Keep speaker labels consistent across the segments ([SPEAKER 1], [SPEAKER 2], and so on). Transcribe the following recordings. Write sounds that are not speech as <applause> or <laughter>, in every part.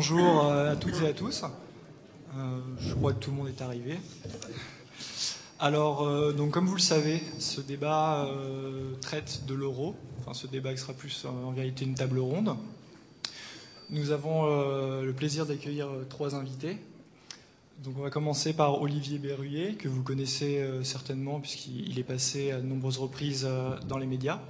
[SPEAKER 1] bonjour euh, à toutes et à tous. Euh, je crois que tout le monde est arrivé. Alors, euh, donc comme vous le savez, ce débat traite de l'euro. Ce débat sera plus en vérité une table ronde. Nous avons le plaisir d'accueillir trois invités. Donc on va commencer par Olivier Berruyer, que vous connaissez certainement puisqu'il est passé à de nombreuses reprises dans les médias.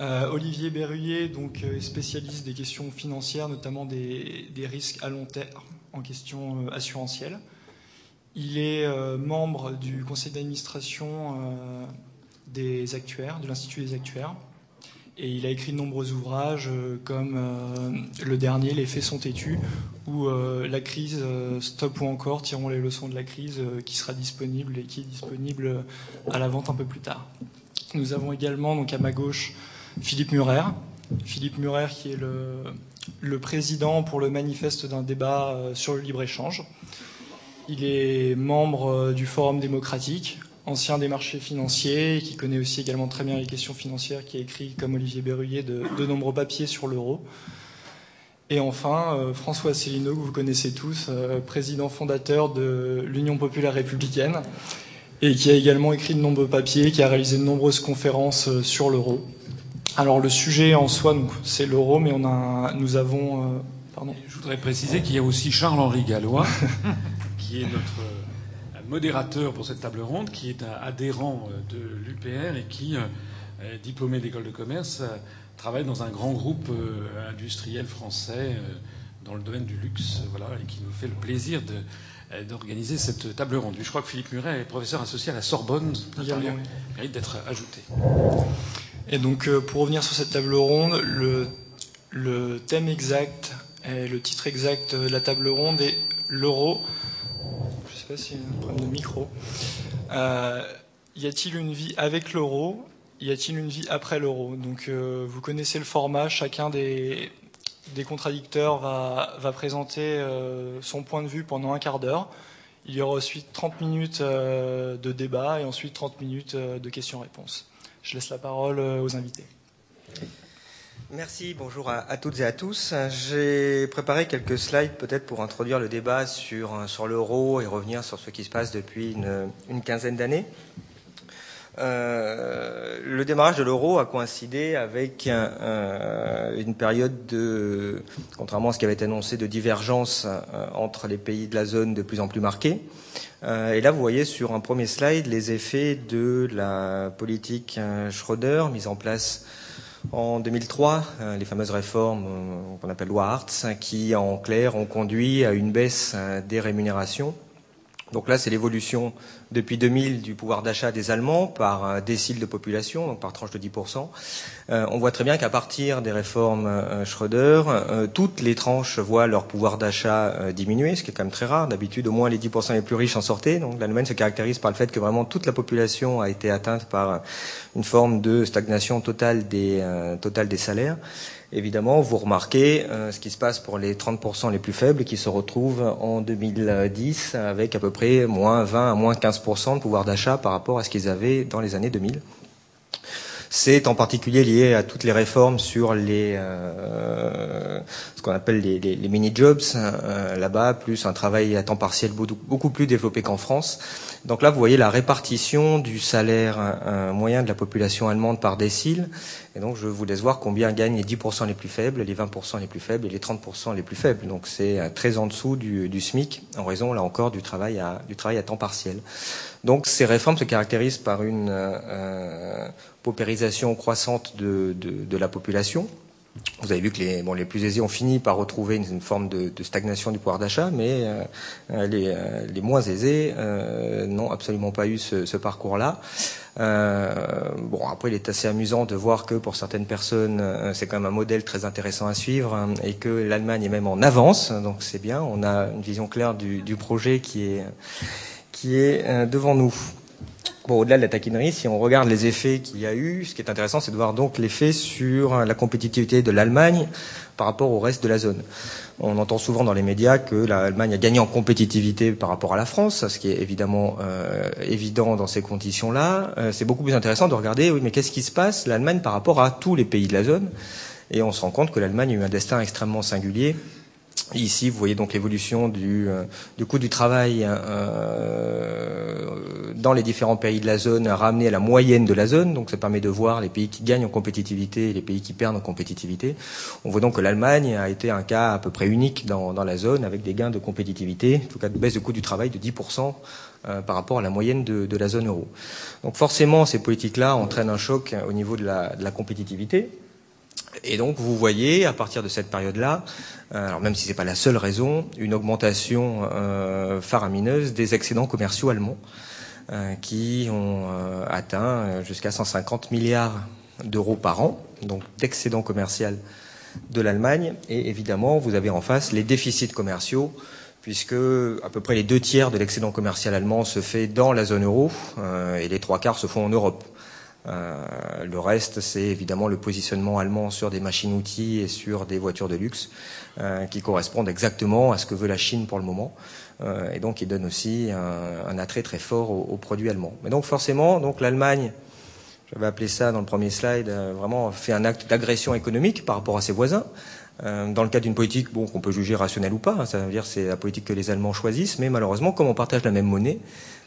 [SPEAKER 1] Euh, Olivier Berruyer donc, euh, spécialiste des questions financières, notamment des, risques à long terme en question euh, assurantielle. Il est membre du conseil d'administration des actuaires, de l'Institut des actuaires. Et il a écrit de nombreux ouvrages comme le dernier, Les faits sont têtus, ou La crise, stop ou encore, tirons les leçons de la crise, qui sera disponible et qui est disponible à la vente un peu plus tard. Nous avons également donc à ma gauche Philippe Murer. Philippe Murer qui est le, président pour le manifeste d'un débat euh, sur le libre-échange. Il est membre euh, du Forum démocratique, ancien des marchés financiers, qui connaît aussi également très bien les questions financières, qui a écrit, comme Olivier Berruyer, de, nombreux papiers sur l'euro. Et enfin, euh, François Asselineau, que vous connaissez tous, président fondateur de l'Union populaire républicaine, et qui a également écrit de nombreux papiers, qui a réalisé de nombreuses conférences sur l'euro. Alors le sujet en soi, c'est l'euro, mais on a, nous avons. Euh,
[SPEAKER 2] pardon. Je voudrais préciser qu'il y a aussi Charles-Henri Gallois, <laughs> qui est notre euh, modérateur pour cette table ronde, qui est un adhérent euh, de l'UPR et qui, diplômé d'école de commerce, travaille dans un grand groupe industriel français dans le domaine du luxe, voilà, et qui nous fait le plaisir d'organiser cette table ronde. Je crois que Philippe Muret est professeur associé à la Sorbonne. Il mérite d'être ajouté.
[SPEAKER 1] Et donc, euh, pour revenir sur cette table ronde, le, thème exact et le titre exact de la table ronde est l'euro. Je ne sais pas s'il y a un problème de micro. Euh, y a-t-il une vie avec l'euro? Y a-t-il une vie après l'euro? Donc, euh, vous connaissez le format. Chacun des, contradicteurs va, présenter son point de vue pendant un quart d'heure. Il y aura ensuite 30 minutes de débat et ensuite 30 minutes de questions-réponses. Je laisse la parole euh, aux invités.
[SPEAKER 3] Merci, bonjour à, toutes et à tous. J'ai préparé quelques slides peut-être pour introduire le débat sur, euh, sur l'euro et revenir sur ce qui se passe depuis une, quinzaine d'années. Euh, le démarrage de l'euro a coïncidé avec une période de, contrairement à ce qui avait été annoncé, de divergence entre les pays de la zone de plus en plus marquée. Euh, et là, vous voyez sur un premier slide les effets de la politique euh, Schröder mise en place en 2003, euh, les fameuses réformes qu'on appelle loi Hartz, qui en clair ont conduit à une baisse des rémunérations donc là, c'est l'évolution depuis 2000 du pouvoir d'achat des Allemands par décile de population, donc par tranche de 10%. Euh, on voit très bien qu'à partir des réformes euh, Schröder, euh, toutes les tranches voient leur pouvoir d'achat diminuer, ce qui est quand même très rare. D'habitude, au moins les 10% les plus riches en sortaient. Donc l'Allemagne se caractérise par le fait que vraiment toute la population a été atteinte par une forme de stagnation totale des salaires. Évidemment, vous remarquez euh, ce qui se passe pour les 30% les plus faibles qui se retrouvent en 2010 avec à peu près moins 20 à moins 15% de pouvoir d'achat par rapport à ce qu'ils avaient dans les années 2000. C'est en particulier lié à toutes les réformes sur les euh, ce qu'on appelle les, les, les mini-jobs euh, là-bas, plus un travail à temps partiel beaucoup plus développé qu'en France. Donc là, vous voyez la répartition du salaire euh, moyen de la population allemande par décile. Et donc, je vous laisse voir combien gagnent les 10% les plus faibles, les 20% les plus faibles et les 30% les plus faibles. Donc, c'est euh, très en dessous du, du, SMIC, en raison, là encore, du travail à, du travail à temps partiel. Donc, ces réformes se caractérisent par une euh, paupérisation croissante de, la population. Vous avez vu que les, bon, les plus aisés ont fini par retrouver une, forme de, stagnation du pouvoir d'achat, mais euh, euh, les, moins aisés euh, n'ont absolument pas eu ce, parcours-là. bon, après, il est assez amusant de voir que pour certaines personnes, c'est quand même un modèle très intéressant à suivre hein, et que l'Allemagne est même en avance, donc c'est bien. On a une vision claire du, du projet qui est, qui est devant nous. Bon, au-delà de la taquinerie, si on regarde les effets qu'il y a eu, ce qui est intéressant, c'est de voir donc l'effet sur la compétitivité de l'Allemagne par rapport au reste de la zone. On entend souvent dans les médias que l'Allemagne a gagné en compétitivité par rapport à la France, ce qui est évidemment euh, évident dans ces conditions-là. Euh, c'est beaucoup plus intéressant de regarder, oui, mais qu'est-ce qui se passe l'Allemagne par rapport à tous les pays de la zone? Et on se rend compte que l'Allemagne a eu un destin extrêmement singulier Ici, vous voyez donc l'évolution du, du, coût du travail dans les différents pays de la zone ramené à la moyenne de la zone. Donc ça permet de voir les pays qui gagnent en compétitivité et les pays qui perdent en compétitivité. On voit donc que l'Allemagne a été un cas à peu près unique dans, dans, la zone avec des gains de compétitivité, en tout cas de baisse de coût du travail de 10% par rapport à la moyenne de, de, la zone euro. Donc forcément, ces politiques-là entraînent un choc au niveau de la, de la compétitivité. Et donc, vous voyez, à partir de cette période-là, euh, alors même si ce n'est pas la seule raison, une augmentation euh, faramineuse des excédents commerciaux allemands, euh, qui ont euh, atteint jusqu'à 150 milliards d'euros par an, donc d'excédents commerciaux de l'Allemagne. Et évidemment, vous avez en face les déficits commerciaux, puisque à peu près les deux tiers de l'excédent commercial allemand se fait dans la zone euro, et les trois quarts se font en Europe. Euh, le reste, c'est évidemment le positionnement allemand sur des machines-outils et sur des voitures de luxe euh, qui correspondent exactement à ce que veut la Chine pour le moment. Euh, et donc, qui donne aussi un, attrait très fort aux, produits allemands. Mais donc, forcément, donc l'Allemagne, j'avais appelé ça dans le premier slide, vraiment fait un acte d'agression économique par rapport à ses voisins. Dans le cadre d'une politique bon, qu'on peut juger rationnelle ou pas, hein, ça veut dire c'est la politique que les Allemands choisissent, mais malheureusement, comme on partage la même monnaie,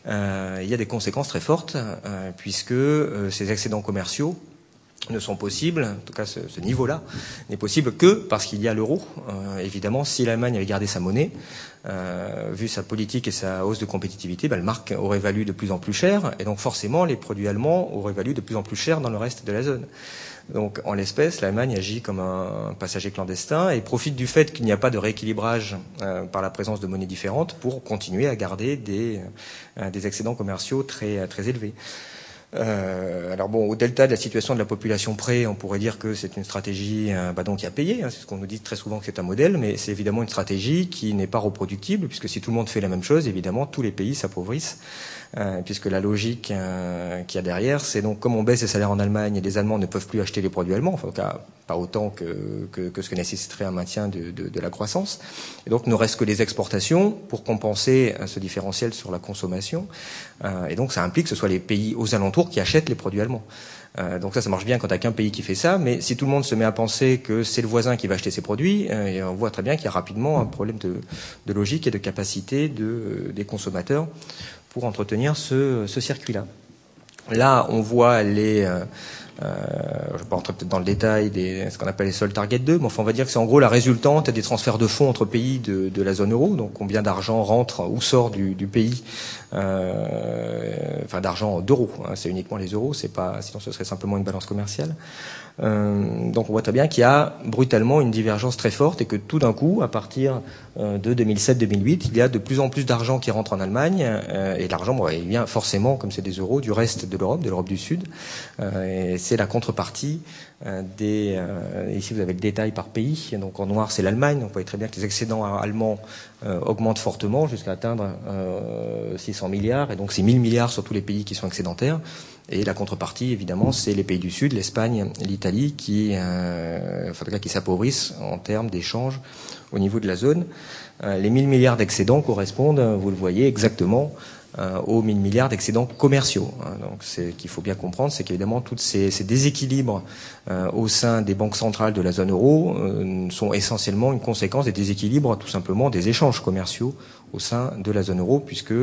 [SPEAKER 3] il y a des conséquences très fortes, euh, puisque euh, ces excédents commerciaux ne sont possibles, en tout cas ce, niveau-là, n'est possible que parce qu'il y a l'euro. Euh, évidemment, si l'Allemagne avait gardé sa monnaie, euh, vu sa politique et sa hausse de compétitivité, ben, le marque aurait valu de plus en plus cher, et donc forcément les produits allemands auraient valu de plus en plus cher dans le reste de la zone. Donc, en l'espèce, l'Allemagne agit comme un passager clandestin et profite du fait qu'il n'y a pas de rééquilibrage euh, par la présence de monnaies différentes pour continuer à garder des, euh, des excédents commerciaux très, très élevés. Euh, alors bon, au delta de la situation de la population près, on pourrait dire que c'est une stratégie euh, bah, donc a payé. Hein, c'est ce qu'on nous dit très souvent que c'est un modèle, mais c'est évidemment une stratégie qui n'est pas reproductible, puisque si tout le monde fait la même chose, évidemment, tous les pays s'appauvrissent. Euh, puisque la logique euh, qu'il y a derrière, c'est donc comme on baisse les salaires en Allemagne, les Allemands ne peuvent plus acheter les produits allemands, enfin, en tout cas pas autant que, que, que ce que nécessiterait un maintien de, de, de, la croissance. Et donc, ne reste que les exportations pour compenser euh, ce différentiel sur la consommation. Euh, et donc, ça implique que ce soit les pays aux alentours qui achètent les produits allemands. Euh, donc ça, ça marche bien quand a qu'un pays qui fait ça, mais si tout le monde se met à penser que c'est le voisin qui va acheter ses produits, euh, on voit très bien qu'il y a rapidement un problème de, de logique et de capacité de, des consommateurs pour entretenir ce, ce circuit-là. Là, on voit les... Euh, euh, je ne vais pas rentrer peut-être dans le détail des ce qu'on appelle les soldes Target 2, mais enfin on va dire que c'est en gros la résultante des transferts de fonds entre pays de, la zone euro, donc combien d'argent rentre ou sort du, du pays, euh, enfin d'argent d'euros, hein, c'est uniquement les euros, c'est pas sinon ce serait simplement une balance commerciale. Euh, donc on voit très bien qu'il y a brutalement une divergence très forte et que tout d'un coup, à partir euh, de 2007-2008, il y a de plus en plus d'argent qui rentre en Allemagne euh, et l'argent bon, il vient forcément, comme c'est des euros, du reste de l'Europe, de l'Europe du Sud. et c'est la contrepartie des. ici vous avez le détail par pays. Donc en noir c'est l'Allemagne. Donc vous voyez très bien que les excédents allemands augmentent fortement jusqu'à atteindre 600 milliards et donc c'est 1000 milliards sur tous les pays qui sont excédentaires. Et la contrepartie, évidemment, c'est les pays du Sud, l'Espagne, l'Italie, qui, euh, enfin, qui s'appauvrissent en termes d'échanges au niveau de la zone. Euh, les 1000 milliards d'excédents correspondent, vous le voyez, exactement euh, aux 1000 milliards d'excédents commerciaux. Donc, ce qu'il faut bien comprendre, c'est qu'évidemment, tous ces, ces, déséquilibres euh, au sein des banques centrales de la zone euro sont essentiellement une conséquence des déséquilibres, tout simplement, des échanges commerciaux au sein de la zone euro, puisque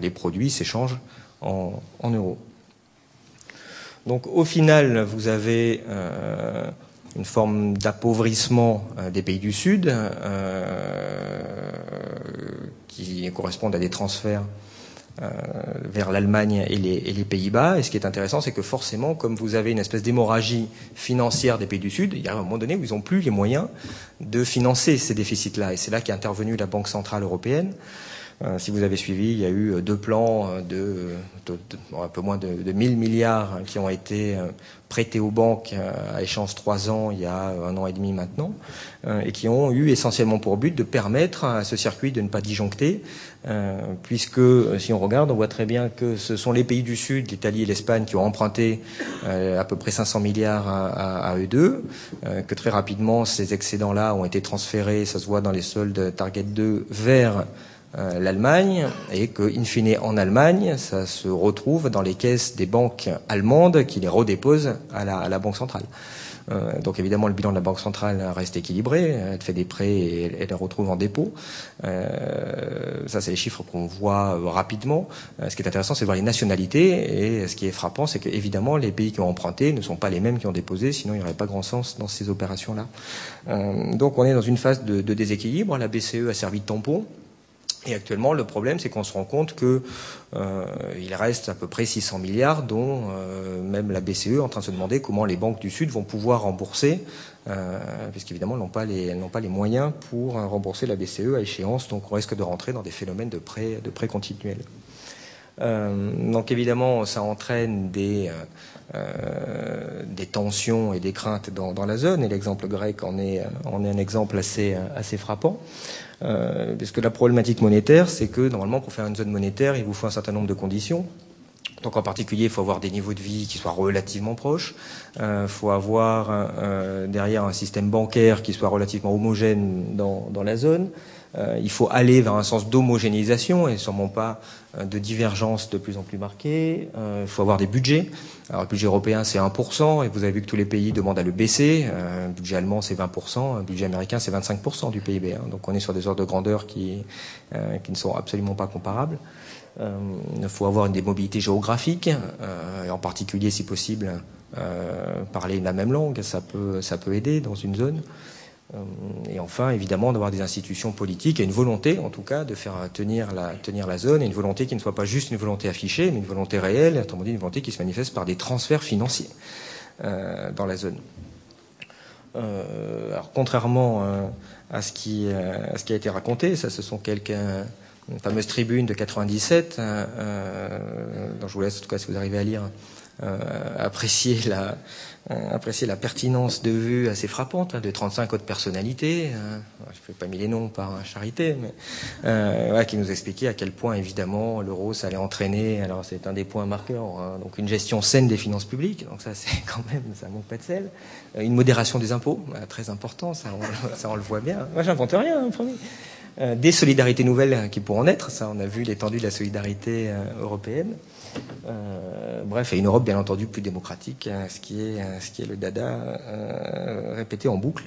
[SPEAKER 3] les produits s'échangent en, en euros. Donc au final, vous avez euh, une forme d'appauvrissement euh, des pays du Sud euh, qui correspondent à des transferts vers l'Allemagne et les, et les Pays-Bas. Et ce qui est intéressant, c'est que forcément, comme vous avez une espèce d'hémorragie financière des pays du Sud, il y a un moment donné où ils n'ont plus les moyens de financer ces déficits-là. Et c'est là qu'est intervenue la Banque centrale européenne. Euh, si vous avez suivi, il y a eu deux plans de, de, un peu moins de, de 1000 milliards qui ont été prêtés aux banques à échéance trois ans il y a un an et demi maintenant, euh, et qui ont eu essentiellement pour but de permettre à ce circuit de ne pas disjoncter, euh, puisque si on regarde, on voit très bien que ce sont les pays du Sud, l'Italie et l'Espagne, qui ont emprunté euh, à peu près 500 milliards à, à, à eux deux, euh, que très rapidement ces excédents-là ont été transférés, ça se voit dans les soldes Target 2, vers euh, l'Allemagne et que, in fine, en Allemagne, ça se retrouve dans les caisses des banques allemandes qui les redéposent à la, à la Banque centrale. donc évidemment, le bilan de la Banque centrale reste équilibré. Elle fait des prêts et elle les retrouve en dépôt. ça, c'est les chiffres qu'on voit rapidement. ce qui est intéressant, c'est de voir les nationalités. Et ce qui est frappant, c'est qu'évidemment, les pays qui ont emprunté ne sont pas les mêmes qui ont déposé, sinon il n'y aurait pas grand sens dans ces opérations-là. donc on est dans une phase de, de déséquilibre. La BCE a servi de tampon. Et actuellement, le problème, c'est qu'on se rend compte qu'il euh, reste à peu près 600 milliards, dont euh, même la BCE est en train de se demander comment les banques du Sud vont pouvoir rembourser, euh, puisqu'évidemment, elles n'ont pas, les, moyens pour rembourser la BCE à échéance. Donc, on risque de rentrer dans des phénomènes de prêts de prêt continuels. donc, évidemment, ça entraîne des, tensions et des craintes dans, la zone. Et l'exemple grec en est, un exemple assez frappant. Euh, puisque la problématique monétaire, c'est que normalement, pour faire une zone monétaire, il vous faut un certain nombre de conditions. Donc en particulier, il faut avoir des niveaux de vie qui soient relativement proches. Il euh, faut avoir euh, derrière un système bancaire qui soit relativement homogène dans, dans la zone. Euh, il faut aller vers un sens d'homogénéisation et sûrement pas euh, de divergence de plus en plus marquée. Euh, il faut avoir des budgets. Alors le budget européen c'est 1% et vous avez vu que tous les pays demandent à le baisser. le budget allemand c'est 20%, le budget américain c'est 25% du PIB. Hein. Donc on est sur des ordres de grandeur qui, qui ne sont absolument pas comparables. Il faut avoir des mobilités géographiques, et en particulier si possible parler la même langue, ça peut, ça peut aider dans une zone. Euh, et enfin, évidemment, d'avoir des institutions politiques et une volonté, en tout cas, de faire tenir la, tenir la zone, et une volonté qui ne soit pas juste une volonté affichée, mais une volonté réelle, autrement dit, une volonté qui se manifeste par des transferts financiers euh, dans la zone. Euh, alors, contrairement euh, à, ce qui, à ce qui a été raconté, ça, ce sont quelques fameuses tribunes de 97, dont je vous laisse, en tout cas, si vous arrivez à lire, apprécier la, euh, apprécier la pertinence de vues assez frappantes hein, de 35 autres personnalités. Hein. je ne fais pas mis les noms par charité, mais euh, qui nous expliquaient à quel point évidemment l'euro ça allait entraîner. Alors c'est un des points marqueurs. Hein, donc une gestion saine des finances publiques. Donc ça <laughs> c'est quand même ça manque pas de sel. Euh, une modération des impôts, bah, très important. Ça on, <laughs> le voit bien. Moi j'invente rien, hein, premier. Euh, des solidarités nouvelles qui pourront naître. Ça on a vu l'étendue de la solidarité euh, européenne. Euh, bref, et une Europe bien entendu plus démocratique, hein, ce qui est, ce qui est le dada euh, répété en boucle.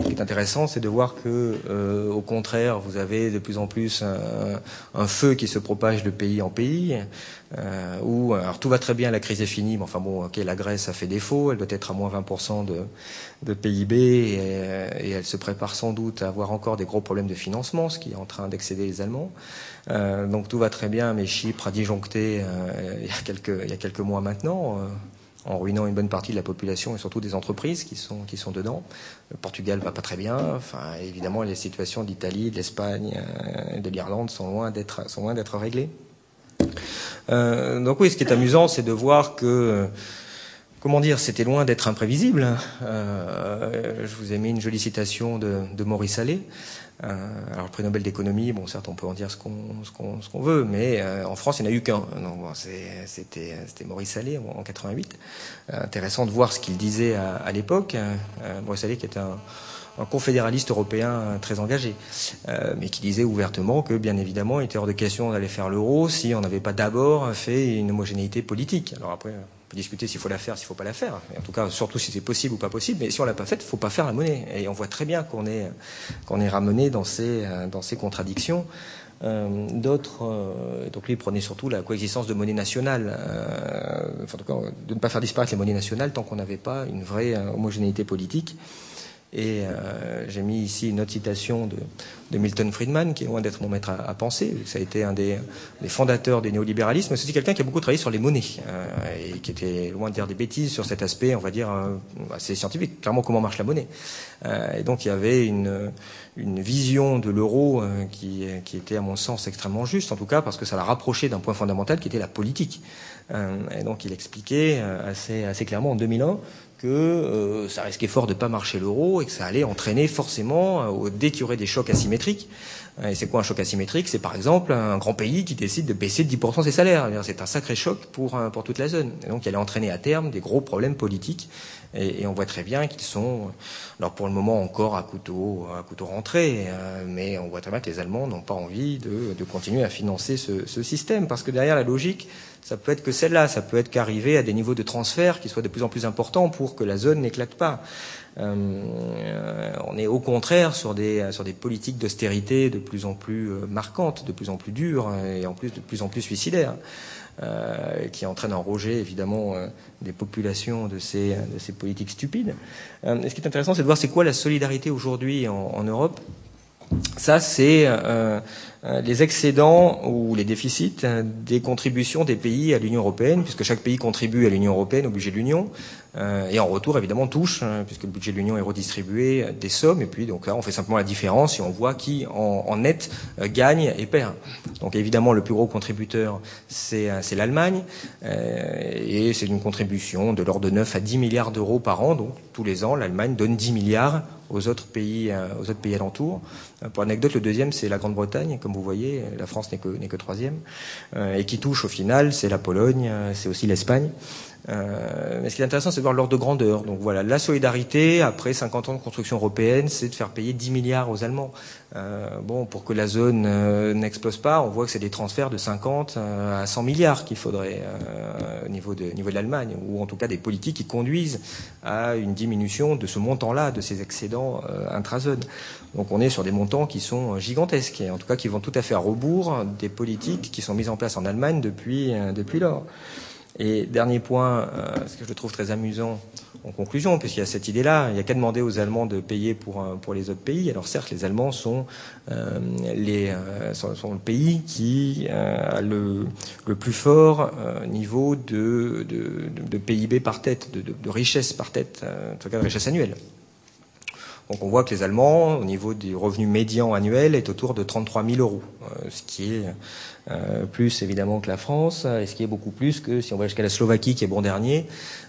[SPEAKER 3] Ce qui est intéressant, c'est de voir que, euh, au contraire, vous avez de plus en plus un, un feu qui se propage de pays en pays. Euh, où alors tout va très bien, la crise est finie, mais enfin bon, ok, la Grèce a fait défaut, elle doit être à moins 20% de, de PIB et, et, elle se prépare sans doute à avoir encore des gros problèmes de financement, ce qui est en train d'excéder les Allemands. Euh, donc tout va très bien, mais Chypre a disjoncté euh, il, y a quelques, il y a quelques mois maintenant, euh, en ruinant une bonne partie de la population et surtout des entreprises qui sont, qui sont dedans. Le Portugal va pas très bien. Enfin, évidemment, les situations d'Italie, de l'Espagne et de l'Irlande sont loin d'être, sont loin d'être réglées. donc oui, ce qui est amusant, c'est de voir que comment dire, c'était loin d'être imprévisible. Euh, je vous ai mis une jolie citation de, de Maurice Allais. Euh, alors le prix Nobel d'économie, bon certes on peut en dire ce qu'on ce qu'on qu'on veut, mais euh, en France il n'y en a eu qu'un. Donc c'était c'était Maurice Allais en, en 88. Euh, intéressant de voir ce qu'il disait à, l'époque. Euh, Maurice Allais qui était un, un confédéraliste européen très engagé, mais qui disait ouvertement que, bien évidemment, il était hors de question d'aller faire l'euro si on n'avait pas d'abord fait une homogénéité politique. Alors après, on peut discuter s'il faut la faire, s'il faut pas la faire. En tout cas, surtout si c'est possible ou pas possible. Mais si on l'a pas faite, il faut pas faire la monnaie. Et on voit très bien qu'on est qu'on est ramené dans ces dans ces contradictions. Euh, D'autres, euh, donc lui prenait surtout la coexistence de monnaie nationale, euh, enfin, en tout cas, de ne pas faire disparaître les monnaies nationales tant qu'on n'avait pas une vraie euh, homogénéité politique. Et euh, j'ai mis ici une autre citation de, de, Milton Friedman, qui est loin d'être mon maître à, à, penser. Ça a été un des, des fondateurs du néolibéralisme. C'est aussi quelqu'un qui a beaucoup travaillé sur les monnaies euh, et qui était loin de dire des bêtises sur cet aspect, on va dire, euh, assez scientifique. Clairement, comment marche la monnaie. Euh, et donc, il y avait une, une vision de l'euro euh, qui, qui était, à mon sens, extrêmement juste, en tout cas, parce que ça l'a rapproché d'un point fondamental qui était la politique. Euh, et donc, il expliquait assez, assez clairement en 2001 que euh, ça risquait fort de pas marcher l'euro et que ça allait entraîner forcément, euh, dès qu'il y aurait des chocs asymétriques, Et c'est quoi un choc asymétrique? C'est par exemple un grand pays qui décide de baisser de 10% ses salaires. C'est un sacré choc pour, pour toute la zone. Et donc il allait entraîner à terme des gros problèmes politiques. Et, on voit très bien qu'ils sont, alors pour le moment encore à couteau, à couteau rentré, euh, mais on voit très bien que les Allemands n'ont pas envie de, de, continuer à financer ce, ce, système, parce que derrière la logique, ça peut être que celle-là, ça peut être qu'arriver à des niveaux de transfert qui soient de plus en plus importants pour que la zone n'éclate pas. Euh, on est au contraire sur des, sur des politiques d'austérité de plus en plus euh, marquantes, de plus en plus dures et en plus de plus en plus suicidaires. Euh, qui entraîne un rejet évidemment euh, des populations de ces, de ces politiques stupides. Euh, ce qui est intéressant, c'est de voir c'est quoi la solidarité aujourd'hui en, en, Europe. Ça, c'est euh, les excédents ou les déficits euh, des contributions des pays à l'Union européenne, puisque chaque pays contribue à l'Union européenne, au budget de l'Union, euh, et en retour, évidemment, touche, hein, puisque le budget de l'Union est redistribué, des sommes, et puis donc là, on fait simplement la différence et on voit qui, en, en net, gagne et perd. Donc évidemment, le plus gros contributeur, c'est l'Allemagne, et c'est une contribution de l'ordre de 9 à 10 milliards d'euros par an, donc tous les ans, l'Allemagne donne 10 milliards aux autres pays, aux autres pays alentours. Pour l'anecdote, le deuxième, c'est la Grande-Bretagne, comme vous voyez, la France n'est que, n'est que troisième, euh, et qui touche au final, c'est la Pologne, euh, c'est aussi l'Espagne. Euh, mais ce qui est intéressant, c'est de voir l'ordre de grandeur. Donc voilà, la solidarité, après 50 ans de construction européenne, c'est de faire payer 10 milliards aux Allemands. Euh, bon, pour que la zone euh, n'explose pas, on voit que c'est des transferts de 50 euh, à 100 milliards qu'il faudrait au niveau de, niveau de l'Allemagne, ou en tout cas des politiques qui conduisent à une diminution de ce montant-là, de ces excédents intra-zone. Donc on est sur des montants qui sont gigantesques, et en tout cas qui vont tout à fait à rebours des politiques qui sont mises en place en Allemagne depuis, depuis lors. Et dernier point, euh, ce que je trouve très amusant en conclusion, puisqu'il y a cette idée-là, il n'y a qu'à demander aux Allemands de payer pour, pour les autres pays. Alors certes, les Allemands sont, euh, les, euh, sont, le pays qui a le, le, plus fort niveau de, de, de, PIB par tête, de, de richesse par tête, en tout cas de richesse annuelle. Donc on voit que les Allemands, au niveau du revenu médian annuel, est autour de 33 000 euros, ce qui est euh, plus évidemment que la France, et ce qui est beaucoup plus que si on va jusqu'à la Slovaquie qui est bon dernier,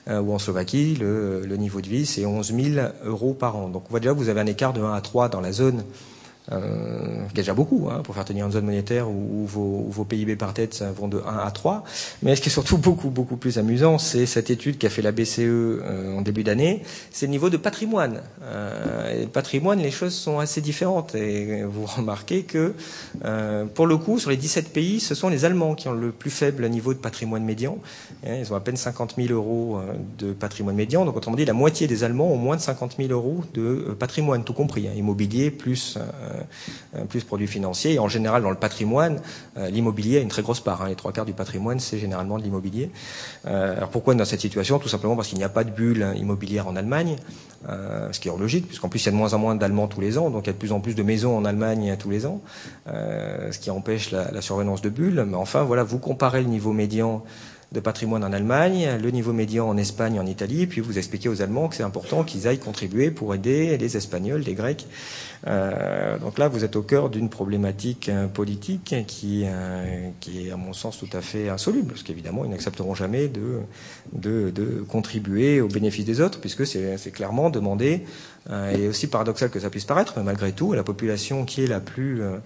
[SPEAKER 3] euh, ou en Slovaquie, le, le, niveau de vie c'est 11 000 euros par an. Donc on voit déjà que vous avez un écart de 1 à 3 dans la zone euh, déjà beaucoup hein, pour faire tenir une zone monétaire où, vos, vos, PIB par tête vont de 1 à 3. Mais ce qui est surtout beaucoup beaucoup plus amusant, c'est cette étude qu'a fait la BCE euh, en début d'année, c'est le niveau de patrimoine. Euh, patrimoine, les choses sont assez différentes. Et vous remarquez que, euh, pour le coup, sur les 17 pays, ce sont les Allemands qui ont le plus faible niveau de patrimoine médian. Ils ont à peine 50 000 euros euh, de patrimoine médian. Donc, autrement dit, la moitié des Allemands ont moins de 50 000 euros de euh, patrimoine, tout compris, hein, immobilier plus euh, plus produits financiers. Et en général, dans le patrimoine, euh, l'immobilier a une très grosse part. Hein. Les trois quarts du patrimoine, c'est généralement de l'immobilier. Euh, alors pourquoi dans cette situation? Tout simplement parce qu'il n'y a pas de bulle immobilière en Allemagne, ce qui est logique, puisqu'en plus il y a de moins en moins d'Allemands tous les ans, donc il y a de plus en plus de maisons en Allemagne tous les ans, ce qui empêche la, la survenance de bulles. Mais enfin, voilà, vous comparez le niveau médian de patrimoine en Allemagne, le niveau médian en Espagne, en Italie, puis vous expliquez aux Allemands que c'est important qu'ils aillent contribuer pour aider les Espagnols, les Grecs. Euh, donc là, vous êtes au cœur d'une problématique euh, politique qui, euh, qui est, à mon sens, tout à fait insoluble, parce qu'évidemment, ils n'accepteront jamais de, de, de, contribuer au bénéfice des autres, puisque c'est clairement demander, et aussi paradoxal que ça puisse paraître, malgré tout, la population qui est la plus, euh,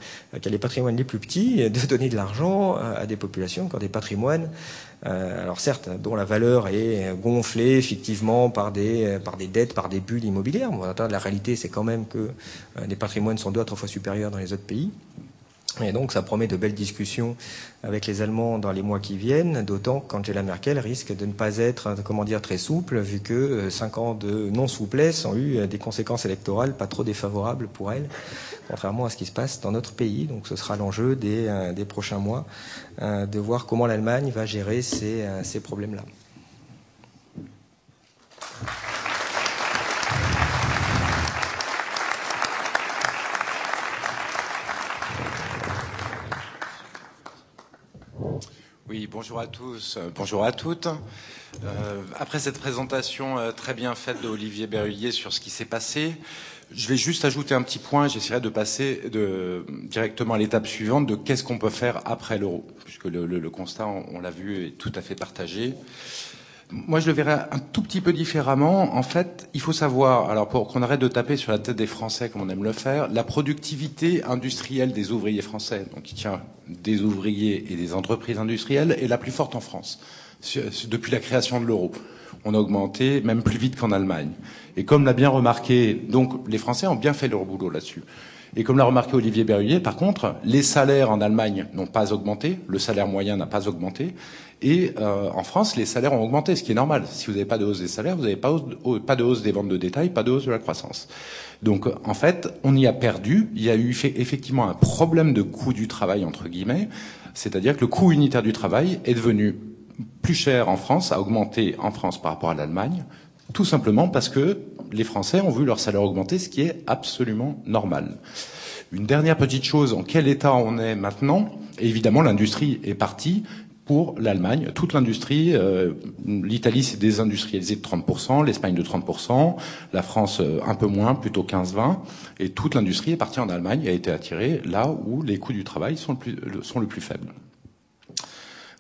[SPEAKER 3] qui a les patrimoines les plus petits, <laughs> de donner de l'argent à des populations qui ont des patrimoines euh, alors certes, dont la valeur est gonflée effectivement par des, par des dettes, par des bulles immobilières. Bon, la réalité, c'est quand même que euh, les patrimoines sont deux à trois fois supérieurs dans les autres pays. Et donc ça promet de belles discussions avec les Allemands dans les mois qui viennent, d'autant qu'Angela Merkel risque de ne pas être, comment dire, très souple, vu que euh, cinq ans de non-souplesse ont eu des conséquences électorales pas trop défavorables pour elle, contrairement à ce qui se passe dans notre pays. Donc ce sera l'enjeu des, euh, des, prochains mois, euh, de voir comment l'Allemagne va gérer ces, ces problèmes-là.
[SPEAKER 4] Oui, bonjour à tous, euh, bonjour à toutes. Euh, après cette présentation euh, très bien faite de Olivier Berrulier sur ce qui s'est passé, je vais juste ajouter un petit point. J'essaierai de passer directement à l'étape suivante de qu'est-ce qu'on peut faire après l'euro, puisque le, constat, on, on l'a vu, est tout à fait partagé. Moi, je le verrais un tout petit peu différemment. En fait, il faut savoir, alors pour qu'on arrête de taper sur la tête des Français comme on aime le faire, la productivité industrielle des ouvriers français, donc qui tient des ouvriers et des entreprises industrielles, est la plus forte en France depuis la création de l'euro. On a augmenté même plus vite qu'en Allemagne. Et comme l'a bien remarqué, donc les Français ont bien fait leur boulot là-dessus. Et comme l'a remarqué Olivier Berruyer, par contre, les salaires en Allemagne n'ont pas augmenté, le salaire moyen n'a pas augmenté, et euh, en France, les salaires ont augmenté, ce qui est normal. Si vous n'avez pas de hausse des salaires, vous n'avez pas, pas de hausse des ventes de détail, pas de hausse de la croissance. Donc, en fait, on y a perdu. Il y a eu effectivement un problème de coût du travail, entre guillemets, c'est-à-dire que le coût unitaire du travail est devenu plus cher en France, a augmenté en France par rapport à l'Allemagne, tout simplement parce que les Français ont vu leur salaire augmenter, ce qui est absolument normal. Une dernière petite chose, en quel état on est maintenant? Évidemment, l'industrie est partie pour l'Allemagne. Toute l'industrie, euh, l'Italie s'est désindustrialisée de 30%, l'Espagne de 30%, la France euh, un peu moins, plutôt 15-20, et toute l'industrie est partie en Allemagne a été attirée là où les coûts du travail sont le plus, sont le plus faibles.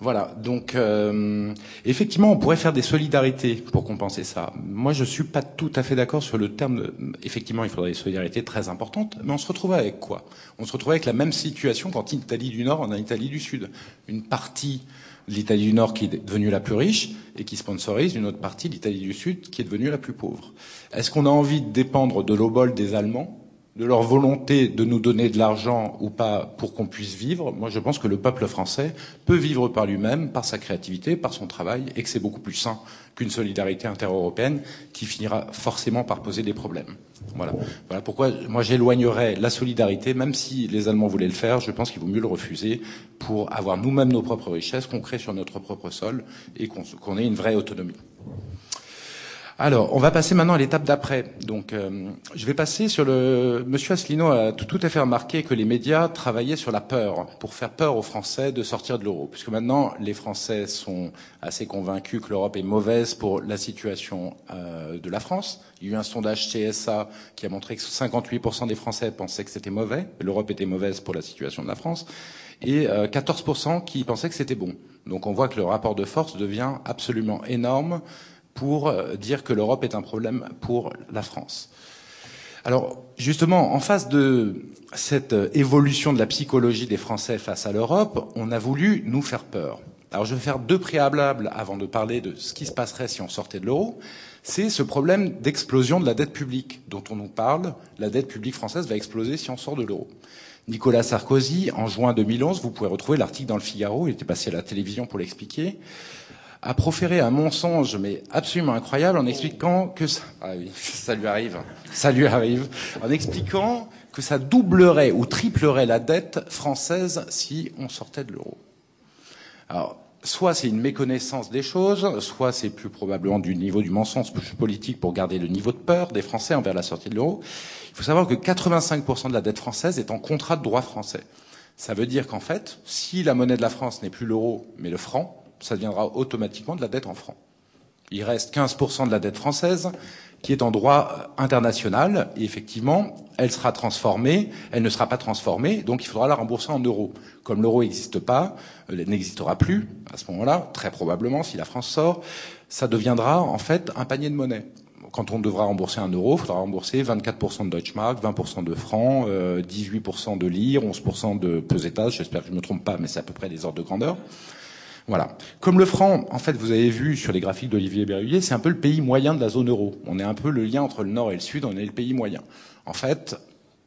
[SPEAKER 4] Voilà, donc euh, effectivement, on pourrait faire des solidarités pour compenser ça. Moi, je suis pas tout à fait d'accord sur le terme. De, effectivement, il faudrait des solidarités très importantes, mais on se retrouvait avec quoi? On se retrouvait avec la même situation qu'en Italie du Nord, en Italie du Sud. Une partie de l'Italie du Nord qui est devenue la plus riche et qui sponsorise une autre partie de l'Italie du Sud qui est devenue la plus pauvre. Est-ce qu'on a envie de dépendre de l'obol des Allemands? De leur volonté de nous donner de l'argent ou pas pour qu'on puisse vivre, moi je pense que le peuple français peut vivre par lui-même, par sa créativité, par son travail, et que c'est beaucoup plus sain qu'une solidarité intereuropéenne qui finira forcément par poser des problèmes. Voilà. Voilà pourquoi moi j'éloignerais la solidarité, même si les Allemands voulaient le faire, je pense qu'il vaut mieux le refuser pour avoir nous-mêmes nos propres richesses qu'on crée sur notre propre sol et qu'on ait une vraie autonomie. Alors, on va passer maintenant à l'étape d'après. Donc, euh, je vais passer sur le. Monsieur Asselineau a tout, à fait remarqué que les médias travaillaient sur la peur pour faire peur aux Français de sortir de l'euro, puisque maintenant les Français sont assez convaincus que l'Europe est mauvaise pour la situation euh, de la France. Il y a eu un sondage CSA qui a montré que 58% des Français pensaient que c'était mauvais, l'Europe était mauvaise pour la situation de la France, et 14% euh, qui pensaient que c'était bon. Donc, on voit que le rapport de force devient absolument énorme pour euh, dire que l'Europe est un problème pour la France. Alors, justement, en face de cette euh, évolution de la psychologie des Français face à l'Europe, on a voulu nous faire peur. Alors, je vais faire deux préalables avant de parler de ce qui se passerait si on sortait de l'euro. C'est ce problème d'explosion de la dette publique dont on nous parle. La dette publique française va exploser si on sort de l'euro. Nicolas Sarkozy, en juin 2011, vous pouvez retrouver l'article dans le Figaro, il était passé à la télévision pour l'expliquer, a proféré un mensonge, mais absolument incroyable, en expliquant que ça, ah <laughs> ça lui arrive, ça lui arrive, en expliquant que ça doublerait ou triplerait la dette française si on sortait de l'euro. Alors, soit c'est une méconnaissance des choses, soit c'est plus probablement du niveau du mensonge politique pour garder le niveau de peur des Français envers la sortie de l'euro. Il faut savoir que 85% de la dette française est en contrat de droit français. Ça veut dire qu'en fait, si la monnaie de la France n'est plus l'euro, mais le franc, ça deviendra automatiquement de la dette en francs. Il reste 15% de la dette française qui est en droit international et effectivement, elle sera transformée, elle ne sera pas transformée, donc il faudra la rembourser en euros. Comme l'euro n'existe pas, elle euh, n'existera plus à ce moment-là, très probablement si la France sort, ça deviendra en fait un panier de monnaie. Quand on devra rembourser un euro, il faudra rembourser 24% de Deutschmark, 20% de francs, 18% de lire, 11% de pesetas, j'espère que je ne me trompe pas, mais c'est à peu près les ordres de grandeur. Voilà. Comme le franc, en fait, vous avez vu sur les graphiques d'Olivier Berruyer, c'est un peu le pays moyen de la zone euro. On est un peu le lien entre le nord et le sud, on est le pays moyen. En fait,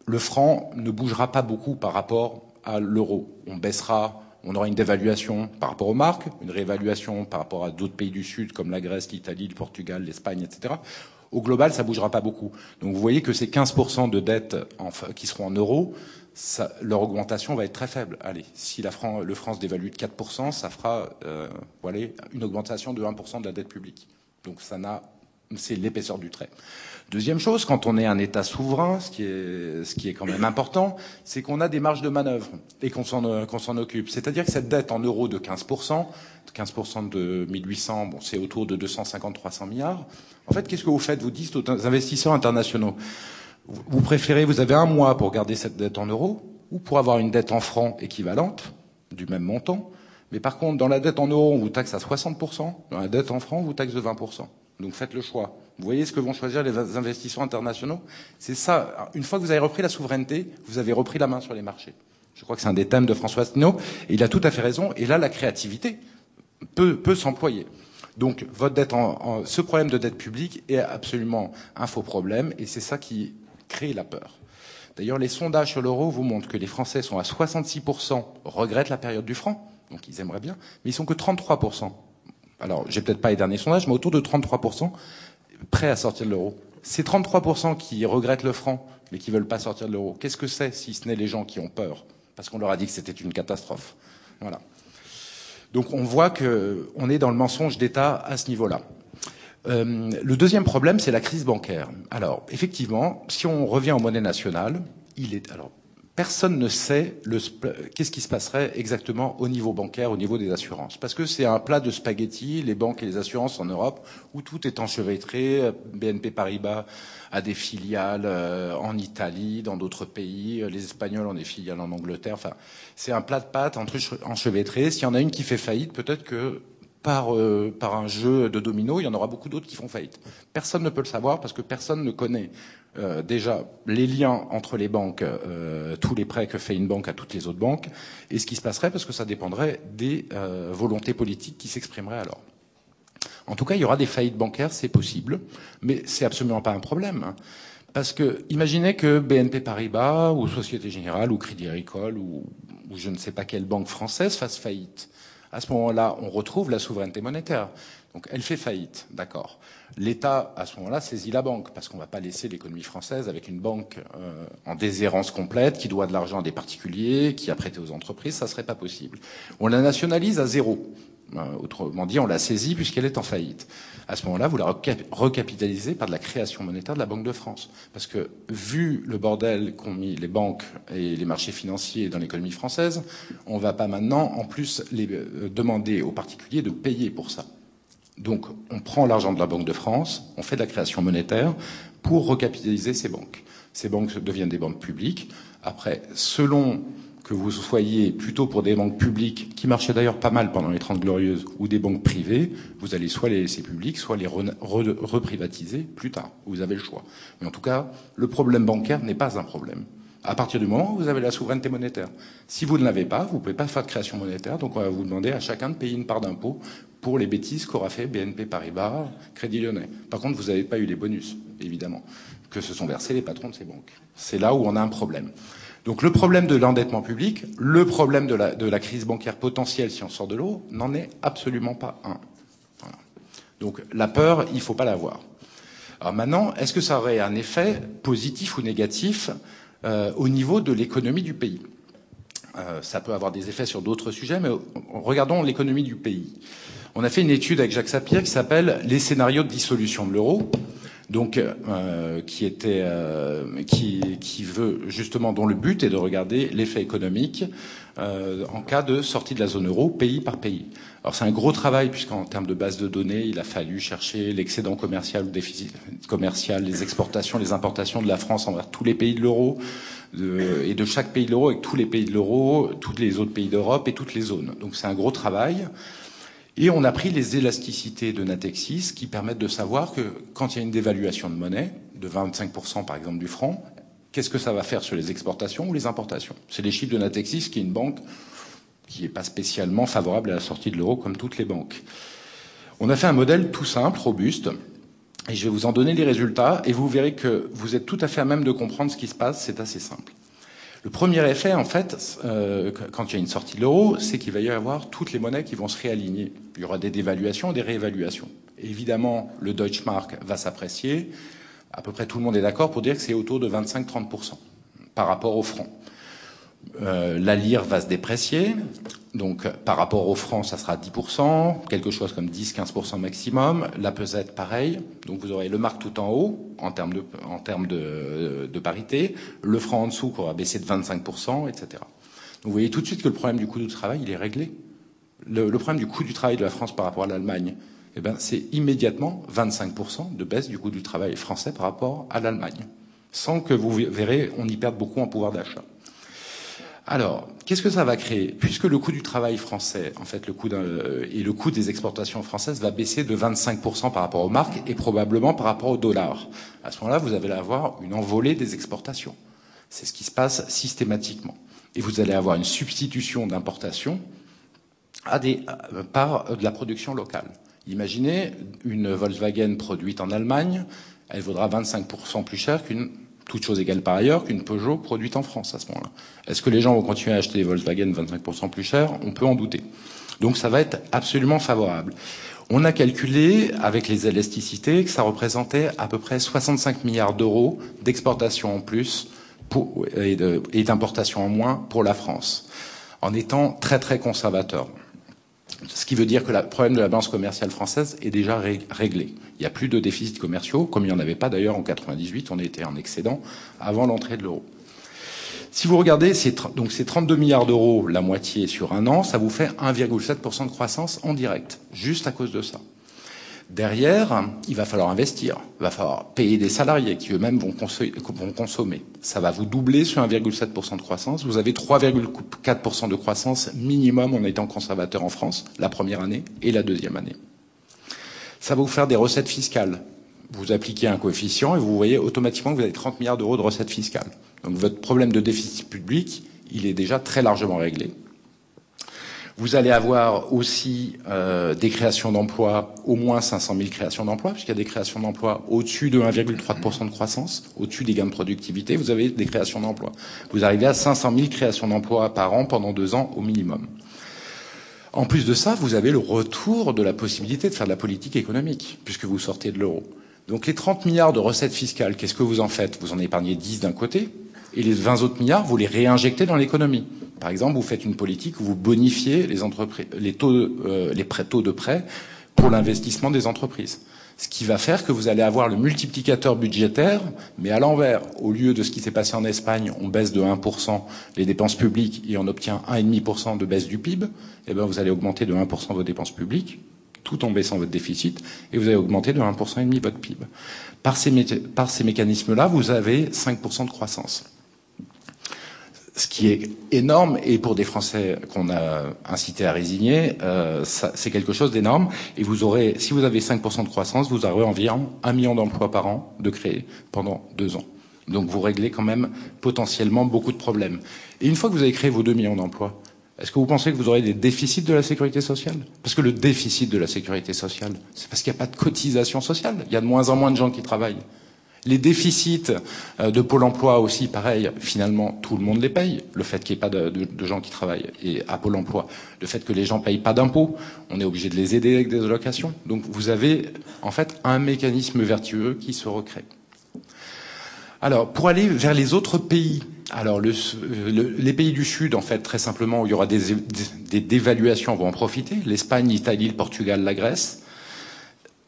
[SPEAKER 4] le franc ne bougera pas beaucoup par rapport à l'euro. On baissera, on aura une dévaluation par rapport aux marques, une réévaluation par rapport à d'autres pays du sud comme la Grèce, l'Italie, le Portugal, l'Espagne, etc. Au global, ça bougera pas beaucoup. Donc vous voyez que ces 15% de dettes qui seront en euros, ça, leur augmentation va être très faible. Allez, si la le France dévalue de 4%, ça fera euh, voilà, une augmentation de 1% de la dette publique. Donc ça n'a, c'est l'épaisseur du trait. Deuxième chose, quand on est un État souverain, ce qui est, ce qui est quand même important, c'est qu'on a des marges de manœuvre et qu'on s'en, qu'on s'en occupe. C'est-à-dire que cette dette en euros de 15%, 15% de 1800, bon, c'est autour de 250-300 milliards. En fait, qu'est-ce que vous faites? Vous dites aux investisseurs internationaux, vous préférez, vous avez un mois pour garder cette dette en euros ou pour avoir une dette en francs équivalente, du même montant, Mais par contre, dans la dette en euros, on vous taxe à 60%, dans la dette en francs, on vous taxe de 20%. Donc faites le choix. Vous voyez ce que vont choisir les investisseurs internationaux? C'est ça. Une fois que vous avez repris la souveraineté, vous avez repris la main sur les marchés. Je crois que c'est un des thèmes de François Asselineau, il a tout à fait raison. Et là, la créativité peut, peut s'employer. Donc, votre dette en, ce problème de dette publique est absolument un faux problème, et c'est ça qui crée la peur. D'ailleurs, les sondages sur l'euro vous montrent que les Français sont à 66%, regrettent la période du franc, donc ils aimeraient bien, mais ils sont que 33%. Alors, j'ai peut-être pas les derniers sondages, mais autour de 33% prêts à sortir de l'euro. Ces 33% qui regrettent le franc, mais qui veulent pas sortir de l'euro, qu'est-ce que c'est si ce n'est les gens qui ont peur? Parce qu'on leur a dit que c'était une catastrophe. Voilà. Donc on voit qu'on est dans le mensonge d'État à ce niveau-là. Euh, le deuxième problème, c'est la crise bancaire. Alors, effectivement, si on revient aux monnaies nationales, il est alors personne ne sait qu'est-ce qui se passerait exactement au niveau bancaire, au niveau des assurances. Parce que c'est un plat de spaghettis, les banques et les assurances en Europe, où tout est enchevêtré. BNP Paribas a des filiales euh, en Italie, dans d'autres pays. Les Espagnols ont des filiales en Angleterre. Enfin, c'est un plat de pâtes enchevêtré. S'il y en a une qui fait faillite, peut-être que par, euh, par un jeu de domino, il y en aura beaucoup d'autres qui font faillite. Personne ne peut le savoir parce que personne ne connaît euh, déjà les liens entre les banques, euh, tous les prêts que fait une banque à toutes les autres banques, et ce qui se passerait parce que ça dépendrait des volontés politiques qui s'exprimeraient alors. En tout cas, il y aura des faillites bancaires, c'est possible, mais c'est absolument pas un problème. Hein, parce que imaginez que BNP Paribas ou Société Générale ou Crédit Agricole ou je ne sais pas quelle banque française fasse faillite. À ce moment-là, on retrouve la souveraineté monétaire. Donc elle fait faillite, d'accord. L'État, à ce moment-là, saisit la banque, parce qu'on ne va pas laisser l'économie française avec une banque euh, en déshérence complète, qui doit de l'argent à des particuliers, qui a prêté aux entreprises, ça ne serait pas possible. On la nationalise à zéro. Euh, autrement dit, on la saisit puisqu'elle est en faillite. À ce moment-là, vous la recapitalisez par de la création monétaire de la Banque de France. Parce que, vu le bordel qu'ont mis les banques et les marchés financiers dans l'économie française, on ne va pas maintenant, en plus, les, euh, demander aux particuliers de payer pour ça. Donc, on prend l'argent de la Banque de France, on fait de la création monétaire pour recapitaliser ces banques. Ces banques deviennent des banques publiques. Après, selon que vous soyez plutôt pour des banques publiques, qui marchaient d'ailleurs pas mal pendant les Trente Glorieuses, ou des banques privées, vous allez soit les laisser publiques, soit les reprivatiser plus tard. Vous avez le choix. Mais en tout cas, le problème bancaire n'est pas un problème. À partir du moment où vous avez la souveraineté monétaire. Si vous ne l'avez pas, vous ne pouvez pas faire de création monétaire, donc on va vous demander à chacun de payer une part d'impôt pour les bêtises qu'aura fait BNP Paribas, Crédit Lyonnais. Par contre, vous n'avez pas eu les bonus, évidemment, que se sont versés les patrons de ces banques. C'est là où on a un problème. Donc le problème de l'endettement public, le problème de la, crise bancaire potentielle si on sort de l'eau, n'en est absolument pas un. Donc la peur, il ne faut pas l'avoir. Alors maintenant, est-ce que ça aurait un effet positif ou négatif euh, au niveau de l'économie du pays? Euh, Ça peut avoir des effets sur d'autres sujets, mais regardons l'économie du pays. On a fait une étude avec Jacques Sapir qui s'appelle Les scénarios de dissolution de l'euro, donc euh, euh, qui, veut justement dont le but est de regarder l'effet économique euh, en cas de sortie de la zone euro pays par pays. Alors c'est un gros travail puisqu'en termes de base de données, il a fallu chercher l'excédent commercial ou déficit commercial, les exportations, les importations de la France envers tous les pays de l'euro et de chaque pays de l'euro avec tous les pays de l'euro, tous les autres pays d'Europe et toutes les zones. Donc c'est un gros travail. Et on a pris les élasticités de Natexis qui permettent de savoir que quand il y a une dévaluation de monnaie, de 25% par exemple du franc, qu'est-ce que ça va faire sur les exportations ou les importations? C'est les chiffres de Natexis qui est une banque qui n'est pas spécialement favorable à la sortie de l'euro comme toutes les banques. On a fait un modèle tout simple, robuste, et je vais vous en donner les résultats, et vous verrez que vous êtes tout à fait à même de comprendre ce qui se passe, c'est assez simple. Le premier effet, en fait, euh, quand il y a une sortie de l'euro, c'est qu'il va y avoir toutes les monnaies qui vont se réaligner. Il y aura des dévaluations des réévaluations. évidemment, le Deutschmark va s'apprécier. À peu près tout le monde est d'accord pour dire que c'est autour de 25-30% par rapport au franc. Euh, la lire va se déprécier. Donc, par rapport au franc, ça sera 10%, quelque chose comme 10-15% maximum. La pesette, pareil. Donc, vous aurez le marque tout en haut, en termes de, parité. Le franc en dessous, qui aura baissé de 25%, etc. Donc, vous voyez tout de suite que le problème du coût du travail, il est réglé. Le, le problème du coût du travail de la France par rapport à l'Allemagne, eh ben, c'est immédiatement 25% de baisse du coût du travail français par rapport à l'Allemagne. Sans que vous verrez, on y perde beaucoup en pouvoir d'achat. Alors, qu'est-ce que ça va créer? Puisque le coût du travail français, en fait, le coût et le coût des exportations françaises va baisser de 25% par rapport aux marques et probablement par rapport au dollar. À ce moment-là, vous allez avoir une envolée des exportations. C'est ce qui se passe systématiquement. Et vous allez avoir une substitution d'importation à des, euh, par de la production locale. Imaginez une Volkswagen produite en Allemagne, elle vaudra 25% plus cher qu'une, toute chose égale par ailleurs, qu'une Peugeot produite en France à ce moment-là. Est-ce que les gens vont continuer à acheter des Volkswagen 25% plus cher On peut en douter. Donc ça va être absolument favorable. On a calculé avec les élasticités que ça représentait à peu près 65 milliards d'euros d'exportation en plus et d'importation en moins pour la France, en étant très très conservateur. Ce qui veut dire que le problème de la balance commerciale française est déjà réglé. Il n'y a plus de déficits commerciaux, comme il n'y en avait pas d'ailleurs en 98, on était en excédent avant l'entrée de l'euro. Si vous regardez, donc ces 32 milliards d'euros, la moitié sur un an, ça vous fait 1,7% de croissance en direct, juste à cause de ça. Derrière, il va falloir investir, il va falloir payer des salariés qui eux-mêmes vont, consommer. Ça va vous doubler sur 1,7% de croissance. Vous avez 3,4% de croissance minimum en étant conservateur en France, la première année et la deuxième année. Ça va vous faire des recettes fiscales. Vous appliquez un coefficient et vous voyez automatiquement que vous avez 30 milliards d'euros de recettes fiscales. Donc votre problème de déficit public, il est déjà très largement réglé. Vous allez avoir aussi euh, des créations d'emplois, au moins 500 000 créations d'emplois, puisqu'il y a des créations d'emplois au-dessus de 1,3% de croissance, au-dessus des gains de productivité, vous avez des créations d'emplois. Vous arrivez à 500 000 créations d'emplois par an pendant deux ans au minimum. En plus de ça, vous avez le retour de la possibilité de faire de la politique économique, puisque vous sortez de l'euro. Donc les 30 milliards de recettes fiscales, qu'est-ce que vous en faites? Vous en épargnez 10 d'un côté, et les 20 autres milliards, vous les réinjectez dans l'économie. Par exemple, vous faites une politique où vous bonifiez les, taux, euh, les prêts, taux de prêt pour l'investissement des entreprises. Ce qui va faire que vous allez avoir le multiplicateur budgétaire, mais à l'envers. Au lieu de ce qui s'est passé en Espagne, on baisse de 1% les dépenses publiques et on obtient 1,5% de baisse du PIB, eh bien vous allez augmenter de 1% vos dépenses publiques, tout en baissant votre déficit, et vous allez augmenter de 1,5% et demi votre PIB. Par ces, par ces mécanismes-là, vous avez 5% de croissance ce qui est énorme, et pour des Français qu'on a incité à résigner, euh, c'est quelque chose d'énorme. Et vous aurez, si vous avez 5% de croissance, vous aurez environ un million d'emplois par an de créer pendant deux ans. Donc vous réglez quand même potentiellement beaucoup de problèmes. Et une fois que vous avez créé vos 2 millions d'emplois, est-ce que vous pensez que vous aurez des déficits de la sécurité sociale? Parce que le déficit de la sécurité sociale, c'est parce qu'il n'y a pas de cotisation sociale. Il y a de moins en moins de gens qui travaillent. Les déficits euh, de Pôle emploi aussi, pareil, finalement, tout le monde les paye. Le fait qu'il n'y ait pas de, gens qui travaillent et à Pôle emploi, le fait que les gens ne payent pas d'impôts, on est obligé de les aider avec des allocations. Donc vous avez en fait un mécanisme vertueux qui se recrée. Alors, pour aller vers les autres pays, alors le, les pays du Sud, en fait, très simplement, où il y aura des, des dévaluations, vont en profiter. L'Espagne, l'Italie, le Portugal, la Grèce.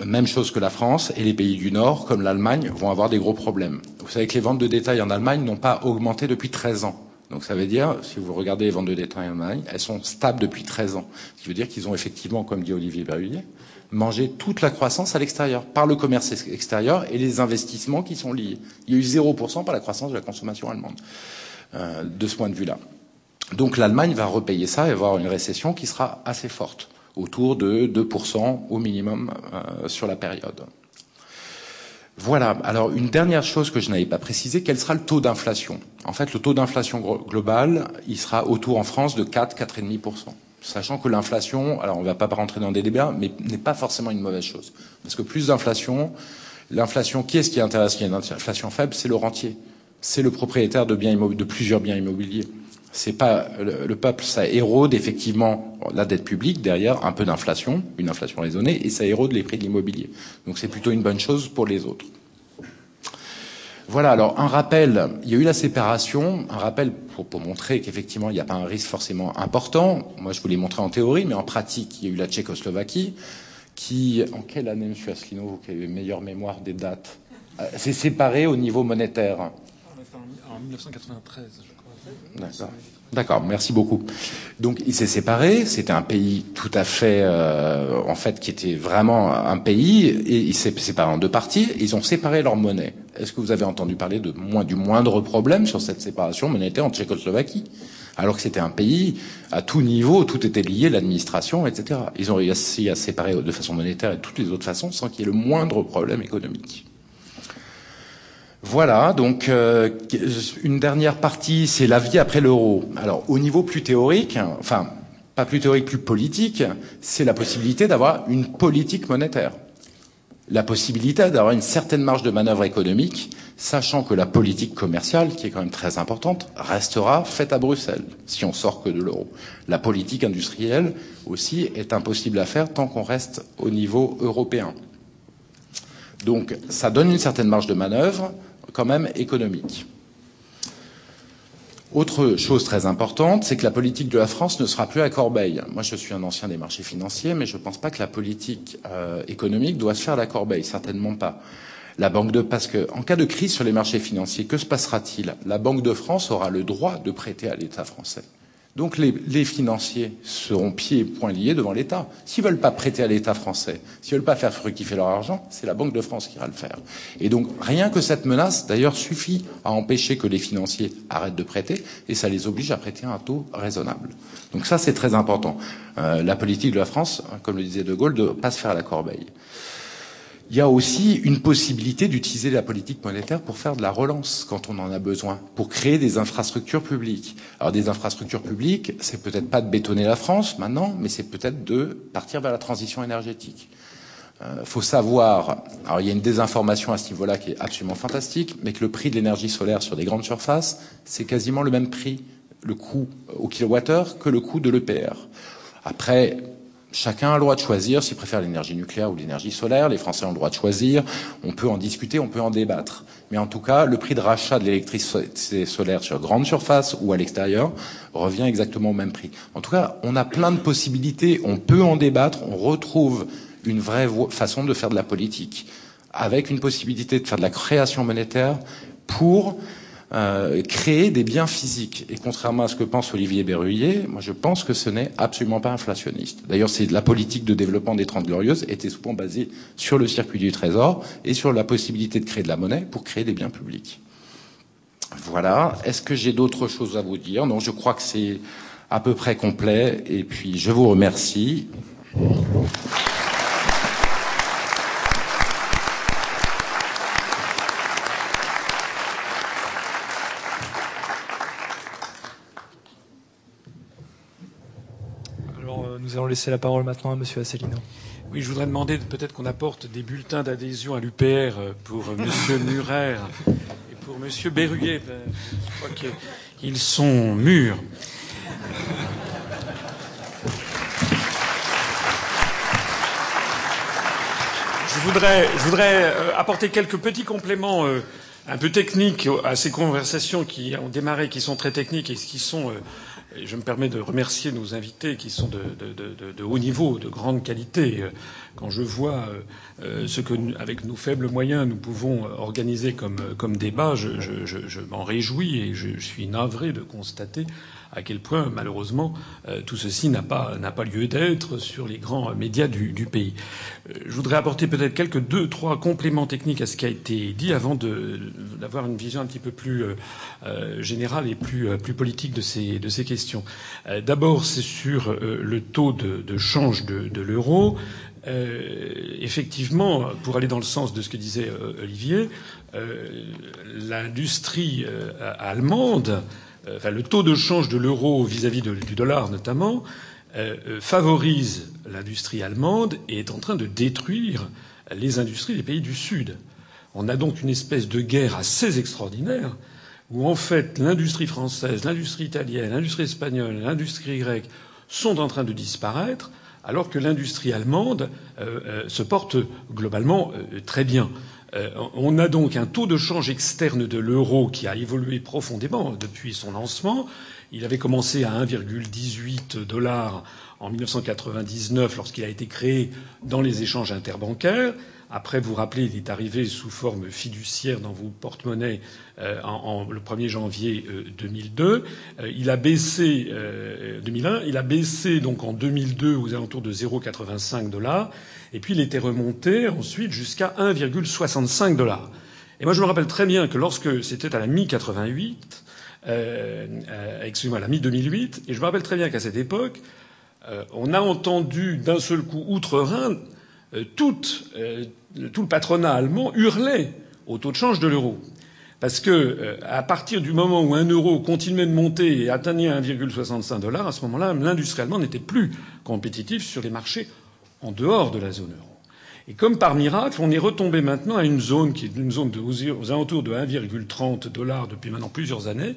[SPEAKER 4] Même chose que la France et les pays du Nord, comme l'Allemagne, vont avoir des gros problèmes. Vous savez que les ventes de détail en Allemagne n'ont pas augmenté depuis 13 ans. Donc ça veut dire, si vous regardez les ventes de détail en Allemagne, elles sont stables depuis 13 ans. Ce qui veut dire qu'ils ont effectivement, comme dit Olivier Berrulier, mangé toute la croissance à l'extérieur, par le commerce extérieur et les investissements qui sont liés. Il y a eu 0% par la croissance de la consommation allemande, euh, de ce point de vue-là. Donc l'Allemagne va repayer ça et avoir une récession qui sera assez forte autour de 2% au minimum euh, sur la période. Voilà. Alors une dernière chose que je n'avais pas précisé, quel sera le taux d'inflation? En fait, le taux d'inflation global, il sera autour en France de 4, 4,5%. Sachant que l'inflation, alors on ne va pas rentrer dans des débats, mais n'est pas forcément une mauvaise chose. Parce que plus d'inflation, l'inflation, qui est-ce qui intéresse qu'il y ait une inflation faible C'est le rentier. C'est le propriétaire de plusieurs biens immobiliers c'est pas le, peuple, ça érode effectivement la dette publique derrière un peu d'inflation, une inflation raisonnée, et ça érode les prix de l'immobilier. Donc c'est plutôt une bonne chose pour les autres. Voilà, alors un rappel, il y a eu la séparation, un rappel pour, montrer qu'effectivement il n'y a pas un risque forcément important. Moi je vous l'ai montré en théorie, mais en pratique, il y a eu la Tchécoslovaquie, qui, en quelle année, M. Asselineau, vous qui avez meilleure mémoire des dates, euh, s'est séparée au niveau monétaire?
[SPEAKER 2] En 1993, je
[SPEAKER 4] D'accord. Merci beaucoup. Donc il s'est séparé, c'était un pays tout à fait, euh, en fait, qui était vraiment un pays, et il s'est séparé en deux parties, ils ont séparé leur monnaie. Est-ce que vous avez entendu parler de du moindre problème sur cette séparation monétaire en Tchécoslovaquie alors que c'était un pays à tout niveau, tout était lié, l'administration, etc. Ils ont réussi à séparer de façon monétaire et toutes les autres façons sans qu'il y ait le moindre problème économique. Voilà, donc euh, une dernière partie, c'est la vie après l'euro. Alors au niveau plus théorique, enfin pas plus théorique, plus politique, c'est la possibilité d'avoir une politique monétaire. La possibilité d'avoir une certaine marge de manœuvre économique, sachant que la politique commerciale, qui est quand même très importante, restera faite à Bruxelles, si on sort que de l'euro. La politique industrielle aussi est impossible à faire tant qu'on reste au niveau européen. Donc ça donne une certaine marge de manœuvre quand même économique. Autre chose très importante, c'est que la politique de la France ne sera plus à corbeille. Moi, je suis un ancien des marchés financiers, mais je ne pense pas que la politique euh, économique doit se faire à la corbeille, certainement pas. La Banque de parce que en cas de crise sur les marchés financiers, que se passera-t-il? La Banque de France aura le droit de prêter à l'État français. Donc les, financiers seront pieds et poings liés devant l'État. S'ils veulent pas prêter à l'État français, s'ils veulent pas faire fructifier leur argent, c'est la Banque de France qui ira le faire. Et donc rien que cette menace, d'ailleurs, suffit à empêcher que les financiers arrêtent de prêter, et ça les oblige à prêter à un taux raisonnable. Donc ça, c'est très important. Euh, la politique de la France, comme le disait De Gaulle, ne pas se faire à la corbeille il y a aussi une possibilité d'utiliser la politique monétaire pour faire de la relance quand on en a besoin, pour créer des infrastructures publiques. Alors des infrastructures publiques, c'est peut-être pas de bétonner la France maintenant, mais c'est peut-être de partir vers la transition énergétique. Euh, faut savoir, alors il y a une désinformation à ce niveau-là qui est absolument fantastique, mais que le prix de l'énergie solaire sur des grandes surfaces, c'est quasiment le même prix, le coût au kilowattheure, que le coût de l'EPR. Après, Chacun a le droit de choisir s'il préfère l'énergie nucléaire ou l'énergie solaire. Les Français ont le droit de choisir. On peut en discuter, on peut en débattre. Mais en tout cas, le prix de rachat de l'électricité solaire sur grande surface ou à l'extérieur revient exactement au même prix. En tout cas, on a plein de possibilités. On peut en débattre. On retrouve une vraie façon de faire de la politique avec une possibilité de faire de la création monétaire pour euh, créer des biens physiques. Et contrairement à ce que pense Olivier Berruyer, moi je pense que ce n'est absolument pas inflationniste. D'ailleurs, c'est la politique de développement des Trente Glorieuses était souvent basée sur le circuit du Trésor et sur la possibilité de créer de la monnaie pour créer des biens publics. Voilà. Est-ce que j'ai d'autres choses à vous dire? Non, je crois que c'est à peu près complet. Et puis, je vous remercie.
[SPEAKER 1] Nous allons laisser la parole maintenant à Monsieur Asselineau.
[SPEAKER 2] Oui, je voudrais demander peut-être qu'on apporte des bulletins d'adhésion à l'UPR euh, pour euh, Monsieur <laughs> Murer et pour Monsieur Berruyer. Je crois qu'ils sont mûrs. Je voudrais, je voudrais euh, apporter quelques petits compléments un peu techniques à ces conversations qui ont démarré, qui sont très techniques et qui sont je me permets de remercier nos invités qui sont de, haut niveau, de grande qualité. Quand je vois euh, ce que, avec nos faibles moyens, nous pouvons organiser comme, débat, je m'en réjouis et je, suis navré de constater à quel point, malheureusement, euh, tout ceci n'a pas, pas lieu d'être sur les grands médias du, pays. Euh, je voudrais apporter peut-être quelques deux, trois compléments techniques à ce qui a été dit avant d'avoir une vision un petit peu plus euh, générale et plus, plus politique de ces, de ces questions. D'abord, c'est sur le taux de, change de, de l'euro. Effectivement, pour aller dans le sens de ce que disait Olivier, l'industrie allemande enfin, le taux de change de l'euro vis-à-vis du dollar notamment euh, euh, favorise l'industrie allemande et est en train de détruire les industries des pays du Sud. On a donc une espèce de guerre assez extraordinaire où en fait l'industrie française, l'industrie italienne, l'industrie espagnole, l'industrie grecque sont en train de disparaître alors que l'industrie allemande se porte globalement très bien. Euh, on a donc un taux de change externe de l'euro qui a évolué profondément depuis son lancement. Il avait commencé à 1,18 dollars en 1999 lorsqu'il a été créé dans les échanges interbancaires. Après, vous rappelez, il est arrivé sous forme fiduciaire dans vos porte-monnaies euh, en, le 1er janvier 2002. Euh, euh, il a baissé 2001. Il a baissé donc en 2002 aux alentours de 0,85 dollars. Et puis il était remonté ensuite jusqu'à 1,65 dollars. Et moi, je me rappelle très bien que lorsque c'était à la mi 88, euh, euh, excusez-moi, la mi-2008. Et je me rappelle très bien qu'à cette époque, euh, on a entendu d'un seul coup, outre-Rhin, tout, tout le patronat allemand hurler au taux de change de l'euro. Parce que à partir du moment où un euro continuait de monter et atteignait 1,65 dollars, à ce moment-là, l'industrie allemande n'était plus compétitive sur les marchés en dehors de la zone euro. Et comme par miracle, on est retombé maintenant à une zone qui est une zone de, aux alentours de 1,30 dollars depuis maintenant plusieurs années,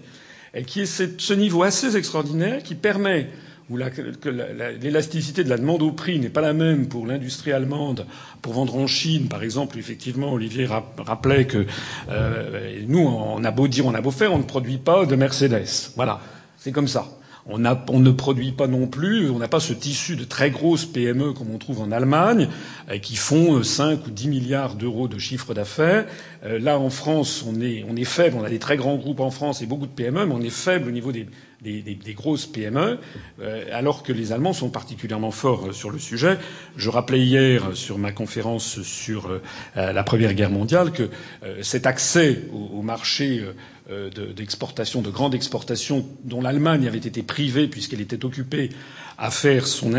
[SPEAKER 2] et qui est ce niveau assez extraordinaire qui permet où l'élasticité de la demande au prix n'est pas la même pour l'industrie allemande pour vendre en Chine, par exemple. Effectivement, Olivier rappelait que euh, nous, on a beau dire, on a beau faire, on ne produit pas de Mercedes. Voilà, c'est comme ça. On, ne produit pas non plus, on n'a pas ce tissu de très grosses PME comme on trouve en Allemagne, euh, qui font 5 euh, ou 10 milliards d'euros de chiffre d'affaires. Euh, là, en France, on est, on est faible. On a des très grands groupes en France et beaucoup de PME, mais on est faible au niveau des, des, des, grosses PME, alors que les Allemands sont particulièrement forts sur le sujet. Je rappelais hier sur ma conférence sur la Première Guerre mondiale que cet accès au, au marché d'exportation, de, de grande exportation, dont l'Allemagne avait été privée puisqu'elle était occupée à faire son,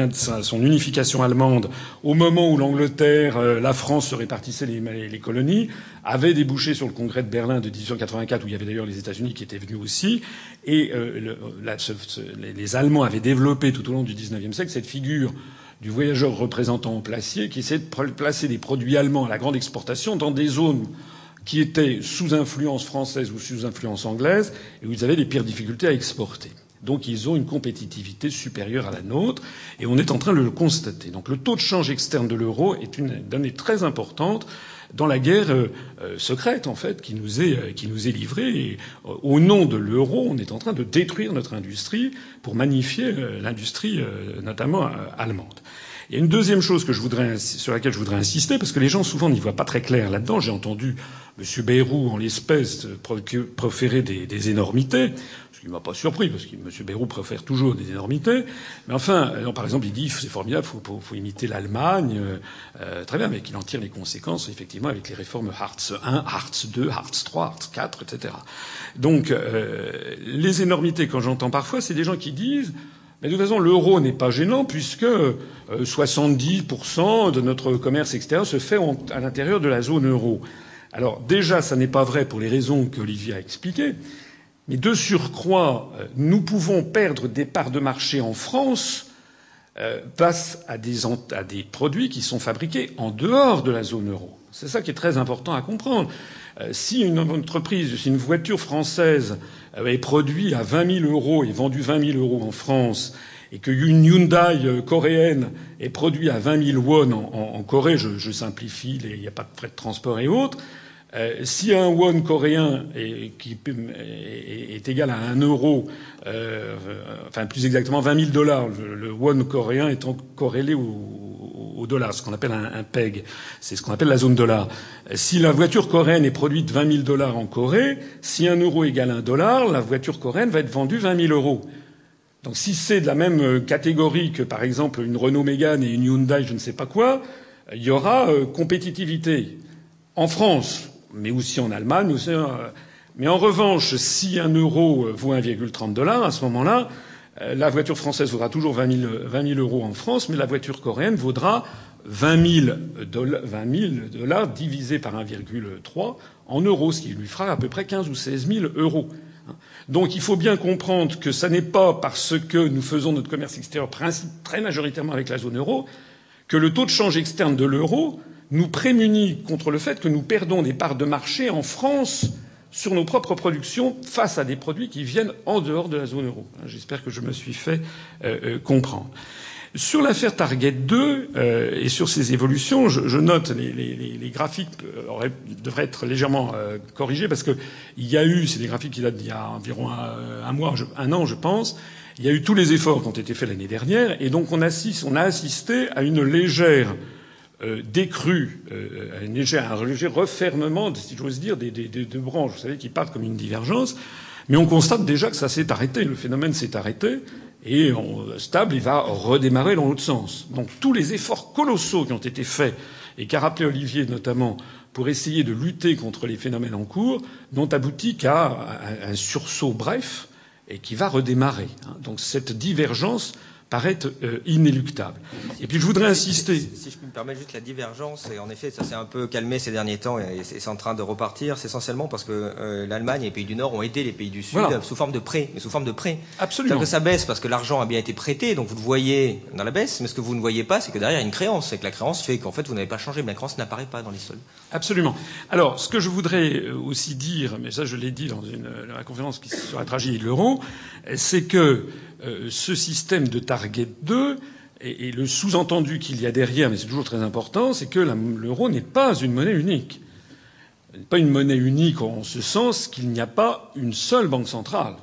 [SPEAKER 2] unification allemande au moment où l'Angleterre, euh, la France se répartissaient les, colonies, avait débouché sur le congrès de Berlin de 1884 où il y avait d'ailleurs les États-Unis qui étaient venus aussi, et euh, les Allemands avaient développé tout au long du XIXe siècle cette figure du voyageur représentant au placier qui essaie de placer des produits allemands à la grande exportation dans des zones qui étaient sous influence française ou sous influence anglaise et où ils avaient les pires difficultés à exporter. Donc ils ont une compétitivité supérieure à la nôtre et on est en train de le constater. Donc le taux de change externe de l'euro est une donnée très importante dans la guerre euh, euh, secrète en fait qui nous est euh, qui nous est livrée et au nom de l'euro on est en train de détruire notre industrie pour magnifier l'industrie notamment allemande. Il y a une deuxième chose que je voudrais, sur laquelle je voudrais insister, parce que les gens souvent n'y voient pas très clair là-dedans. J'ai entendu M. Bayrou, en l'espèce, proférer des, des énormités, ce qui ne m'a pas surpris, parce que M. Bayrou préfère toujours des énormités. Mais enfin, euh, par exemple, il dit c'est formidable, il faut, faut, imiter l'Allemagne. Euh, euh, très bien, mais qu'il en tire les conséquences, effectivement, avec les réformes Hartz 1, Hartz 2, Hartz 3, Hartz 4, etc. Donc, euh, les énormités, quand j'entends parfois, c'est des gens qui disent mais de toute façon, l'euro n'est pas gênant puisque 70% de notre commerce extérieur se fait à l'intérieur de la zone euro. Alors déjà, ça n'est pas vrai pour les raisons qu'Olivier a expliquées, mais de surcroît, euh, nous pouvons perdre des parts de marché en France euh, face à des, à des produits qui sont fabriqués en dehors de la zone euro. C'est ça qui est très important à comprendre. Euh, si une entreprise, si une voiture française est produite à 20 000 euros et vendue 20 000 euros en France, et qu'une Hyundai coréenne est produite à 20 000 won en, Corée, je, simplifie, il n'y a pas de frais de transport et autres, euh, si un won coréen est, égal à un euro, euh, enfin plus exactement 20 000 dollars, le, won coréen étant corrélé au, au dollar, ce qu'on appelle un, un peg, c'est ce qu'on appelle la zone dollar. Si la voiture coréenne est produite 20 000 dollars en Corée, si un euro égale un dollar, la voiture coréenne va être vendue 20 000 euros. Donc si c'est de la même catégorie que par exemple une Renault Mégane et une Hyundai, je ne sais pas quoi, il y aura euh, compétitivité. En France, mais aussi en Allemagne. Euh, mais en revanche, si un euro vaut 1,30 dollars, à ce moment-là, euh, la voiture française vaudra toujours 20 000, 20 000 euros en France, mais la voiture coréenne vaudra 20 000 dollars, 20 000 dollars divisé par 1,3 en euros, ce qui lui fera à peu près 15 ou 16 000 euros. Donc il faut bien comprendre que ce n'est pas parce que nous faisons notre commerce extérieur très majoritairement avec la zone euro que le taux de change externe de l'euro nous prémunit contre le fait que nous perdons des parts de marché en France sur nos propres productions face à des produits qui viennent en dehors de la zone euro. J'espère que je me suis fait euh, euh, comprendre. Sur l'affaire Target 2 euh, et sur ses évolutions, je, note les, les, graphiques euh, devraient être légèrement euh, corrigés parce qu'il y a eu, c'est des graphiques qui datent d'il y a environ un, un mois, un an, je pense. Il y a eu tous les efforts qui ont été faits l'année dernière et donc on, assiste, on a assisté à une légère décrue, euh, un, léger, un léger refermement, si j'ose dire, des, des, des, branches, vous savez, qui partent comme une divergence. Mais on constate déjà que ça s'est arrêté, le phénomène s'est arrêté, et on, stable, il va redémarrer dans l'autre sens. Donc tous les efforts colossaux qui ont été faits, et qu'a rappelé Olivier notamment pour essayer de lutter contre les phénomènes en cours n'ont abouti qu'à un sursaut bref et qui va redémarrer. Hein. Donc cette divergence paraît euh, inéluctable. Et puis je voudrais insister.
[SPEAKER 3] Si, je peux me permettre juste la divergence, et en effet ça s'est un peu calmé ces derniers temps et c'est en train de repartir, c'est essentiellement parce que euh, l'Allemagne et les pays du Nord ont aidé les pays du Sud sous forme de prêts, mais sous forme de prêts.
[SPEAKER 2] Absolument.
[SPEAKER 3] que ça baisse parce que l'argent a bien été prêté, donc vous le voyez dans la baisse, mais ce que vous ne voyez pas, c'est que derrière il y a une créance, c'est que la créance fait qu'en fait vous n'avez pas changé, mais la créance n'apparaît pas dans les sols.
[SPEAKER 2] Absolument. Alors ce que je voudrais euh, aussi dire, mais ça je l'ai dit dans, une, la conférence qui sur la tragédie de l'euro, c'est que ce système de Target 2 et, le sous-entendu qu'il y a derrière, mais c'est toujours très important, c'est que l'euro n'est pas une monnaie unique. Pas une monnaie unique en ce sens qu'il n'y a pas une seule banque centrale.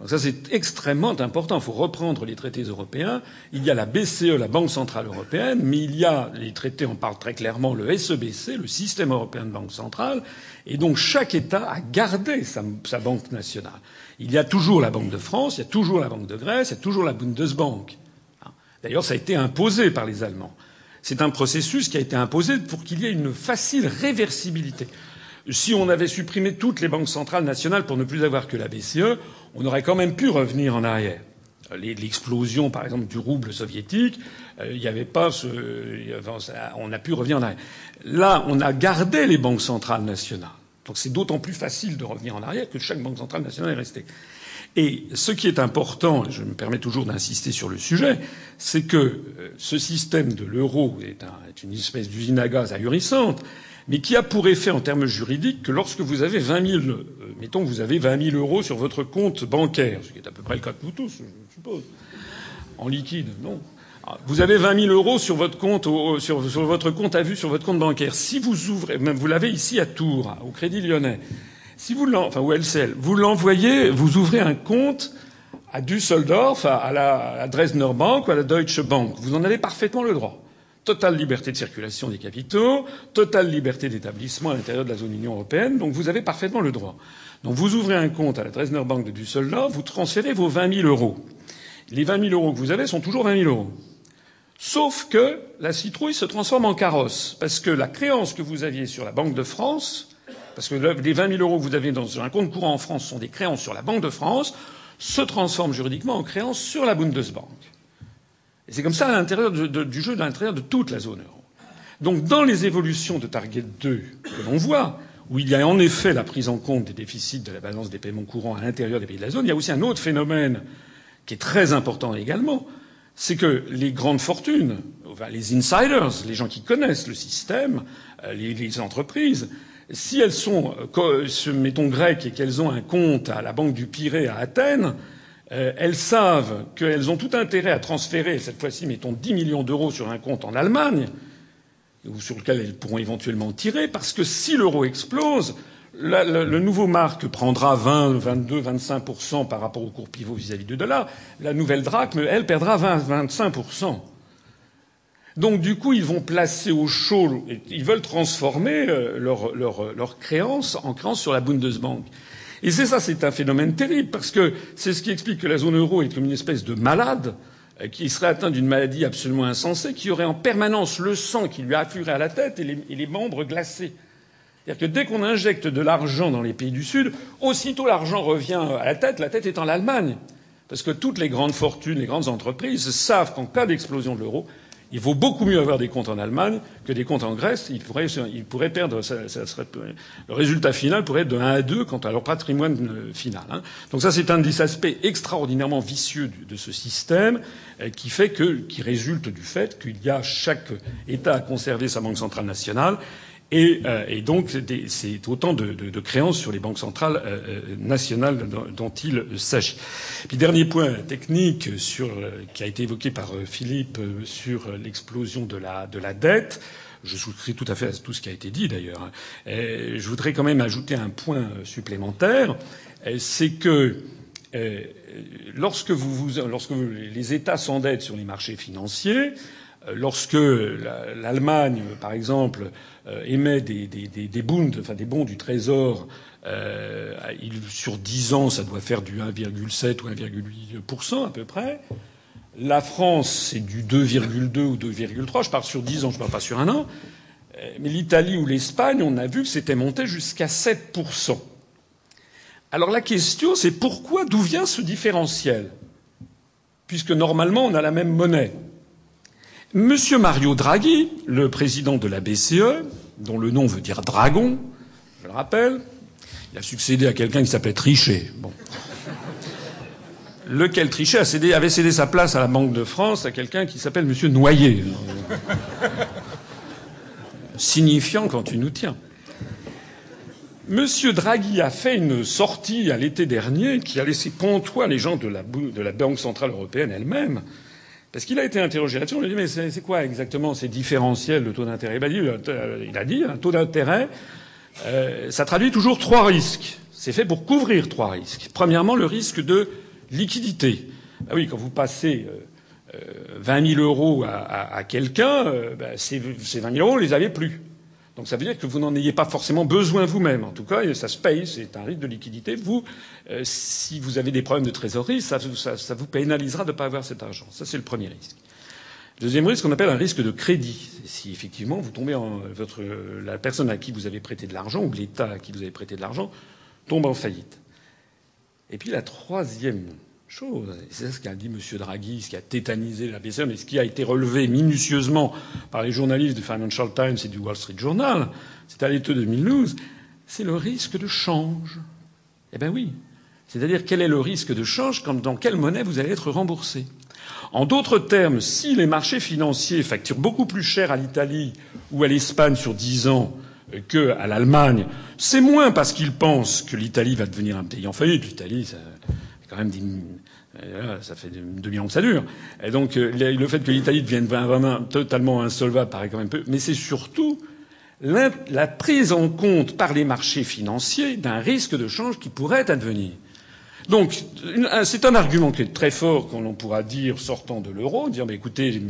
[SPEAKER 2] Donc ça, c'est extrêmement important. Il faut reprendre les traités européens. Il y a la BCE, la Banque centrale européenne, mais il y a les traités, on parle très clairement, le SEBC, le système européen de banque centrale. Et donc chaque État a gardé sa banque nationale. Il y a toujours la Banque de France, il y a toujours la Banque de Grèce, il y a toujours la Bundesbank. D'ailleurs, ça a été imposé par les Allemands. C'est un processus qui a été imposé pour qu'il y ait une facile réversibilité. Si on avait supprimé toutes les banques centrales nationales pour ne plus avoir que la BCE, on aurait quand même pu revenir en arrière. L'explosion, par exemple, du rouble soviétique, euh, il n'y avait pas ce, on a pu revenir en arrière. Là, on a gardé les banques centrales nationales. Donc c'est d'autant plus facile de revenir en arrière que chaque banque centrale nationale est restée. Et ce qui est important, et je me permets toujours d'insister sur le sujet, c'est que euh, ce système de l'euro est, une espèce d'usine à gaz ahurissante, mais qui a pour effet en termes juridiques que lorsque vous avez 20 000, euh, mettons que vous avez 20 000 euros sur votre compte bancaire, ce qui est à peu près le cas de vous tous, je suppose, en liquide, non? Vous avez 20 000 euros sur votre compte, sur, votre compte à vue, sur votre compte bancaire. Si vous ouvrez, même vous l'avez ici à Tours, au Crédit Lyonnais, si vous enfin au LCL, vous l'envoyez, vous ouvrez un compte à Düsseldorf, à, la, Dresdner Bank ou à la Deutsche Bank. Vous en avez parfaitement le droit. Totale liberté de circulation des capitaux, totale liberté d'établissement à l'intérieur de la zone Union européenne, donc vous avez parfaitement le droit. Donc vous ouvrez un compte à la Dresdner Bank de Düsseldorf, vous transférez vos 20 000 euros. Les 20 000 euros que vous avez sont toujours 20 000 euros. Sauf que la citrouille se transforme en carrosse, parce que la créance que vous aviez sur la Banque de France, parce que les 20 000 euros que vous avez dans un compte courant en France sont des créances sur la Banque de France, se transforment juridiquement en créances sur la Bundesbank. Et c'est comme ça à l'intérieur du jeu, à l'intérieur de toute la zone euro. Donc dans les évolutions de Target 2 que l'on voit, où il y a en effet la prise en compte des déficits de la balance des paiements courants à l'intérieur des pays de la zone, il y a aussi un autre phénomène qui est très important également, c'est que les grandes fortunes, les insiders, les gens qui connaissent le système, euh, les, les entreprises, si elles sont, euh, mettons, grecques et qu'elles ont un compte à la Banque du Pirée à Athènes, euh, elles savent qu'elles ont tout intérêt à transférer, cette fois-ci, mettons, 10 millions d'euros sur un compte en Allemagne, ou sur lequel elles pourront éventuellement tirer, parce que si l'euro explose, le, nouveau marque prendra 20, 22, 25% par rapport au cours pivot vis-à-vis du dollar. La nouvelle drachme, elle, perdra 20, 25%. Donc du coup, ils vont placer au chaud, ils veulent transformer euh, leur, leur, créance en créance sur la Bundesbank. Et c'est ça, c'est un phénomène terrible, parce que c'est ce qui explique que la zone euro est comme une espèce de malade euh, qui serait atteint d'une maladie absolument insensée, qui aurait en permanence le sang qui lui affluerait à la tête et et les membres glacés. C'est-à-dire que dès qu'on injecte de l'argent dans les pays du Sud, aussitôt l'argent revient à la tête, la tête étant l'Allemagne. Parce que toutes les grandes fortunes, les grandes entreprises savent qu'en cas d'explosion de l'euro, il vaut beaucoup mieux avoir des comptes en Allemagne que des comptes en Grèce. Ils pourraient, perdre, le résultat final pourrait être de 1 à 2 quant à leur patrimoine euh, final. Hein. Donc ça, c'est un des aspects extraordinairement vicieux de ce système euh, qui fait que, qui résulte du fait qu'il y a chaque État à conserver sa banque centrale nationale et, euh, et, donc, c'est autant de, de, de, créances sur les banques centrales euh, euh nationales dont, dont il s'agit. Puis dernier point technique sur, euh, qui a été évoqué par euh, Philippe sur l'explosion de la, de la dette. Je souscris tout à fait à tout ce qui a été dit d'ailleurs. Hein. Je voudrais quand même ajouter un point supplémentaire, c'est que lorsque, vous, vous, lorsque les États s'endettent sur les marchés financiers, lorsque l'Allemagne, par exemple, euh, émet des, bonds, bons du Trésor, euh, sur 10 ans, ça doit faire du 1,7 ou 1,8% à peu près. La France, c'est du 2,2 ou 2,3. Je parle sur 10 ans, je ne parle pas sur un an. Mais l'Italie ou l'Espagne, on a vu que c'était monté jusqu'à 7%. Alors la question, c'est pourquoi, d'où vient ce différentiel? Puisque normalement, on a la même monnaie. Monsieur Mario Draghi, le président de la BCE, dont le nom veut dire dragon, je le rappelle, il a succédé à quelqu'un qui s'appelait Trichet. Lequel Trichet avait cédé sa place à la Banque de France à quelqu'un qui s'appelle Monsieur Noyer. Signifiant quand tu nous tiens. Monsieur Draghi a fait une sortie à l'été dernier qui a laissé pontois les gens de la Banque centrale européenne elle-même parce qu'il a été interrogé là-dessus, on lui a dit mais c'est quoi exactement ces différentiels de taux d'intérêt? Il a dit un taux d'intérêt, euh, ça traduit toujours trois risques. C'est fait pour couvrir trois risques. Premièrement, le risque de liquidité. Ah oui, quand vous passez euh, 20 euh, 000 euros à, quelqu'un, euh, ces, ces 20 000 euros, vous les avez plus. Donc ça veut dire que vous n'en ayez pas forcément besoin vous-même. En tout cas, ça se paye, c'est un risque de liquidité. Vous, euh, si vous avez des problèmes de trésorerie, ça, vous pénalisera de ne pas avoir cet argent. Ça, c'est le premier risque. Deuxième risque, qu'on appelle un risque de crédit. Si effectivement vous tombez en votre la personne à qui vous avez prêté de l'argent ou l'État à qui vous avez prêté de l'argent tombe en faillite. Et puis la troisième C'est ce qu'a dit M. Draghi, ce qui a tétanisé la BCE, mais ce qui a été relevé minutieusement par les journalistes du Financial Times et du Wall Street Journal, c'est à l'été 2012, c'est le risque de change. Eh ben oui. C'est-à-dire quel est le risque de change quand, dans quelle monnaie vous allez être remboursé? En d'autres termes, si les marchés financiers facturent beaucoup plus cher à l'Italie ou à l'Espagne sur dix ans qu'à l'Allemagne, c'est moins parce qu'ils pensent que l'Italie va devenir un pays en faillite. L'Italie, ça, quand même ça fait 2000 ans que ça dure. Et donc euh, le fait que l'Italie devienne vraiment totalement insolvable paraît quand même peu. Mais c'est surtout la prise en compte par les marchés financiers d'un risque de change qui pourrait advenir. Donc, c'est un argument qui est très fort quand on pourra dire, sortant de l'euro, dire, mais écoutez,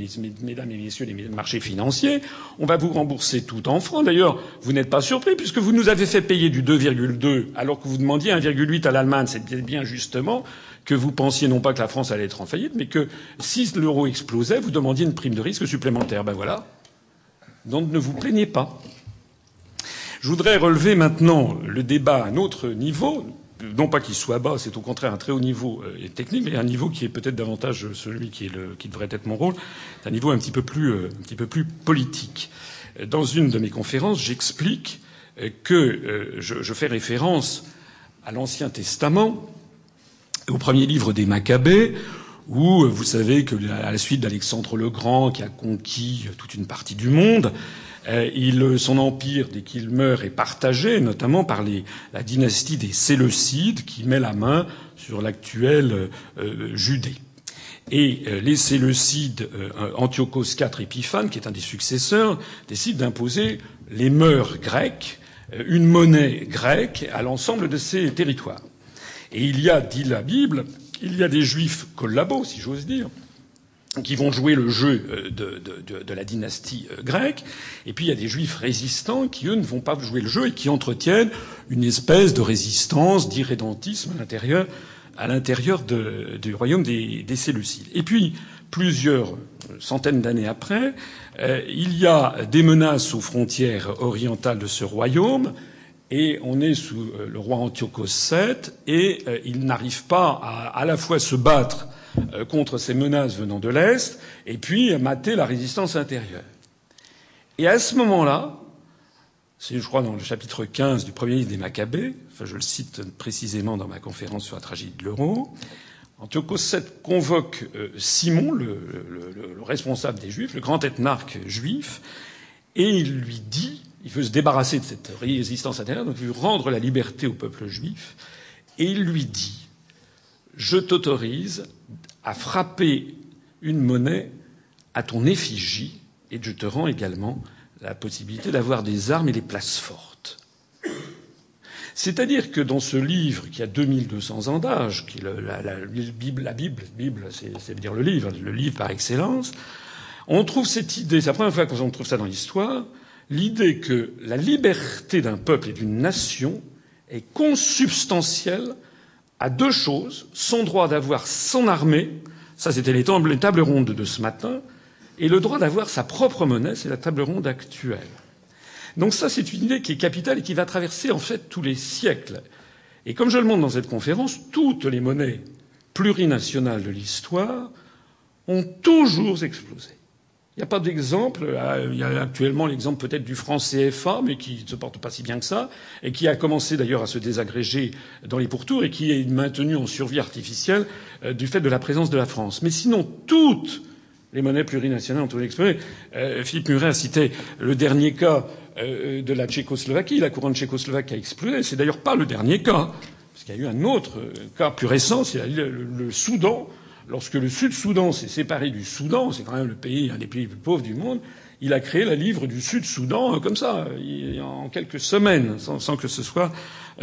[SPEAKER 2] mesdames et messieurs les marchés financiers, on va vous rembourser tout en francs. D'ailleurs, vous n'êtes pas surpris puisque vous nous avez fait payer du 2,2 alors que vous demandiez 1,8 à l'Allemagne. C'était bien justement que vous pensiez non pas que la France allait être en faillite, mais que si l'euro explosait, vous demandiez une prime de risque supplémentaire. Ben voilà. Donc ne vous plaignez pas. Je voudrais relever maintenant le débat à un autre niveau, non pas qu'il soit bas, c'est au contraire un très haut niveau euh, technique, mais un niveau qui est peut-être davantage celui qui, devrait être mon rôle, c'est un niveau un petit peu plus, euh, un petit peu plus politique. Dans une de mes conférences, j'explique euh, que je, fais référence à l'Ancien Testament, au premier livre des Maccabées, où vous savez que à la suite d'Alexandre le Grand, qui a conquis toute une partie du monde, euh, il, son empire, dès qu'il meurt, est partagé, notamment par la dynastie des Séleucides, qui met la main sur l'actuelle euh, Judée. Et euh, les Séleucides, euh, Antiochos IV Épiphane, qui est un des successeurs, décide d'imposer les mœurs grecques, une monnaie grecque à l'ensemble de ces territoires. Et il y a, dit la Bible, il y a des juifs collabos, si j'ose dire, qui vont jouer le jeu euh, de, de, de, la dynastie euh, grecque, et puis il y a des juifs résistants qui, eux, ne vont pas jouer le jeu et qui entretiennent une espèce de résistance, d'irrédentisme à l'intérieur, à l'intérieur du royaume des, des Séleucides. Et puis, plusieurs centaines d'années après, euh, il y a des menaces aux frontières orientales de ce royaume, et on est sous le roi Antiochos VII, et il n'arrive pas à à la fois se battre euh, contre ces menaces venant de l'Est, et puis mater la résistance intérieure. Et à ce moment-là, c'est je crois dans le chapitre 15 du premier livre des Maccabées, enfin je le cite précisément dans ma conférence sur la tragédie de l'euro, Antiochos VII convoque euh, Simon, le, le, le, responsable des Juifs, le grand ethnarque juif, et il lui dit, il veut se débarrasser de cette résistance intérieure, donc il veut rendre la liberté au peuple juif, et il lui dit, je t'autorise à frapper une monnaie à ton effigie et je te rends également la possibilité d'avoir des armes et des places fortes. C'est-à-dire que dans ce livre qui a 2200 ans d'âge, qui est la, Bible, la Bible, Bible, c'est dire le livre, le livre par excellence, on trouve cette idée, c'est la première fois qu'on trouve ça dans l'histoire, l'idée que la liberté d'un peuple et d'une nation est consubstantielle à deux choses son droit d'avoir son armée, ça c'était les tables rondes de ce matin, et le droit d'avoir sa propre monnaie, c'est la table ronde actuelle. Donc ça, c'est une idée qui est capitale et qui va traverser en fait tous les siècles. Et comme je le montre dans cette conférence, toutes les monnaies plurinationales de l'histoire ont toujours explosé. Il n'y a pas d'exemple. Euh, il y a actuellement l'exemple peut-être du franc CFA, mais qui ne se porte pas si bien que ça, et qui a commencé d'ailleurs à se désagréger dans les pourtours et qui est maintenu en survie artificielle euh, du fait de la présence de la France. Mais sinon, toutes les monnaies plurinationales ont explosé. Euh, Philippe Muret a cité le dernier cas de la Tchécoslovaquie. La couronne tchécoslovaque a explosé. C'est d'ailleurs pas le dernier cas, parce qu'il y a eu un autre cas plus récent, c'est le Soudan lorsque le Sud-Soudan s'est séparé du Soudan, c'est quand même le pays, un des pays les plus pauvres du monde, il a créé la livre du Sud-Soudan euh, comme ça, en quelques semaines, sans, que ce soit,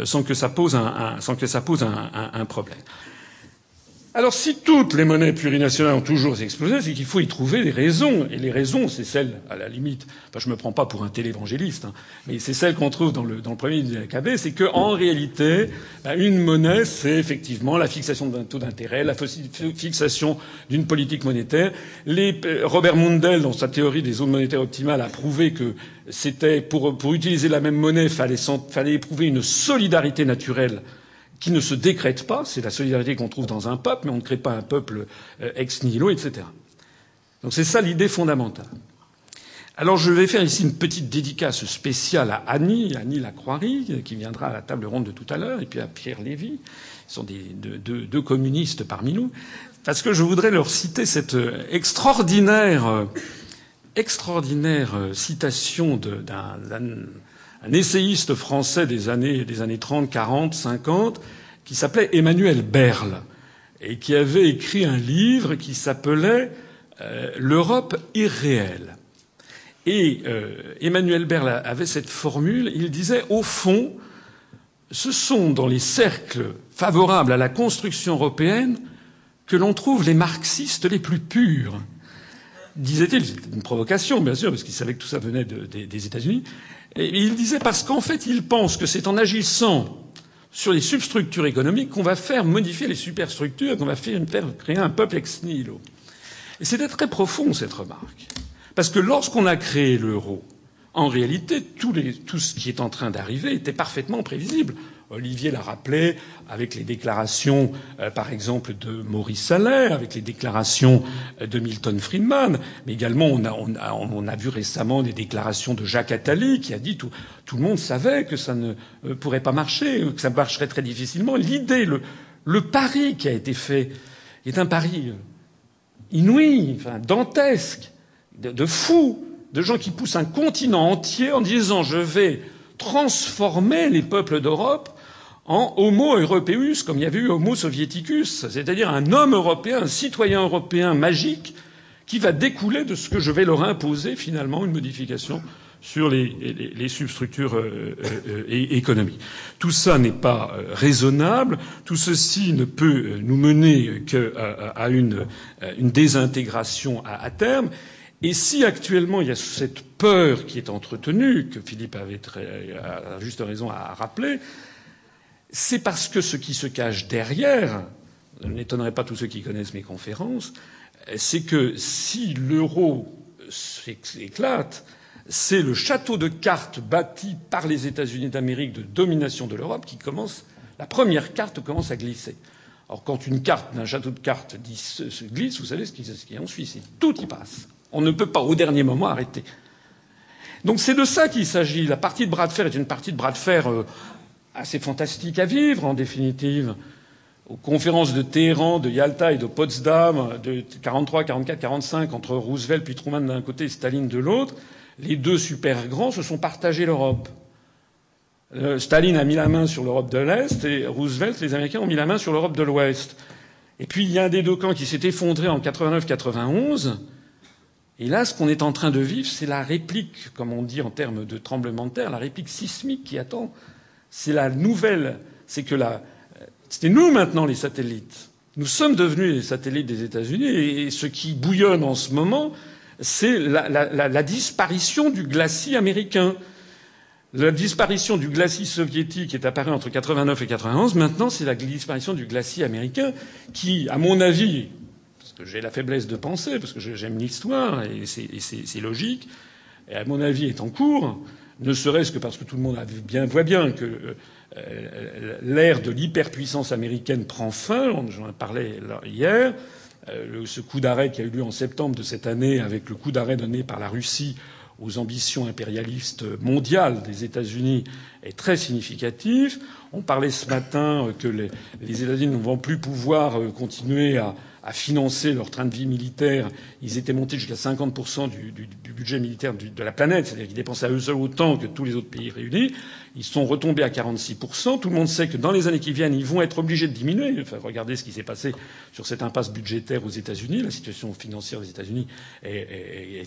[SPEAKER 2] euh, sans que ça pose un, sans que ça pose un problème. Alors si toutes les monnaies plurinationales ont toujours explosé, c'est qu'il faut y trouver des raisons. Et les raisons, c'est celles, à la limite, je me prends pas pour un télévangéliste, hein, mais c'est celles qu'on trouve dans le, dans le premier du AKB, c'est qu'en réalité, bah, une monnaie, c'est effectivement la fixation d'un taux d'intérêt, la fixation d'une politique monétaire. Euh, Robert Mundell, dans sa théorie des zones monétaires optimales, a prouvé que c'était pour, pour utiliser la même monnaie, fallait, fallait éprouver une solidarité naturelle qui ne se décrète pas. C'est la solidarité qu'on trouve dans un peuple, mais on ne crée pas un peuple euh, ex nihilo, etc. Donc c'est ça l'idée fondamentale. Alors je vais faire ici une petite dédicace spéciale à Annie, Annie Lacroix-Rie, qui viendra à la table ronde de tout à l'heure, et puis à Pierre Lévy. Ils sont des, deux, deux, communistes parmi nous. Parce que je voudrais leur citer cette euh, extraordinaire, euh, extraordinaire citation d'un un essayiste français des années, des années 30, 40, 50, qui s'appelait Emmanuel Berle, et qui avait écrit un livre qui s'appelait euh, L'Europe irréelle. Et euh, Emmanuel Berle avait cette formule, il disait, au fond, ce sont dans les cercles favorables à la construction européenne que l'on trouve les marxistes les plus purs. Disait-il, c'était une provocation, bien sûr, parce qu'il savait que tout ça venait des États-Unis. Il disait parce qu'en fait, il pense que c'est en agissant sur les substructures économiques qu'on va faire modifier les superstructures, qu'on va faire, créer un peuple ex nihilo. C'était très profond, cette remarque. Parce que lorsqu'on a créé l'euro, en réalité, tout ce qui est en train d'arriver était parfaitement prévisible. Olivier l'a rappelé avec les déclarations, euh, par exemple, de Maurice Salaire, avec les déclarations euh, de Milton Friedman, mais également on a, vu récemment des déclarations de Jacques Attali qui a dit tout, le monde savait que ça ne euh, pourrait pas marcher, que ça marcherait très difficilement. L'idée, le, le pari qui a été fait est un pari inouï, enfin dantesque, de, de fou, de gens qui poussent un continent entier en disant je vais transformer les peuples d'Europe en Homo europeus, comme il y avait eu Homo soviéticus, c'est-à-dire un homme européen, un citoyen européen magique qui va découler de ce que je vais leur imposer finalement une modification sur les, les, substructures euh, euh, économiques. Tout ça n'est pas euh, raisonnable. Tout ceci ne peut nous mener qu'à une, une, désintégration à, à, terme. Et si actuellement il y a cette peur qui est entretenue, que Philippe avait très, à juste raison à rappeler, c'est parce que ce qui se cache derrière, ne n'étonnerait pas tous ceux qui connaissent mes conférences, c'est que si l'euro s'éclate, c'est le château de cartes bâti par les États-Unis d'Amérique de domination de l'Europe qui commence, la première carte commence à glisser. Alors quand une carte d'un château de cartes se glisse, vous savez ce qui, ce en suit, c'est tout y passe. On ne peut pas au dernier moment arrêter. Donc c'est de ça qu'il s'agit. La partie de bras de fer est une partie de bras de fer euh, assez fantastique à vivre, en définitive. Aux conférences de Téhéran, de Yalta et de Potsdam, de 43, 44, 45, entre Roosevelt puis Truman d'un côté et Staline de l'autre, les deux super grands se sont partagés l'Europe. Euh, Staline a mis la main sur l'Europe de l'Est et Roosevelt, les Américains, ont mis la main sur l'Europe de l'Ouest. Et puis il y a un des deux camps qui s'est effondré en 89-91. Et là, ce qu'on est en train de vivre, c'est la réplique, comme on dit en termes de tremblement de terre, la réplique sismique qui attend c'est la nouvelle, c'est que la, c'est nous maintenant les satellites. Nous sommes devenus les satellites des États-Unis et ce qui bouillonne en ce moment, c'est la, la, disparition du glacis américain. La disparition du glacis soviétique est apparue entre 89 et 91. Maintenant, c'est la disparition du glacis américain qui, à mon avis, parce que j'ai la faiblesse de penser, parce que j'aime l'histoire et c'est logique, et à mon avis est en cours. Ne serait-ce que parce que tout le monde bien, voit bien que euh, l'ère de l'hyperpuissance américaine prend fin. J'en parlais hier. ce coup d'arrêt qui a eu lieu en septembre de cette année avec le coup d'arrêt donné par la Russie aux ambitions impérialistes mondiales des États-Unis est très significatif. On parlait ce matin que les, les États-Unis ne vont plus pouvoir continuer à, à financer leur train de vie militaire. Ils étaient montés jusqu'à 50% du, budget militaire de la planète, c'est-à-dire qu'ils dépensaient à eux seuls autant que tous les autres pays réunis. Ils sont retombés à 46%. Tout le monde sait que dans les années qui viennent, ils vont être obligés de diminuer. Enfin, regardez ce qui s'est passé sur cette impasse budgétaire aux États-Unis. La situation financière des États-Unis est,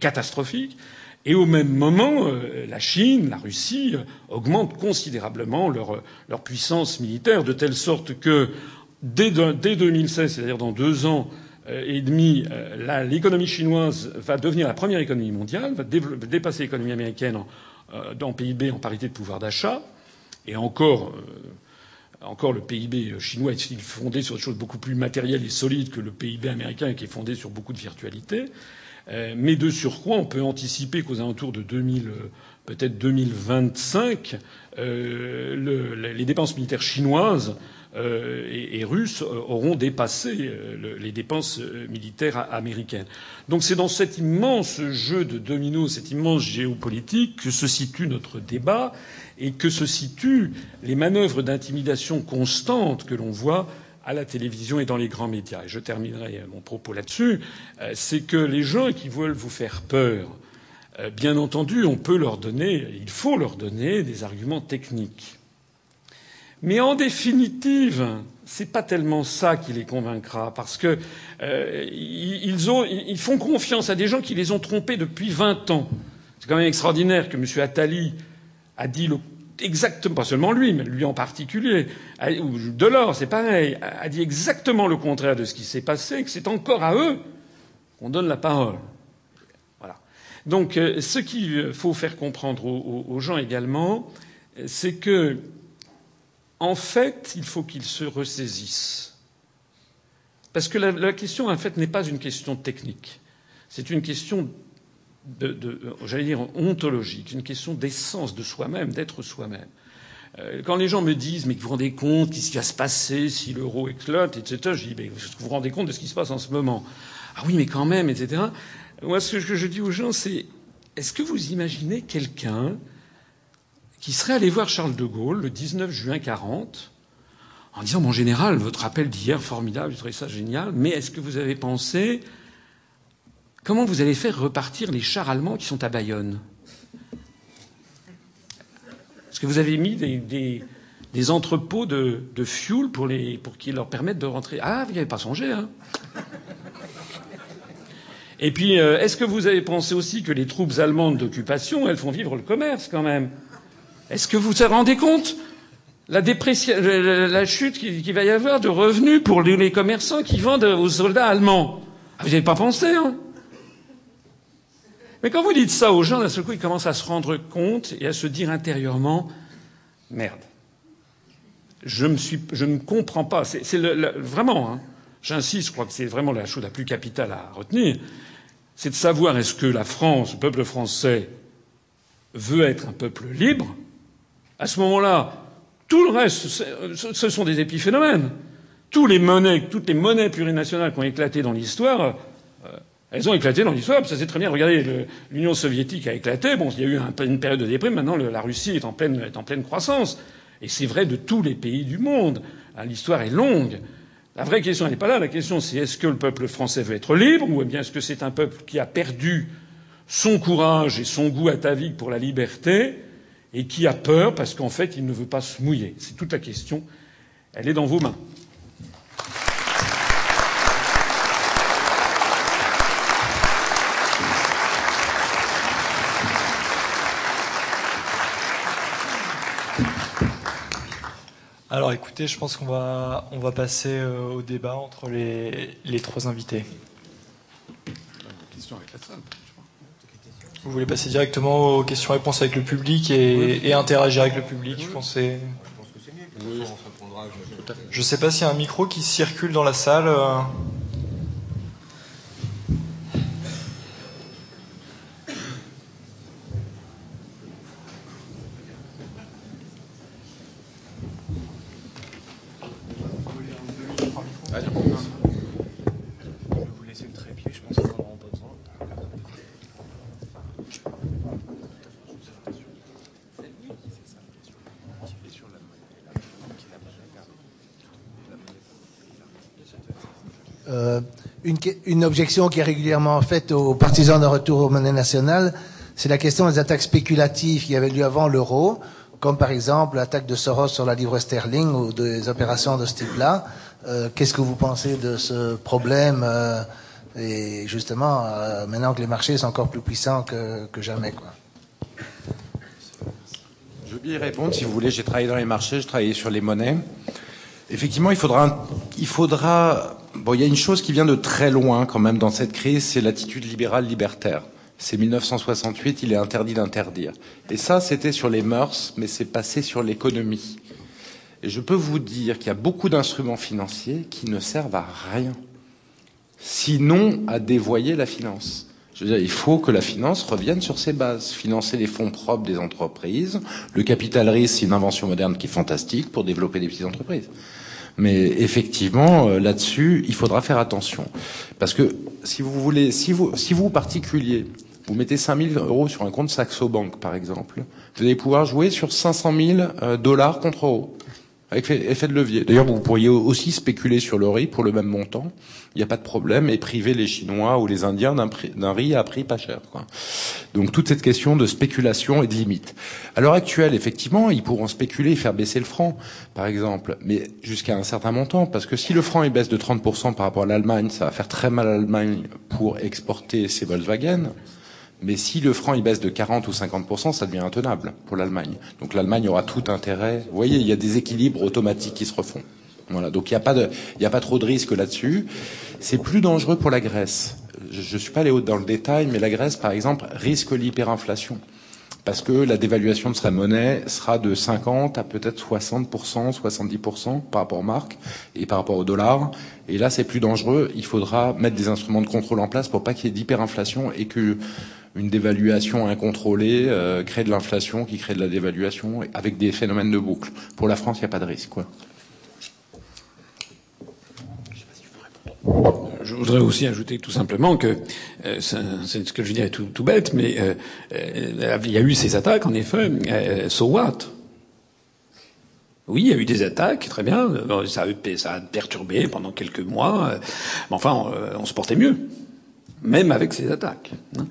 [SPEAKER 2] catastrophique. Et au même moment, euh, la Chine, la Russie euh, augmentent considérablement leur, leur puissance militaire, de telle sorte que Dès, dès 2016, c'est-à-dire dans deux ans euh, et demi, euh, l'économie chinoise va devenir la première économie mondiale, va dépasser l'économie américaine en, euh, PIB en parité de pouvoir d'achat. Et encore, encore le PIB chinois est fondé sur des choses beaucoup plus matérielles et solides que le PIB américain qui est fondé sur beaucoup de virtualité? mais de surcroît, on peut anticiper qu'aux alentours de 2000, peut-être 2025, le, les dépenses militaires chinoises et, et, russes auront dépassé euh, les dépenses euh, militaires américaines. Donc c'est dans cet immense jeu de dominos, cette immense géopolitique que se situe notre débat et que se situent les manœuvres d'intimidation constantes que l'on voit à la télévision et dans les grands médias. Et je terminerai mon propos là-dessus. C'est que les gens qui veulent vous faire peur, bien entendu, on peut leur donner, il faut leur donner des arguments techniques. Mais en définitive, c'est pas tellement ça qui les convaincra, parce que euh, ils, ont, ils, font confiance à des gens qui les ont trompés depuis 20 ans. C'est quand même extraordinaire que M. Attali a dit le, exactement, pas seulement lui, mais lui en particulier, ou Delors, c'est pareil, a dit exactement le contraire de ce qui s'est passé, que c'est encore à eux qu'on donne la parole. Donc, euh, ce qu'il faut faire comprendre aux, aux gens également, c'est que en fait, il faut qu'ils se ressaisissent. Parce que la, question, en fait, n'est pas une question technique. C'est une question j'allais dire, ontologique, une question d'essence de soi-même, d'être soi-même. Euh, quand les gens me disent, mais vous vous rendez compte qu'est-ce qui va se passer si l'euro éclate, etc., je dis, mais vous vous rendez compte de ce qui se passe en ce moment? Ah oui, mais quand même, etc. Moi, ce que je dis aux gens, c'est, est-ce que vous imaginez quelqu'un qui serait allé voir Charles de Gaulle le 19 juin 40 en disant Mon général, votre appel d'hier, formidable, je trouvais ça génial, mais est-ce que vous avez pensé comment vous allez faire repartir les chars allemands qui sont à Bayonne? Est-ce que vous avez mis des, entrepôts de, fuel pour, pour qu'ils leur permettent de rentrer? Ah, vous n'y avez pas songé, hein. Et puis, euh, est-ce que vous avez pensé aussi que les troupes allemandes d'occupation, elles font vivre le commerce quand même? Est-ce que vous vous rendez compte la, la chute qu'il va y avoir de revenus pour les commerçants qui vendent aux soldats allemands? Ah, Vous n'y avez pas pensé, hein? Mais quand vous dites ça aux gens, d'un seul coup, ils commencent à se rendre compte et à se dire intérieurement Merde. Je, me suis, je ne comprends pas. C'est vraiment, hein, j'insiste, je crois que c'est vraiment la chose la plus capitale à retenir, c'est de savoir est-ce que la France, le peuple français, veut être un peuple libre à ce moment-là, tout le reste, ce sont des épiphénomènes. Tous les monnaies, toutes les monnaies plurinationales qui ont éclaté dans l'histoire, euh, elles ont éclaté dans l'histoire. Ça c'est très bien. Regardez, l'Union soviétique a éclaté. Bon, il y a eu un, une période de déprime. Maintenant, la Russie est en pleine, est en pleine croissance. Et c'est vrai de tous les pays du monde. Hein, l'histoire est longue. La vraie question n'est pas là. La question, c'est est-ce que le peuple français veut être libre ou bien est-ce que c'est un peuple qui a perdu son courage et son goût atavique pour la liberté? Et qui a peur parce qu'en fait, il ne veut pas se mouiller. C'est toute la question. Elle est dans vos mains.
[SPEAKER 1] Alors écoutez, je pense qu'on va, on va passer euh, au débat entre les, les trois invités. La question avec la salle. Vous voulez passer directement aux questions-réponses avec le public et, et, interagir avec le public Je pense que c'est mieux. Je ne sais pas s'il y a un micro qui circule dans la salle. Euh.
[SPEAKER 5] Euh, une, objection qui est régulièrement faite aux partisans d'un retour aux monnaies nationales, c'est la question des attaques spéculatives qui avaient lieu avant l'euro, comme par exemple l'attaque de Soros sur la livre sterling ou des opérations de ce type-là. Euh, Qu'est-ce que vous pensez de ce problème euh, Et justement, euh, maintenant que les marchés sont encore plus puissants que, jamais. Quoi?
[SPEAKER 4] Je veux bien y répondre si vous voulez. J'ai travaillé dans les marchés, je travaillé sur les monnaies. Effectivement, il faudra, il faudra. Bon, il y a une chose qui vient de très loin quand même dans cette crise, c'est l'attitude libérale libertaire. C'est 1968, il est interdit d'interdire. Et ça, c'était sur les mœurs, mais c'est passé sur l'économie. Et je peux vous dire qu'il y a beaucoup d'instruments financiers qui ne servent à rien, sinon à dévoyer la finance. Je veux dire, il faut que la finance revienne sur ses bases. Financer les fonds propres des entreprises. Le capital risque, c'est une invention moderne qui est fantastique pour développer des petites entreprises. Mais effectivement, euh, là-dessus, il faudra faire attention. Parce que si vous voulez, si vous, si vous particulier, vous mettez 5 000 euros sur un compte Saxo Bank, par exemple, vous allez pouvoir jouer sur 500 000 euh, dollars contre euros avec effet de levier. D'ailleurs, vous pourriez aussi spéculer sur le riz pour le même montant. Il n'y a pas de problème et priver les Chinois ou les Indiens d'un riz à prix pas cher. Donc toute cette question de spéculation et de limite. À l'heure actuelle, effectivement, ils pourront spéculer et faire baisser le franc, par exemple, mais jusqu'à un certain montant, parce que si le franc il baisse de 30% par rapport à l'Allemagne, ça va faire très mal à l'Allemagne pour exporter ses Volkswagen. Mais si le franc il baisse de 40 ou 50 ça devient intenable pour l'Allemagne. Donc l'Allemagne aura tout intérêt. Vous voyez, il y a des équilibres automatiques qui se refont. Voilà. Donc il n'y a pas de, il n'y a pas trop de risque là-dessus. C'est plus dangereux pour la Grèce. Je ne suis pas allé dans le détail, mais la Grèce, par exemple, risque l'hyperinflation. Parce que la dévaluation de sa monnaie sera de 50 à peut-être 60%, 70% par rapport aux marques et par rapport au dollar. Et là, c'est plus dangereux. Il faudra mettre des instruments de contrôle en place pour pas qu'il y ait d'hyperinflation et que une dévaluation incontrôlée euh, crée de l'inflation qui crée de la dévaluation avec des phénomènes de boucle. Pour la France, il n'y a pas de risque. Quoi.
[SPEAKER 2] Je voudrais aussi ajouter tout simplement que euh, c'est ce que je est tout, tout bête, mais euh, il y a eu ces attaques, en effet. So what? Oui, il y a eu des attaques, très bien. Ça a perturbé pendant quelques mois. Mais enfin, on se portait mieux même avec ces attaques. Hein.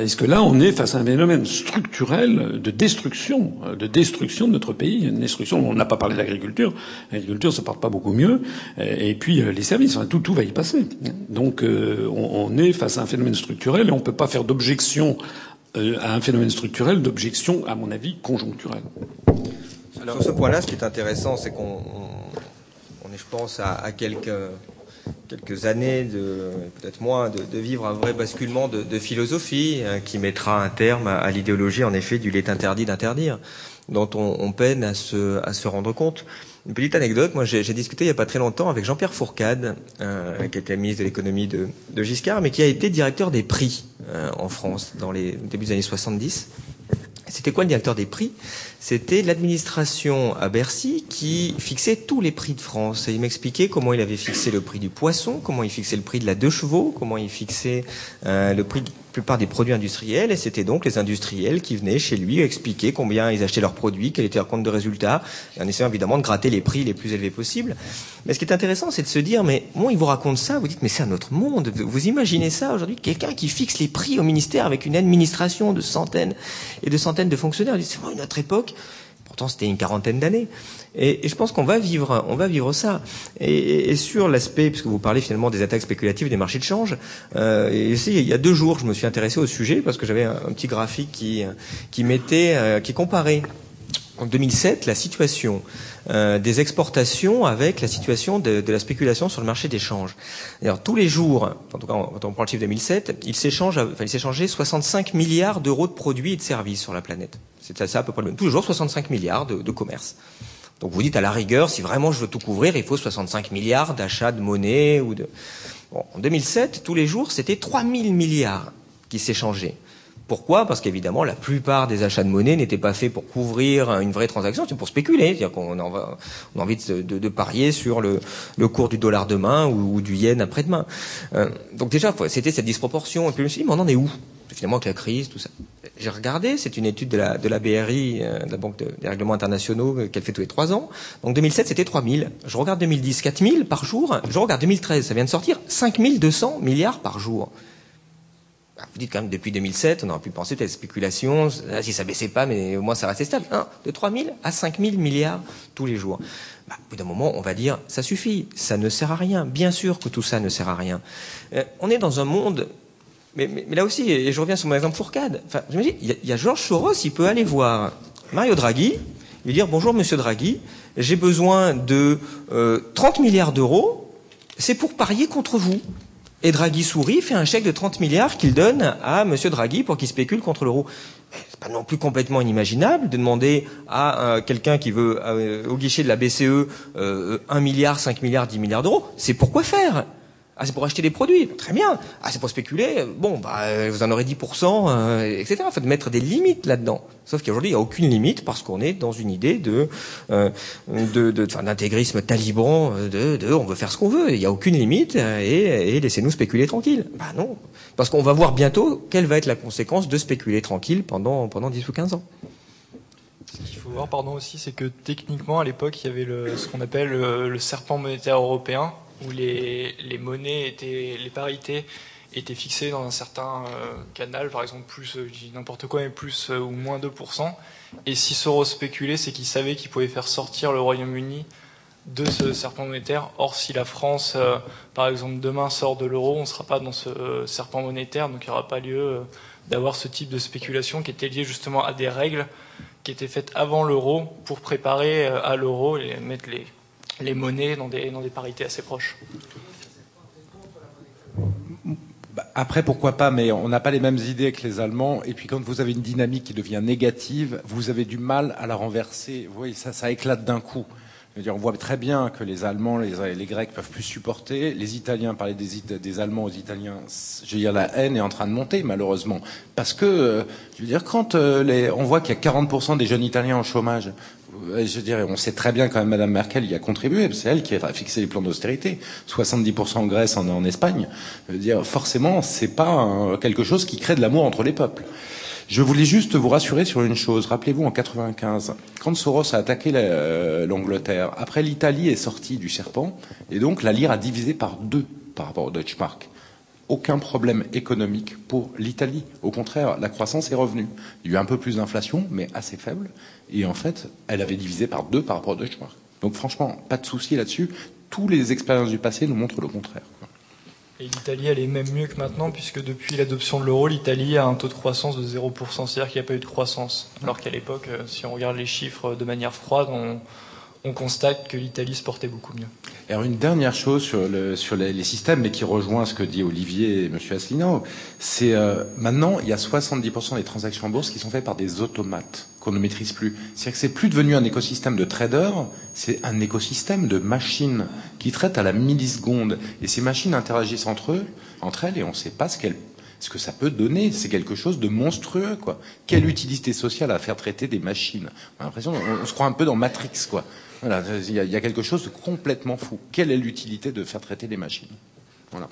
[SPEAKER 2] Est-ce que là, on est face à un phénomène structurel de destruction, de destruction de notre pays, une destruction. On n'a pas parlé d'agriculture. L'agriculture, ça porte pas beaucoup mieux. Et puis euh, les services, tout, tout va y passer. Donc, euh, on est face à un phénomène structurel et on peut pas faire d'objection euh, à un phénomène structurel, d'objection, à mon avis, conjoncturelle.
[SPEAKER 3] Sur ce point-là, ce qui est intéressant, c'est qu'on on est, je pense, à quelques quelques années, peut-être moins, de, vivre un vrai basculement de, philosophie hein, qui mettra un terme à, l'idéologie, en effet, du lait interdit d'interdire, dont on, peine à se, rendre compte. Une petite anecdote, moi j'ai discuté il n'y a pas très longtemps avec Jean-Pierre Fourcade, euh, qui était ministre de l'économie de, de, Giscard, mais qui a été directeur des prix euh, en France dans les débuts des années 70. C'était quoi le directeur des prix? C'était l'administration à Bercy qui fixait tous les prix de France. Et il m'expliquait comment il avait fixé le prix du poisson, comment il fixait le prix de la deux chevaux, comment il fixait euh, le prix plupart des produits industriels. Et c'était donc les industriels qui venaient chez lui expliquer combien ils achetaient leurs produits, quel était leur compte de résultat, en essayant évidemment de gratter les prix les plus élevés possibles. Mais ce qui est intéressant, c'est de se dire, mais bon, il vous raconte ça, vous dites, mais c'est un autre monde. Vous imaginez ça aujourd'hui Quelqu'un qui fixe les prix au ministère avec une administration de centaines et de centaines de fonctionnaires. C'est une autre époque. Pourtant, c'était une quarantaine d'années. Et, je pense qu'on va vivre, on va vivre ça. Et, sur l'aspect, puisque vous parlez finalement des attaques spéculatives des marchés de change, euh, et ici, il y a deux jours, je me suis intéressé au sujet parce que j'avais un, un, petit graphique qui, qui mettait, euh, qui comparait en 2007 la situation euh, des exportations avec la situation de, la spéculation sur le marché des changes. Alors tous les jours, en tout cas quand on prend le chiffre 2007, il s'échange, enfin, il s'échangeait 65 milliards d'euros de produits et de services sur la planète. C'est ça à peu près le même. Tous les jours 65 milliards de, de commerce. Donc vous dites à la rigueur, si vraiment je veux tout couvrir, il faut 65 milliards d'achats de monnaie ou de. Bon, en 2007, tous les jours, c'était 3000 milliards qui s'échangeaient. Pourquoi? Parce qu'évidemment, la plupart des achats de monnaie n'étaient pas faits pour couvrir une vraie transaction, c'est pour spéculer. C'est-à-dire qu'on a, on a envie de, de, de, parier sur le, le, cours du dollar demain ou, du yen après-demain. Euh, donc déjà, c'était cette disproportion. Et puis je me suis dit, mais on en est où? Finalement avec la crise, tout ça. J'ai regardé, c'est une étude de la, de la BRI, euh, de la Banque des règlements internationaux, euh, qu'elle fait tous les trois ans. Donc 2007, c'était 3000. Je regarde 2010, 4000 par jour. Je regarde 2013, ça vient de sortir, 5200 milliards par jour. Bah, vous dites quand même, depuis 2007, on aurait pu penser peut-être spéculation, si ça baissait pas, mais au moins ça restait stable. De 3000 à 5000 milliards tous les jours. Bah, au bout d'un moment, on va dire, ça suffit, ça ne sert à rien. Bien sûr que tout ça ne sert à rien. Euh, on est dans un monde mais, là aussi, et je reviens sur mon exemple Fourcade, enfin, je me dis, il y, a, Georges Soros, il peut aller voir Mario Draghi, lui dire bonjour Monsieur Draghi, j'ai besoin de euh, 30 milliards d'euros, c'est pour parier contre vous. Et Draghi sourit, fait un chèque de 30 milliards qu'il donne à Monsieur Draghi pour qu'il spécule contre l'euro. C'est pas non plus complètement inimaginable de demander à euh, quelqu'un qui veut euh, au guichet de la BCE euh, 1 milliard, 5 milliards, 10 milliards d'euros. C'est pourquoi faire? Ah, c'est pour acheter des produits. Très bien. Ah, c'est pour spéculer. Bon, bah, vous en aurez 10%, euh, etc. Il faut mettre des limites là-dedans. Sauf qu'aujourd'hui, il n'y a aucune limite parce qu'on est dans une idée de, euh, de, de d'intégrisme taliban, de, de, on veut faire ce qu'on veut. Il n'y a aucune limite euh, et, et laissez-nous spéculer tranquille. Bah non. Parce qu'on va voir bientôt quelle va être la conséquence de spéculer tranquille pendant, pendant 10 ou 15 ans.
[SPEAKER 1] Ce qu'il faut voir, pardon, aussi, c'est que techniquement, à l'époque, il y avait le, ce qu'on appelle le, le serpent monétaire européen, où les, monnaies étaient, les parités étaient fixées dans un certain euh, canal, par exemple plus, euh, n'importe quoi, mais plus euh, ou moins 2%. Et si Soros spéculait, c'est qu'il savait qu'il pouvait faire sortir le Royaume-Uni de ce serpent monétaire. Or, si la France, par exemple, demain sort de l'euro, on ne sera pas dans ce serpent monétaire, donc il n'y aura pas lieu d'avoir ce type de spéculation qui était lié justement à des règles qui étaient faites avant l'euro pour préparer à l'euro et mettre les, les monnaies dans des, dans des parités assez proches.
[SPEAKER 4] Bah, après, pourquoi pas, mais on n'a pas les mêmes idées que les Allemands. Et puis, quand vous avez une dynamique qui devient négative, vous avez du mal à la renverser. Vous voyez, ça, ça éclate d'un coup. On voit très bien que les Allemands, les, les, Grecs peuvent plus supporter. Les Italiens, parler des, des, Allemands aux Italiens, je veux dire, la haine est en train de monter, malheureusement. Parce que, euh, je veux dire, quand euh, les, on voit qu'il y a 40% des jeunes Italiens en chômage, je dirais, on sait très bien quand même Madame Merkel y a contribué, c'est elle qui a fixé les plans d'austérité, 70% en Grèce, en, Espagne. Je veux dire, forcément, c'est pas quelque chose qui crée de l'amour entre les peuples. Je voulais juste vous rassurer sur une chose. Rappelez-vous, en 95, quand Soros a attaqué l'Angleterre, après l'Italie est sortie du serpent, et donc la lire a divisé par deux par rapport au Deutsche Mark. Aucun problème économique pour l'Italie. Au contraire, la croissance est revenue. Il y a eu un peu plus d'inflation, mais assez faible. Et en fait, elle avait divisé par deux par rapport au Deutsche Mark. Donc franchement, pas de souci là-dessus. Toutes les expériences du passé nous montrent le contraire.
[SPEAKER 1] Et l'Italie, elle est même mieux que maintenant, puisque depuis l'adoption de l'euro, l'Italie a un taux de croissance de 0%, c'est-à-dire qu'il n'y a pas eu de croissance. Alors qu'à l'époque, si on regarde les chiffres de manière froide, on, on constate que l'Italie se portait beaucoup mieux.
[SPEAKER 4] Alors une dernière chose sur, le, sur les, les, systèmes, mais qui rejoint ce que dit Olivier et M. Asselineau, c'est euh, maintenant il y a 70% des transactions en bourse qui sont faites par des automates qu'on ne maîtrise plus. C'est-à-dire que c'est plus devenu un écosystème de traders, c'est un écosystème de machines qui traitent à la milliseconde. Et ces machines interagissent entre eux, entre elles, et on ne sait pas ce qu'elles ce que ça peut donner, c'est quelque chose de monstrueux, quoi. Quelle utilité sociale à faire traiter des machines? On a l'impression, on, se croit un peu dans Matrix, quoi. Voilà, il y, y a quelque chose de complètement fou. Quelle est l'utilité de faire traiter des machines? Voilà.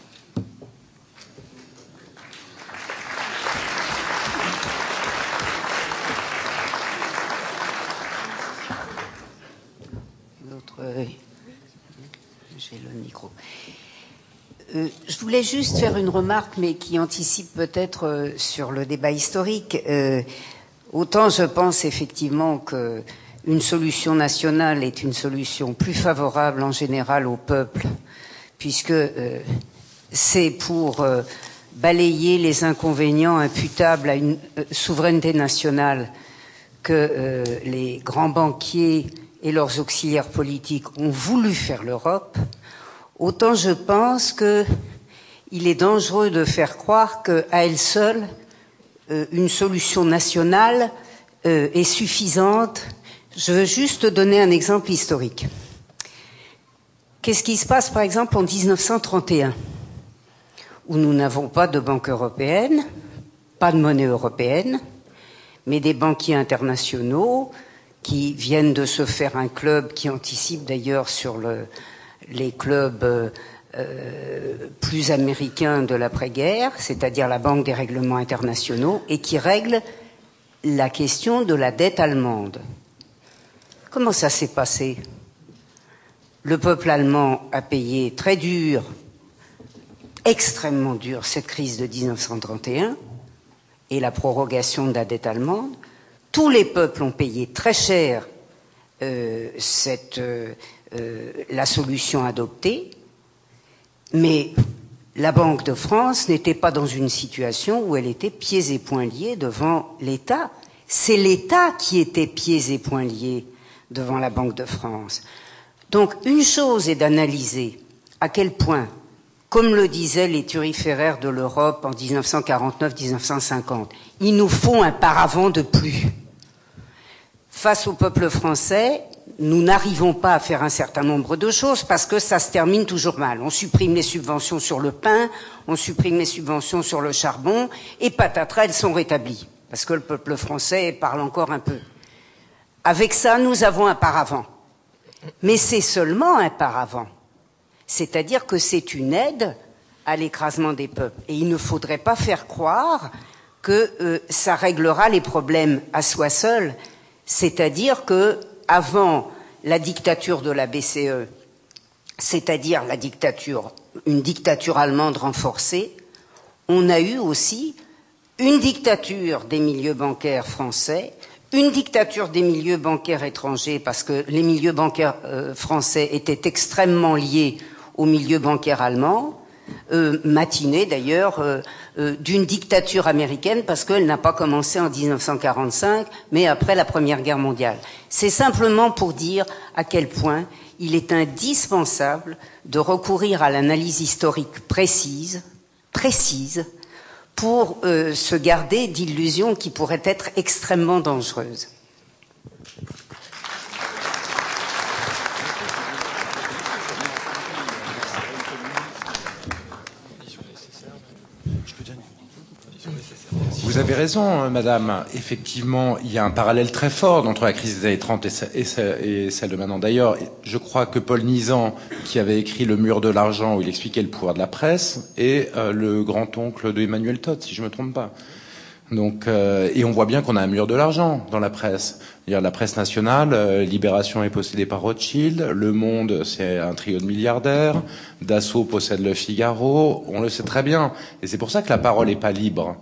[SPEAKER 6] J'ai le micro. Euh, je voulais juste faire une remarque, mais qui anticipe peut-être euh, sur le débat historique. Euh, autant je pense effectivement que une solution nationale est une solution plus favorable en général au peuple, puisque c'est pour balayer les inconvénients imputables à une souveraineté nationale que les grands banquiers et leurs auxiliaires politiques ont voulu faire l'Europe, autant je pense qu'il est dangereux de faire croire qu'à elle seule, euh, une solution nationale euh, est suffisante je veux juste donner un exemple historique. Qu'est-ce qui se passe, par exemple, en 1931, où nous n'avons pas de banque européenne, pas de monnaie européenne, mais des banquiers internationaux qui viennent de se faire un club qui anticipe d'ailleurs sur le, les clubs plus américain de l'après-guerre, c'est-à-dire la Banque des règlements internationaux, et qui règle la question de la dette allemande. Comment ça s'est passé? Le peuple allemand a payé très dur, extrêmement dur, cette crise de 1931 et la prorogation de la dette allemande. Tous les peuples ont payé très cher euh, euh, euh, la solution adoptée, mais la Banque de France n'était pas dans une situation où elle était pieds et poings liés devant l'État. C'est l'État qui était pieds et poings liés devant la Banque de France. Donc une chose est d'analyser à quel point, comme le disaient les turiféraires de l'Europe en 1949-1950, il nous faut un paravent de plus. Face au peuple français, nous n'arrivons pas à faire un certain nombre de choses parce que ça se termine toujours mal. On supprime les subventions sur le pain, on supprime les subventions sur le charbon, et patatras, elles sont rétablies, parce que le peuple français parle encore un peu. Avec ça, nous avons un paravent. Mais c'est seulement un paravent. C'est-à-dire que c'est une aide à l'écrasement des peuples. Et il ne faudrait pas faire croire que euh, ça réglera les problèmes à soi seul. C'est-à-dire que avant la dictature de la BCE, c'est-à-dire la dictature, une dictature allemande renforcée, on a eu aussi une dictature des milieux bancaires français, une dictature des milieux bancaires étrangers, parce que les milieux bancaires euh, français étaient extrêmement liés aux milieux bancaires allemands, euh, matinée d'ailleurs euh, euh, d'une dictature américaine parce qu'elle n'a pas commencé en 1945 mais après la Première Guerre mondiale. C'est simplement pour dire à quel point il est indispensable de recourir à l'analyse historique précise, précise, pour se garder d'illusions qui pourraient être extrêmement dangereuses.
[SPEAKER 4] Vous avez raison, euh, madame. Effectivement, il y a un parallèle très fort entre la crise des années 30 et celle de maintenant. D'ailleurs, je crois que Paul Nizan, qui avait écrit Le mur de l'argent, où il expliquait le pouvoir de la presse, est euh, le grand-oncle de Emmanuel Todd, si je ne me trompe pas. Donc, euh, et on voit bien qu'on a un mur de l'argent dans la presse. Il y a la presse nationale, Libération est possédée par Rothschild, Le Monde c'est un trio de milliardaires, Dassault possède Le Figaro, on le sait très bien. Et c'est pour ça que la parole n'est pas libre.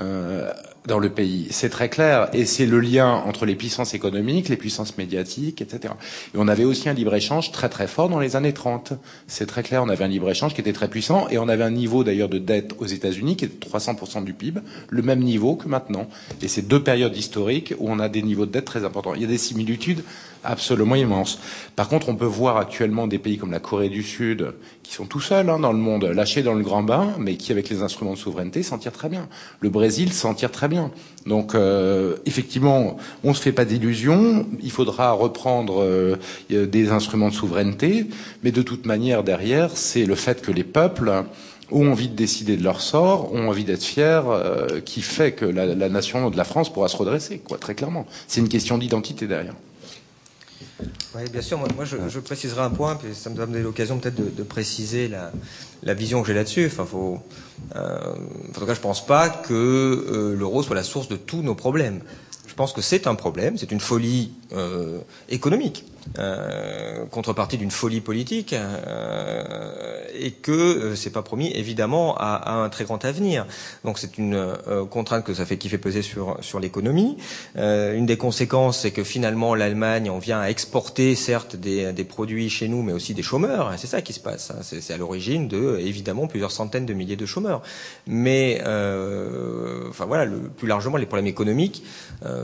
[SPEAKER 4] Euh, dans le pays. C'est très clair. Et c'est le lien entre les puissances économiques, les puissances médiatiques, etc. Et on avait aussi un libre-échange très très fort dans les années 30. C'est très clair. On avait un libre-échange qui était très puissant et on avait un niveau d'ailleurs de dette aux États-Unis qui était de 300% du PIB, le même niveau que maintenant. Et c'est deux périodes historiques où on a des niveaux de dette très importants. Il y a des similitudes absolument immenses. Par contre, on peut voir actuellement des pays comme la Corée du Sud qui sont tout seuls hein, dans le monde, lâchés dans le grand bain, mais qui, avec les instruments de souveraineté, s'en tirent très bien. Le Brésil s'en tire très bien. Donc, euh, effectivement, on ne se fait pas d'illusions. Il faudra reprendre euh, des instruments de souveraineté, mais de toute manière, derrière, c'est le fait que les peuples ont envie de décider de leur sort, ont envie d'être fiers, euh, qui fait que la, la, nation de la France pourra se redresser, quoi, très clairement. C'est une question d'identité derrière.
[SPEAKER 3] Oui, bien sûr. Moi, je, préciserai un point, puis ça me donne l'occasion peut-être de, préciser la, vision que j'ai là-dessus. Enfin, euh, en tout cas, je pense pas que euh, l'euro soit la source de tous nos problèmes. Je pense que c'est un problème, c'est une folie euh, économique euh, contrepartie d'une folie politique, euh, et que euh, c'est pas promis évidemment à, à, un très grand avenir. Donc c'est une euh, contrainte que ça fait qui fait peser sur sur l'économie. Euh, une des conséquences, c'est que finalement l'Allemagne, on vient à exporter certes des, des produits chez nous, mais aussi des chômeurs. C'est ça qui se passe. Hein. C'est à l'origine de évidemment plusieurs centaines de milliers de chômeurs. Mais enfin voilà, le, plus largement les problèmes économiques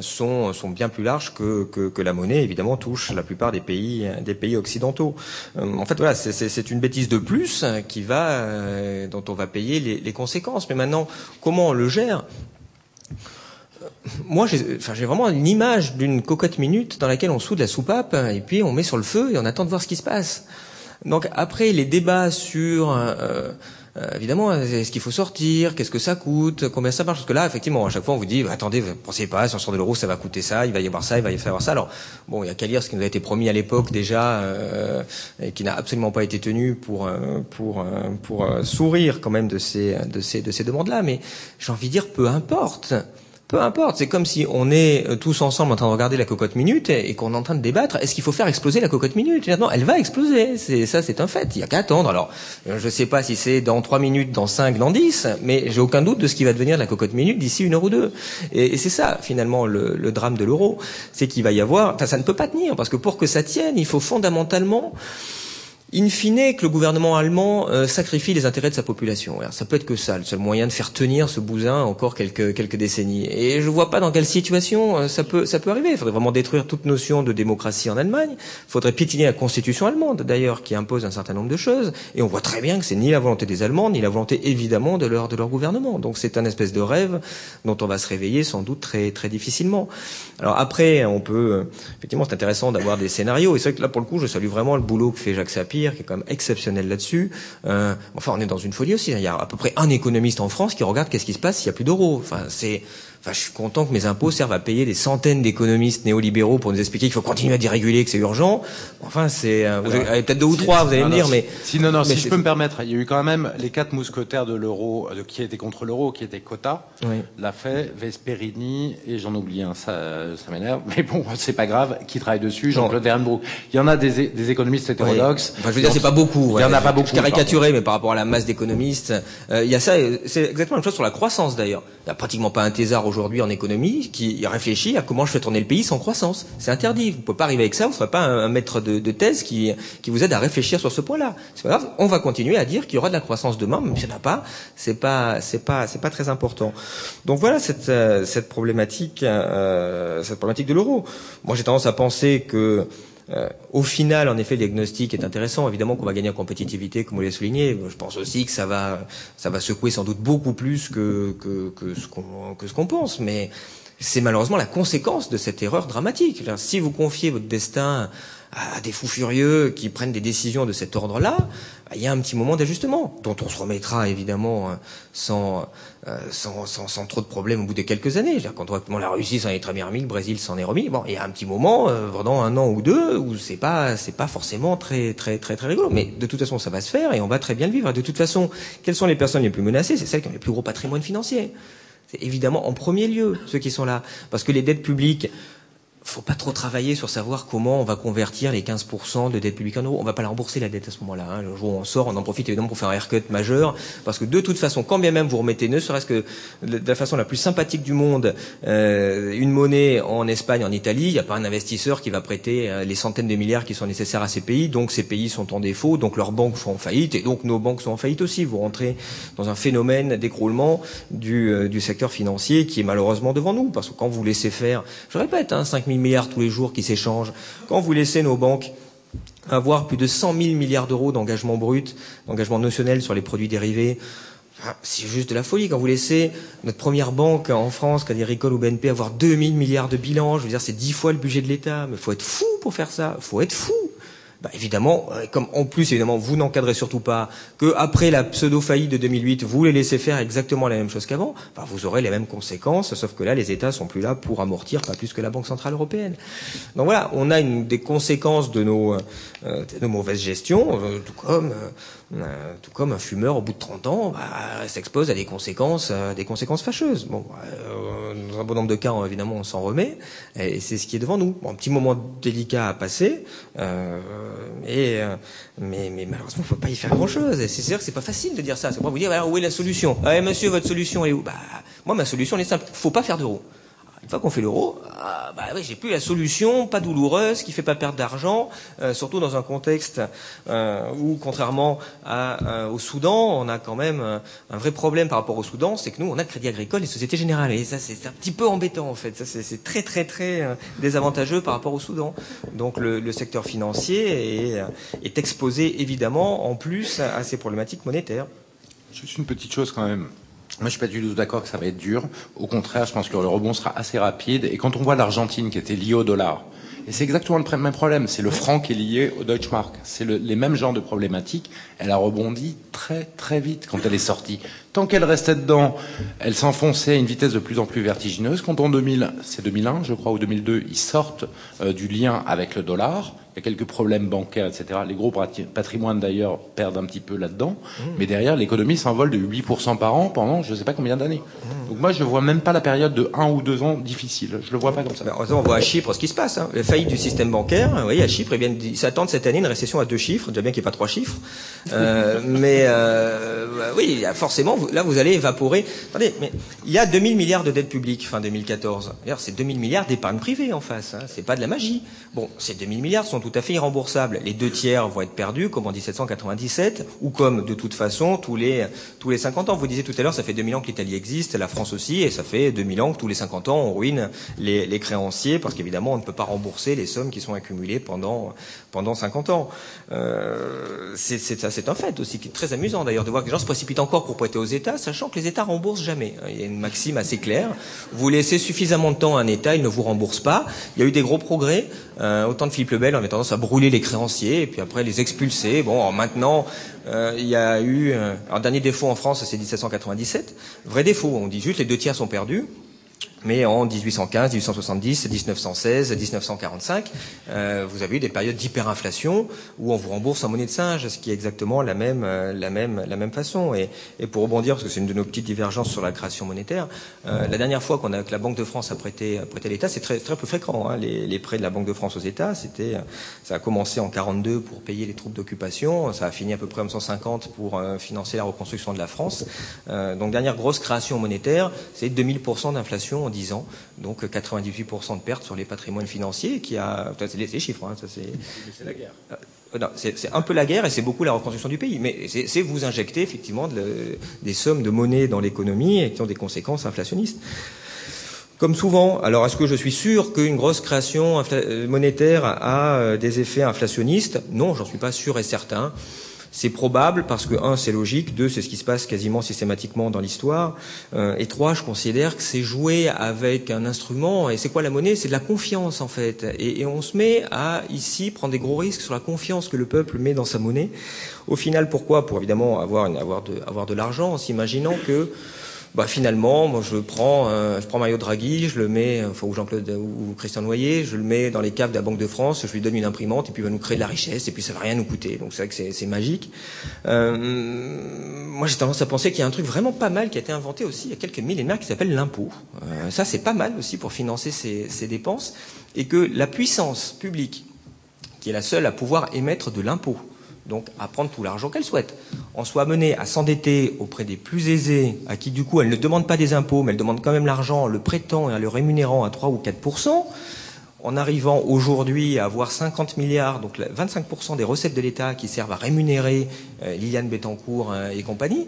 [SPEAKER 3] sont sont bien plus larges que, que que la monnaie. Évidemment touche la plupart des pays, des pays occidentaux. Euh, en fait, voilà, c'est une bêtise de plus qui va, euh, dont on va payer les, conséquences. Mais maintenant, comment on le gère? Moi, j'ai vraiment une image d'une cocotte minute dans laquelle on soude la soupape et puis on met sur le feu et on attend de voir ce qui se passe. Donc après les débats sur euh, euh, évidemment, est-ce qu'il faut sortir Qu'est-ce que ça coûte Combien ça marche Parce que là, effectivement, à chaque fois, on vous dit, attendez, vous pensez pas, si on sort de l'euro, ça va coûter ça, il va y avoir ça, il va y avoir ça. Alors, bon, il y a qu'à lire ce qui nous a été promis à l'époque déjà, euh, et qui n'a absolument pas été tenu pour euh, pour pour sourire quand même de ces de ces de ces demandes-là. Mais j'ai envie de dire, peu importe. Peu importe, c'est comme si on est euh, tous ensemble en train de regarder la cocotte minute et, qu'on est en train de débattre. Est-ce qu'il faut faire exploser la cocotte minute? Non, elle va exploser. C'est ça, c'est un fait. Il y a qu'à attendre. Alors, euh, je ne sais pas si c'est dans trois minutes, dans cinq, dans dix, mais j'ai aucun doute de ce qui va devenir de la cocotte minute d'ici une heure ou deux. Et, c'est ça, finalement, le, le drame de l'euro, c'est qu'il va y avoir. Enfin, ça ne peut pas tenir parce que pour que ça tienne, il faut fondamentalement in fine que le gouvernement allemand euh, sacrifie les intérêts de sa population. Ça peut être que ça, le seul moyen de faire tenir ce bousin encore quelques, quelques décennies. Et je vois pas dans quelle situation euh, ça peut, ça peut arriver. Il faudrait vraiment détruire toute notion de démocratie en Allemagne. Il faudrait piétiner la constitution allemande, d'ailleurs, qui impose un certain nombre de choses. Et on voit très bien que c'est ni la volonté des Allemands, ni la volonté évidemment de leur, de leur gouvernement. Donc c'est un espèce de rêve dont on va se réveiller sans doute très, très difficilement. Alors après, on peut, euh, effectivement, c'est intéressant d'avoir des scénarios. Et c'est vrai que là, pour le coup, je salue vraiment le boulot que fait Jacques Sapir qui est quand même exceptionnel là-dessus. Euh, enfin, on est dans une folie aussi. Il y a à peu près un économiste en France qui regarde qu'est-ce qui se passe s'il n'y a plus d'euros. Enfin, c'est je suis content que mes impôts servent à payer des centaines d'économistes néolibéraux pour nous expliquer qu'il faut continuer à déréguler, que c'est urgent. Enfin, c'est euh, peut-être deux ou trois, vous allez me dire, mais
[SPEAKER 4] si non, non, si je peux me permettre, il y a eu quand même les quatre mousquetaires de l'euro, euh, qui étaient contre l'euro, qui étaient Cota, oui. l'a fait, Vesperini et j'en oublie un, ça, ça m'énerve, mais bon, <laughs> c'est pas grave, qui travaille dessus, Jean-Claude Vernbroek. Il y en a des, des économistes hétérodoxes.
[SPEAKER 3] Enfin, je veux dire, c'est pas beaucoup.
[SPEAKER 4] Il y en a pas beaucoup.
[SPEAKER 3] Caricaturé, mais par rapport à la masse d'économistes, euh, il y a ça. C'est exactement la même chose sur la croissance d'ailleurs. Il n'y a pratiquement pas un thésard aujourd'hui en économie qui réfléchit à comment je fais tourner le pays sans croissance. C'est interdit. Vous ne pouvez pas arriver avec ça. Vous ne serez pas un, maître de, thèse qui, qui vous aide à réfléchir sur ce point-là. C'est pas grave. On va continuer à dire qu'il y aura de la croissance demain, même s'il n'y en a pas. C'est pas, c'est pas, c'est pas très important. Donc voilà cette, euh, cette problématique, euh, cette problématique de l'euro. Moi, j'ai tendance à penser que euh, au final, en effet, le diagnostic est intéressant. Évidemment qu'on va gagner en compétitivité, comme vous l'avez souligné. Je pense aussi que ça va, ça va secouer sans doute beaucoup plus que, que, que ce qu'on pense. Mais c'est malheureusement la conséquence de cette erreur dramatique. Si vous confiez votre destin à des fous furieux qui prennent des décisions de cet ordre-là, bah, il y a un petit moment d'ajustement, dont on se remettra évidemment euh, sans, euh, sans, sans, sans, trop de problèmes au bout de quelques années. Quand on, la Russie s'en est très bien remis, le Brésil s'en est remis. Bon, il y a un petit moment, euh, pendant un an ou deux, où c'est pas c'est pas forcément très très très très rigolo. Mais de toute façon, ça va se faire et on va très bien le vivre. De toute façon, quelles sont les personnes les plus menacées? C'est celles qui ont les plus gros patrimoines financiers. C'est évidemment en premier lieu ceux qui sont là, parce que les dettes publiques faut pas trop travailler sur savoir comment on va convertir les 15% de dette publique en euros. On va pas la rembourser la dette à ce moment-là. Hein. Le jour où on sort, on en profite évidemment pour faire un haircut majeur, parce que de toute façon, quand bien même vous remettez, ne serait-ce que de la façon la plus sympathique du monde, euh, une monnaie en Espagne, en Italie, il n'y a pas un investisseur qui va prêter euh, les centaines de milliards qui sont nécessaires à ces pays. Donc ces pays sont en défaut, donc leurs banques sont en faillite, et donc nos banques sont en faillite aussi. Vous rentrez dans un phénomène d'écroulement du, euh, du secteur financier qui est malheureusement devant nous, parce que quand vous laissez faire, je répète, hein, 5 000 milliards tous les jours qui s'échangent, quand vous laissez nos banques avoir plus de 100 000 milliards d'euros d'engagement brut, d'engagement notionnel sur les produits dérivés, c'est juste de la folie. Quand vous laissez notre première banque en France, Crédit ou BNP, avoir 2000 milliards de bilan, je veux dire, c'est dix fois le budget de l'État. Mais faut être fou pour faire ça. Faut être fou bah évidemment, euh, comme en plus évidemment vous n'encadrez surtout pas que après la pseudo faillite de 2008, vous les laissez faire exactement la même chose qu'avant, bah, vous aurez les mêmes conséquences, sauf que là les États sont plus là pour amortir, pas plus que la Banque centrale européenne. Donc voilà, on a une, des conséquences de nos, euh, de nos mauvaises gestions, euh, tout comme euh, tout comme un fumeur au bout de 30 ans bah, s'expose à des conséquences, euh, des conséquences fâcheuses. Bon, euh, dans un bon nombre de cas, évidemment, on s'en remet, et c'est ce qui est devant nous. Bon, un petit moment délicat à passer, et, mais, mais, malheureusement, on ne peut pas y faire grand-chose. C'est sûr que c'est pas facile de dire ça. C'est pas vous dire, où est la solution? Ah, Monsieur, votre solution est où? Bah, Moi, ma solution, elle est simple. faut pas faire d'euros. Une fois qu'on fait l'euro, ah, bah oui, j'ai plus la solution, pas douloureuse, qui fait pas perdre d'argent, euh, surtout dans un contexte euh, où, contrairement euh, au Soudan, on a quand même un vrai problème par rapport au Soudan, c'est que nous, on a Crédit Agricole et Société Générale, et ça, c'est un petit peu embêtant en fait. Ça, c'est très, très, très désavantageux par rapport au Soudan. Donc, le, le secteur financier est, est exposé évidemment en plus à ces problématiques monétaires.
[SPEAKER 4] Juste une petite chose quand même. Moi, je suis pas du tout d'accord que ça va être dur. Au contraire, je pense que le rebond sera assez rapide. Et quand on voit l'Argentine qui était liée au dollar Et c'est exactement le même problème. C'est le franc qui est lié au Deutsche Mark. C'est les mêmes genres de problématiques. Elle a rebondi très très vite quand elle est sortie. Tant qu'elle restait dedans, elle s'enfonçait à une vitesse de plus en plus vertigineuse. Quand en 2000, c'est 2001, je crois, ou 2002, ils sortent euh, du lien avec le dollar, il y a quelques problèmes bancaires, etc. Les gros patrimoines, d'ailleurs, perdent un petit peu là-dedans. Mmh. Mais derrière, l'économie s'envole de 8% par an pendant je ne sais pas combien d'années. Mmh. Donc moi, je ne vois même pas la période de 1 ou 2 ans difficile. Je ne le vois pas comme ça.
[SPEAKER 3] on voit à Chypre ce qui se passe. Hein. La faillite du système bancaire. Vous voyez, à Chypre, ils, s'attendent cette année une récession à deux chiffres. Déjà bien qu'il n'y ait pas trois chiffres. Euh, <laughs> mais euh, bah oui, forcément, là, vous allez évaporer. Attendez, mais il y a 2000 milliards de dettes publiques fin 2014. D'ailleurs, c'est 2000 milliards d'épargne privée en face. Hein. C'est pas de la magie. Bon, ces 2000 milliards sont tout à fait irremboursables. Les deux tiers vont être perdus, comme en 1797, ou comme, de toute façon, tous les, tous les 50 ans. Vous disiez tout à l'heure, ça fait 2000 ans que l'Italie existe, la France aussi, et ça fait 2000 ans que tous les 50 ans, on ruine les, les créanciers, parce qu'évidemment, on ne peut pas rembourser les sommes qui sont accumulées pendant, pendant 50 ans. Euh, c'est, un fait aussi, qui est très amusant d'ailleurs, de voir que les gens se précipitent encore pour prêter aux États, sachant que les États remboursent jamais. Il y a une maxime assez claire. Vous laissez suffisamment de temps à un État, il ne vous rembourse pas. Il y a eu des gros progrès. Euh, autant de Philippe le Bel, on avait à brûler les créanciers et puis après les expulser. Bon, maintenant, euh, il y a eu euh, un dernier défaut en France, c'est 1797. Vrai défaut, on dit juste les deux tiers sont perdus. Mais en 1815, 1870, 1916, 1945, euh, vous avez eu des périodes d'hyperinflation où on vous rembourse en monnaie de singe, ce qui est exactement la même, euh, la même, la même façon. Et, et pour rebondir, parce que c'est une de nos petites divergences sur la création monétaire, euh, la dernière fois qu'on a, que la Banque de France a prêté, prêté l'État, c'est très, très peu fréquent. Hein, les, les, prêts de la Banque de France aux États, c'était, ça a commencé en 42 pour payer les troupes d'occupation, ça a fini à peu près en 1950 pour euh, financer la reconstruction de la France. Euh, donc dernière grosse création monétaire, c'est 2000% d'inflation 10 ans, donc 98% de pertes sur les patrimoines financiers, qui a, c'est les chiffres, hein, ça c'est. la guerre. Euh, c'est un peu la guerre et c'est beaucoup la reconstruction du pays. Mais c'est vous injecter effectivement des sommes de monnaie dans l'économie et qui ont des conséquences inflationnistes. Comme souvent, alors est-ce que je suis sûr qu'une grosse création euh, monétaire a euh, des effets inflationnistes? Non, j'en suis pas sûr et certain. C'est probable parce que, un, c'est logique, deux, c'est ce qui se passe quasiment systématiquement dans l'histoire, euh, et trois, je considère que c'est jouer avec un instrument, et c'est quoi la monnaie? C'est de la confiance en fait, et, on se met à ici prendre des gros risques sur la confiance que le peuple met dans sa monnaie. Au final, pourquoi? Pour évidemment avoir, avoir de, avoir de l'argent, en s'imaginant que bah finalement, moi je prends, euh, je prends Mario Draghi, je le mets, enfin, ou Jean-Claude ou Christian Noyer, je le mets dans les caves de la Banque de France, je lui donne une imprimante et puis il va nous créer de la richesse et puis ça va rien nous coûter. Donc c'est vrai que c'est magique. Euh, moi j'ai tendance à penser qu'il y a un truc vraiment pas mal qui a été inventé aussi il y a quelques millénaires qui s'appelle l'impôt. Euh, ça c'est pas mal aussi pour financer ces dépenses et que la puissance publique, qui est la seule à pouvoir émettre de l'impôt, donc à prendre tout l'argent qu'elle souhaite, on soit amené à s'endetter auprès des plus aisés, à qui du coup elle ne demande pas des impôts, mais elle demande quand même l'argent, le prêtant et le rémunérant à 3 ou 4% en arrivant aujourd'hui à avoir 50 milliards, donc 25% des recettes de l'État qui servent à rémunérer euh, Liliane Bettencourt euh, et compagnie,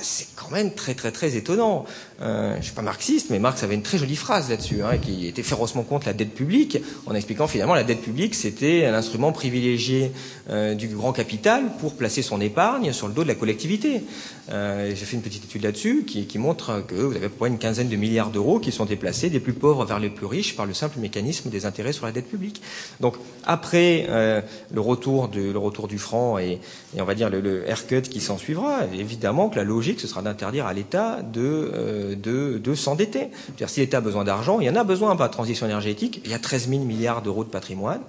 [SPEAKER 3] c'est quand même très très très étonnant. Euh, je suis pas marxiste, mais Marx avait une très jolie phrase là-dessus, hein, qui était férocement contre la dette publique, en expliquant finalement la dette publique c'était un instrument privilégié euh, du grand capital pour placer son épargne sur le dos de la collectivité. Euh, J'ai fait une petite étude là-dessus qui, qui, montre que vous avez à peu près une quinzaine de milliards d'euros qui sont déplacés des plus pauvres vers les plus riches par le simple mécanisme des intérêts sur la dette publique. Donc après euh, le retour du, le retour du franc et, et on va dire le, le haircut qui s'en suivra, évidemment que la logique ce sera d'interdire à l'État de, euh, de, de s'endetter. Si l'État a besoin d'argent, il y en a besoin pour la transition énergétique. Il y a 13 000 milliards d'euros de patrimoine.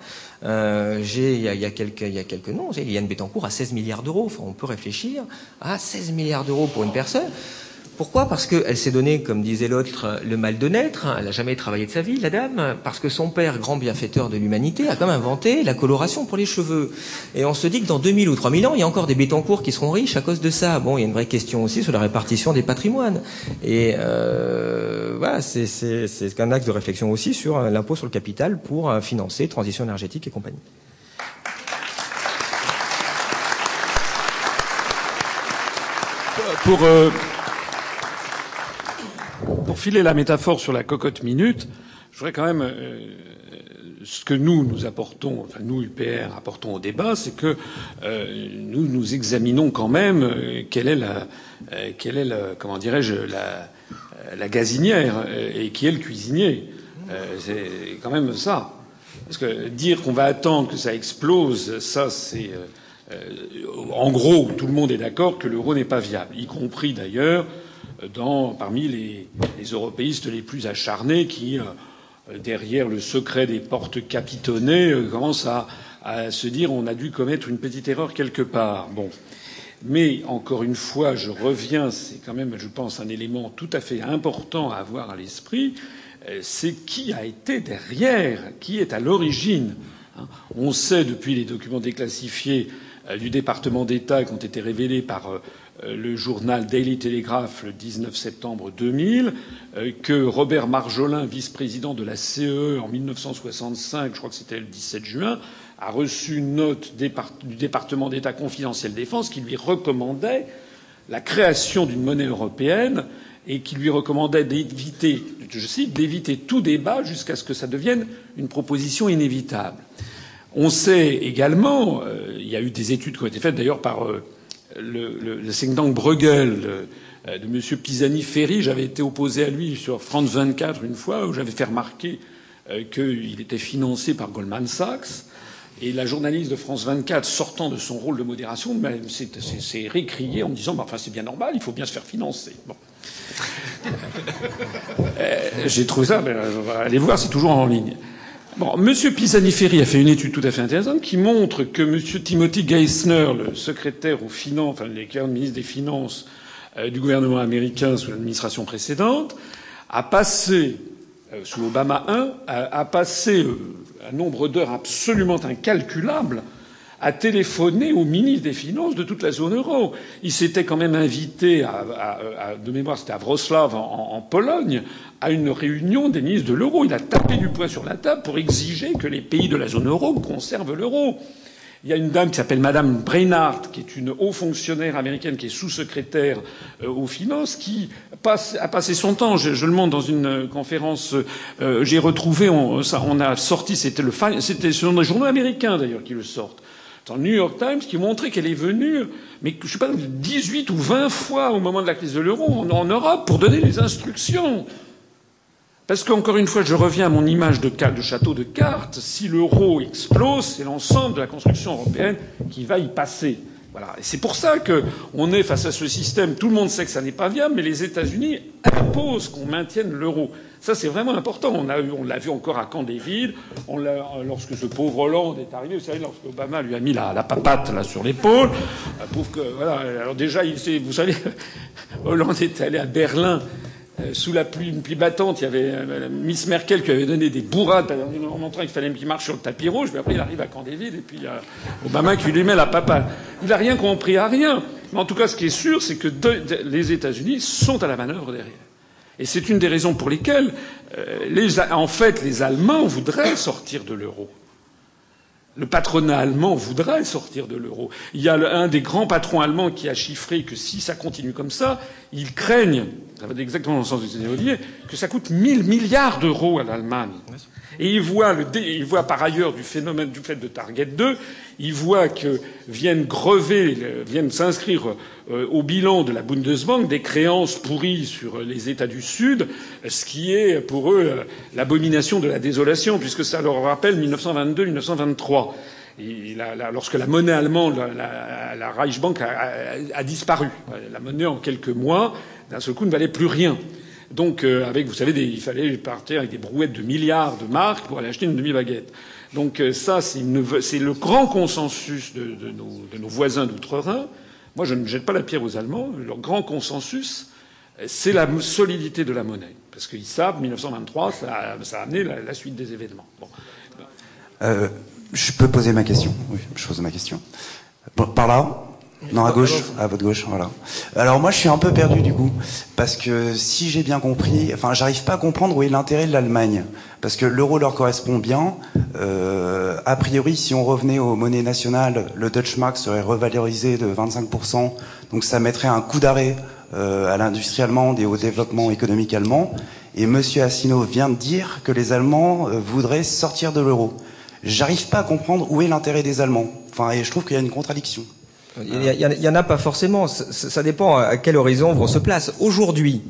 [SPEAKER 3] Euh, j'ai, il, y a, quelques, il y a quelques noms. Yann Bettencourt a 16 milliards d'euros. Enfin, on peut réfléchir à 16 milliards d'euros pour une personne. Pourquoi? Parce qu'elle s'est donnée, comme disait l'autre, le mal de naître. Elle n'a jamais travaillé de sa vie, la dame. Parce que son père, grand bienfaiteur de l'humanité, a quand même inventé la coloration pour les cheveux. Et on se dit que dans 2000 ou 3000 ans, il y a encore des Bettencourt qui seront riches à cause de ça. Bon, il y a une vraie question aussi sur la répartition des patrimoines. Et euh, voilà, c'est un axe de réflexion aussi sur l'impôt sur le capital pour euh, financer transition énergétique et compagnie.
[SPEAKER 2] Pour euh, pour filer la métaphore sur la cocotte minute, je voudrais quand même euh, ce que nous nous apportons, enfin nous UPR apportons au débat, c'est que euh, nous nous examinons quand même euh, quelle est la, quelle est la, comment dirais-je la, la gazinière et qui est le cuisinier. c'est quand même ça. Parce que dire qu'on va attendre que ça explose, ça c'est. en gros, tout le monde est d'accord que l'euro n'est pas viable, y compris d'ailleurs dans, parmi les, les, européistes les plus acharnés qui, derrière le secret des portes capitonnées, commencent à, à se dire on a dû commettre une petite erreur quelque part. Bon. Mais encore une fois, je reviens, c'est quand même, je pense, un élément tout à fait important à avoir à l'esprit, euh, c'est qui a été derrière, qui est à l'origine. Hein. On sait depuis les documents déclassifiés euh, du département d'État qui ont été révélés par euh, le journal Daily Telegraph le 19 septembre 2000 que Robert Marjolin, vice-président de la CE en 1965, je crois que c'était le 17 juin, a reçu une note du département d'État confidentiel défense qui lui recommandait la création d'une monnaie européenne et qui lui recommandait d'éviter, je cite, d'éviter tout débat jusqu'à ce que ça devienne une proposition inévitable. On sait également, euh, il y a eu des études qui ont été faites d'ailleurs par euh, le, le, le tank Bruegel euh, de M. Pisani-Ferry. J'avais été opposé à lui sur France 24 une fois où j'avais fait remarquer qu'il était financé par Goldman Sachs. Et la journaliste de France 24, sortant de son rôle de modération, s'est récriée en disant bah, enfin, c'est bien normal, il faut bien se faire financer. Bon. Euh, j'ai trouvé ça, ben, allez voir, c'est toujours en ligne. Monsieur Pisani-Ferry a fait une étude tout à fait intéressante qui montre que Monsieur Timothy Geithner, le secrétaire aux finances, enfin le ministre des Finances euh, du gouvernement américain sous l'administration précédente, a passé euh, sous Obama I, a, a passé euh, un nombre d'heures absolument incalculable à téléphoner au ministre des Finances de toute la zone euro. Il s'était quand même invité, à, à, de mémoire, c'était à Wrocław, en, en, Pologne, à une réunion des ministres de l'euro. Il a tapé du poing sur la table pour exiger que les pays de la zone euro conservent l'euro. Il y a une dame qui s'appelle Madame Brainard, qui est une haut fonctionnaire américaine, qui est sous-secrétaire euh, aux finances, qui passe, a passé son temps. Je, je le montre dans une conférence. Euh, J'ai retrouvé, on, ça, on, a sorti, c'était le, c'était sur les journaux américains d'ailleurs qui le sortent. Dans le New York Times, qui montrait qu'elle est venue, mais je sais pas, 18 ou 20 fois au moment de la crise de l'euro en, Europe pour donner les instructions. Parce qu'encore une fois, je reviens à mon image de, de château de cartes. Si l'euro explose, c'est l'ensemble de la construction européenne qui va y passer. Voilà. Et c'est pour ça qu'on est face à ce système. Tout le monde sait que ça n'est pas viable, mais les États-Unis imposent qu'on maintienne l'euro. Ça, c'est vraiment important. On, l'a vu encore à Camp David. Lorsque ce pauvre Hollande est arrivé, vous savez, lorsque Obama lui a mis la, la papate sur l'épaule, pauvre que, voilà. Alors déjà, vous savez, <laughs> Hollande est allé à Berlin euh, sous la pluie, pluie battante, il y avait euh, Miss Merkel qui avait donné des bourrades en montrant qu'il fallait qu'il marche sur le tapis rouge, mais après il arrive à Camp David et puis il y a Obama qui lui met la papale. Il n'a rien compris à rien. Mais en tout cas, ce qui est sûr, c'est que les États-Unis sont à la manœuvre derrière. Et c'est une des raisons pour lesquelles, euh, en fait, les Allemands voudraient sortir de l'euro. Le patronat allemand voudrait sortir de l'euro. Il y a un des grands patrons allemands qui a chiffré que si ça continue comme ça, ils craignent, ça va exactement dans le sens du Sénéolier, que ça coûte 1000 milliards d'euros à l'Allemagne. Et il voit, le, par ailleurs du phénomène du fait de Target 2, il voit que viennent grever, viennent s'inscrire euh, au bilan de la Bundesbank des créances pourries sur les États du Sud, ce qui est pour eux euh, l'abomination de la désolation, puisque ça leur rappelle 1922-1923. lorsque la monnaie allemande, la, la, la Reichsbank, a, a, a, disparu, la monnaie en quelques mois, d'un seul coup ne valait plus rien. Donc, euh, avec, vous savez, il fallait partir avec des brouettes de milliards de marques pour aller acheter une demi-baguette. Donc, euh, ça, c'est le grand consensus de, nos, voisins d'outre-Rhin. Moi, je ne jette pas la pierre aux Allemands. Leur grand consensus, c'est la solidité de la monnaie. Parce qu'ils savent, 1923, ça a, amené la, suite des événements.
[SPEAKER 7] Euh, je peux poser ma question? Oui, je pose ma question. Par là non, à gauche, à votre gauche, voilà. Alors moi, je suis un peu perdu du coup, parce que si j'ai bien compris, enfin, j'arrive pas à comprendre où est l'intérêt de l'Allemagne, parce que l'euro leur correspond bien. Euh, a priori, si on revenait aux monnaies nationales, le Deutsche Mark serait revalorisé de 25%, donc ça mettrait un coup d'arrêt euh, à l'industrie allemande et au développement économique allemand. Et Monsieur Assino vient de dire que les Allemands euh, voudraient sortir de l'euro. J'arrive pas à comprendre où est l'intérêt des Allemands. Enfin, et je trouve qu'il y a une contradiction.
[SPEAKER 3] Il n'y en a pas forcément. Ça, dépend à quel horizon on se place. Aujourd'hui,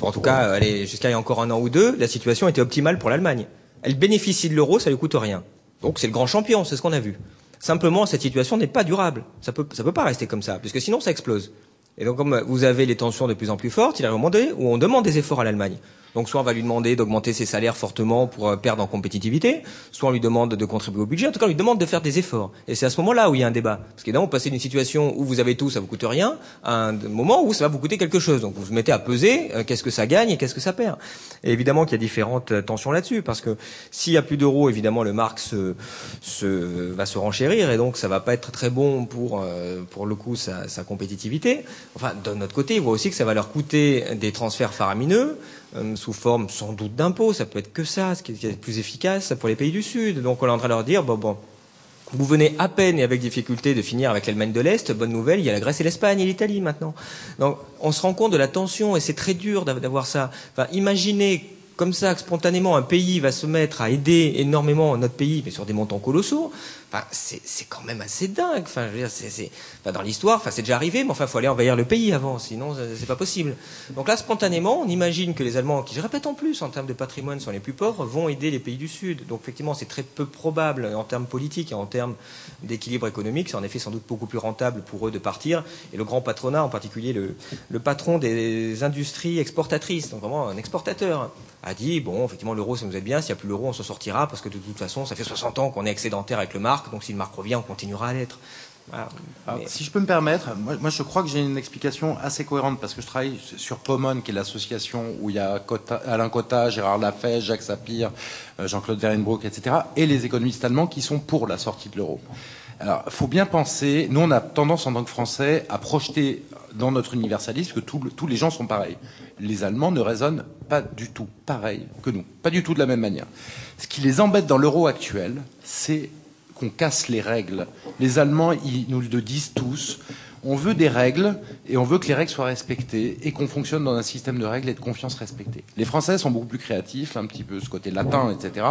[SPEAKER 3] en tout cas, jusqu'à il y a encore un an ou deux, la situation était optimale pour l'Allemagne. Elle bénéficie de l'euro, ça lui coûte rien. Donc c'est le grand champion, c'est ce qu'on a vu. Simplement, cette situation n'est pas durable. Ça peut, ça peut pas rester comme ça, puisque sinon ça explose. Et donc, comme vous avez les tensions de plus en plus fortes, il arrive un moment donné où on demande des efforts à l'Allemagne. Donc soit on va lui demander d'augmenter ses salaires fortement pour euh, perdre en compétitivité, soit on lui demande de contribuer au budget, en tout cas on lui demande de faire des efforts. Et c'est à ce moment-là où il y a un débat. Parce qu'évidemment, vous passez d'une situation où vous avez tout, ça vous coûte rien, à un moment où ça va vous coûter quelque chose. Donc vous vous mettez à peser, euh, qu'est-ce que ça gagne et qu'est-ce que ça perd. Et évidemment qu'il y a différentes euh, tensions là-dessus, parce que s'il y a plus d'euros, évidemment le marque va se renchérir, et donc ça va pas être très bon pour, pour le coup, sa, sa compétitivité. Enfin, de notre côté, ils voient aussi que ça va leur coûter des transferts faramineux, euh, sous forme sans doute d'impôts, ça peut être que ça, ce qui est plus efficace pour les pays du Sud. Donc on est en train de leur dire, bon, vous venez à peine et avec difficulté de finir avec l'Allemagne de l'Est, bonne nouvelle, il y a la Grèce et l'Espagne et l'Italie maintenant. Donc on se rend compte de la tension et c'est très dur d'avoir ça. Imaginez comme ça spontanément un pays va se mettre à aider énormément notre pays, mais sur des montants colossaux. C'est quand même assez dingue. Dans l'histoire, c'est déjà arrivé, mais enfin, faut aller envahir le pays avant, sinon c'est pas possible. Donc là, spontanément, on imagine que les Allemands, qui je répète en plus, en termes de patrimoine, sont les plus pauvres, vont aider les pays du Sud. Donc effectivement, c'est très peu probable en termes politiques et en termes d'équilibre économique. C'est en effet sans doute beaucoup plus rentable pour eux de partir. Et le grand patronat, en particulier le, le patron des industries exportatrices, donc vraiment un exportateur, a dit bon, effectivement, l'euro, ça nous aide bien. S'il n'y a plus l'euro, on s'en sortira parce que de toute façon, ça fait 60 ans qu'on est excédentaire avec le marque. Donc si le marque revient, on continuera à l'être.
[SPEAKER 4] Si je peux me permettre, moi, je crois que j'ai une explication assez cohérente parce que je travaille sur Pomone, qui est l'association où il y a Alain Cotta, Gérard Lafay, Jacques Sapir, euh, Jean-Claude Verenbroek, etc., et les économistes allemands qui sont pour la sortie de l'euro. Alors, il faut bien penser, nous on a tendance en tant que Français à projeter dans notre universalisme que tous les gens sont pareils. Les Allemands ne raisonnent pas du tout pareil que nous, pas du tout de la même manière. Ce qui les embête dans l'euro actuel, c'est qu'on casse les règles. Les Allemands, ils nous le disent tous. On veut des règles et on veut que les règles soient respectées et qu'on fonctionne dans un système de règles et de confiance respectée. Les Français sont beaucoup plus créatifs, un petit peu ce côté latin, etc.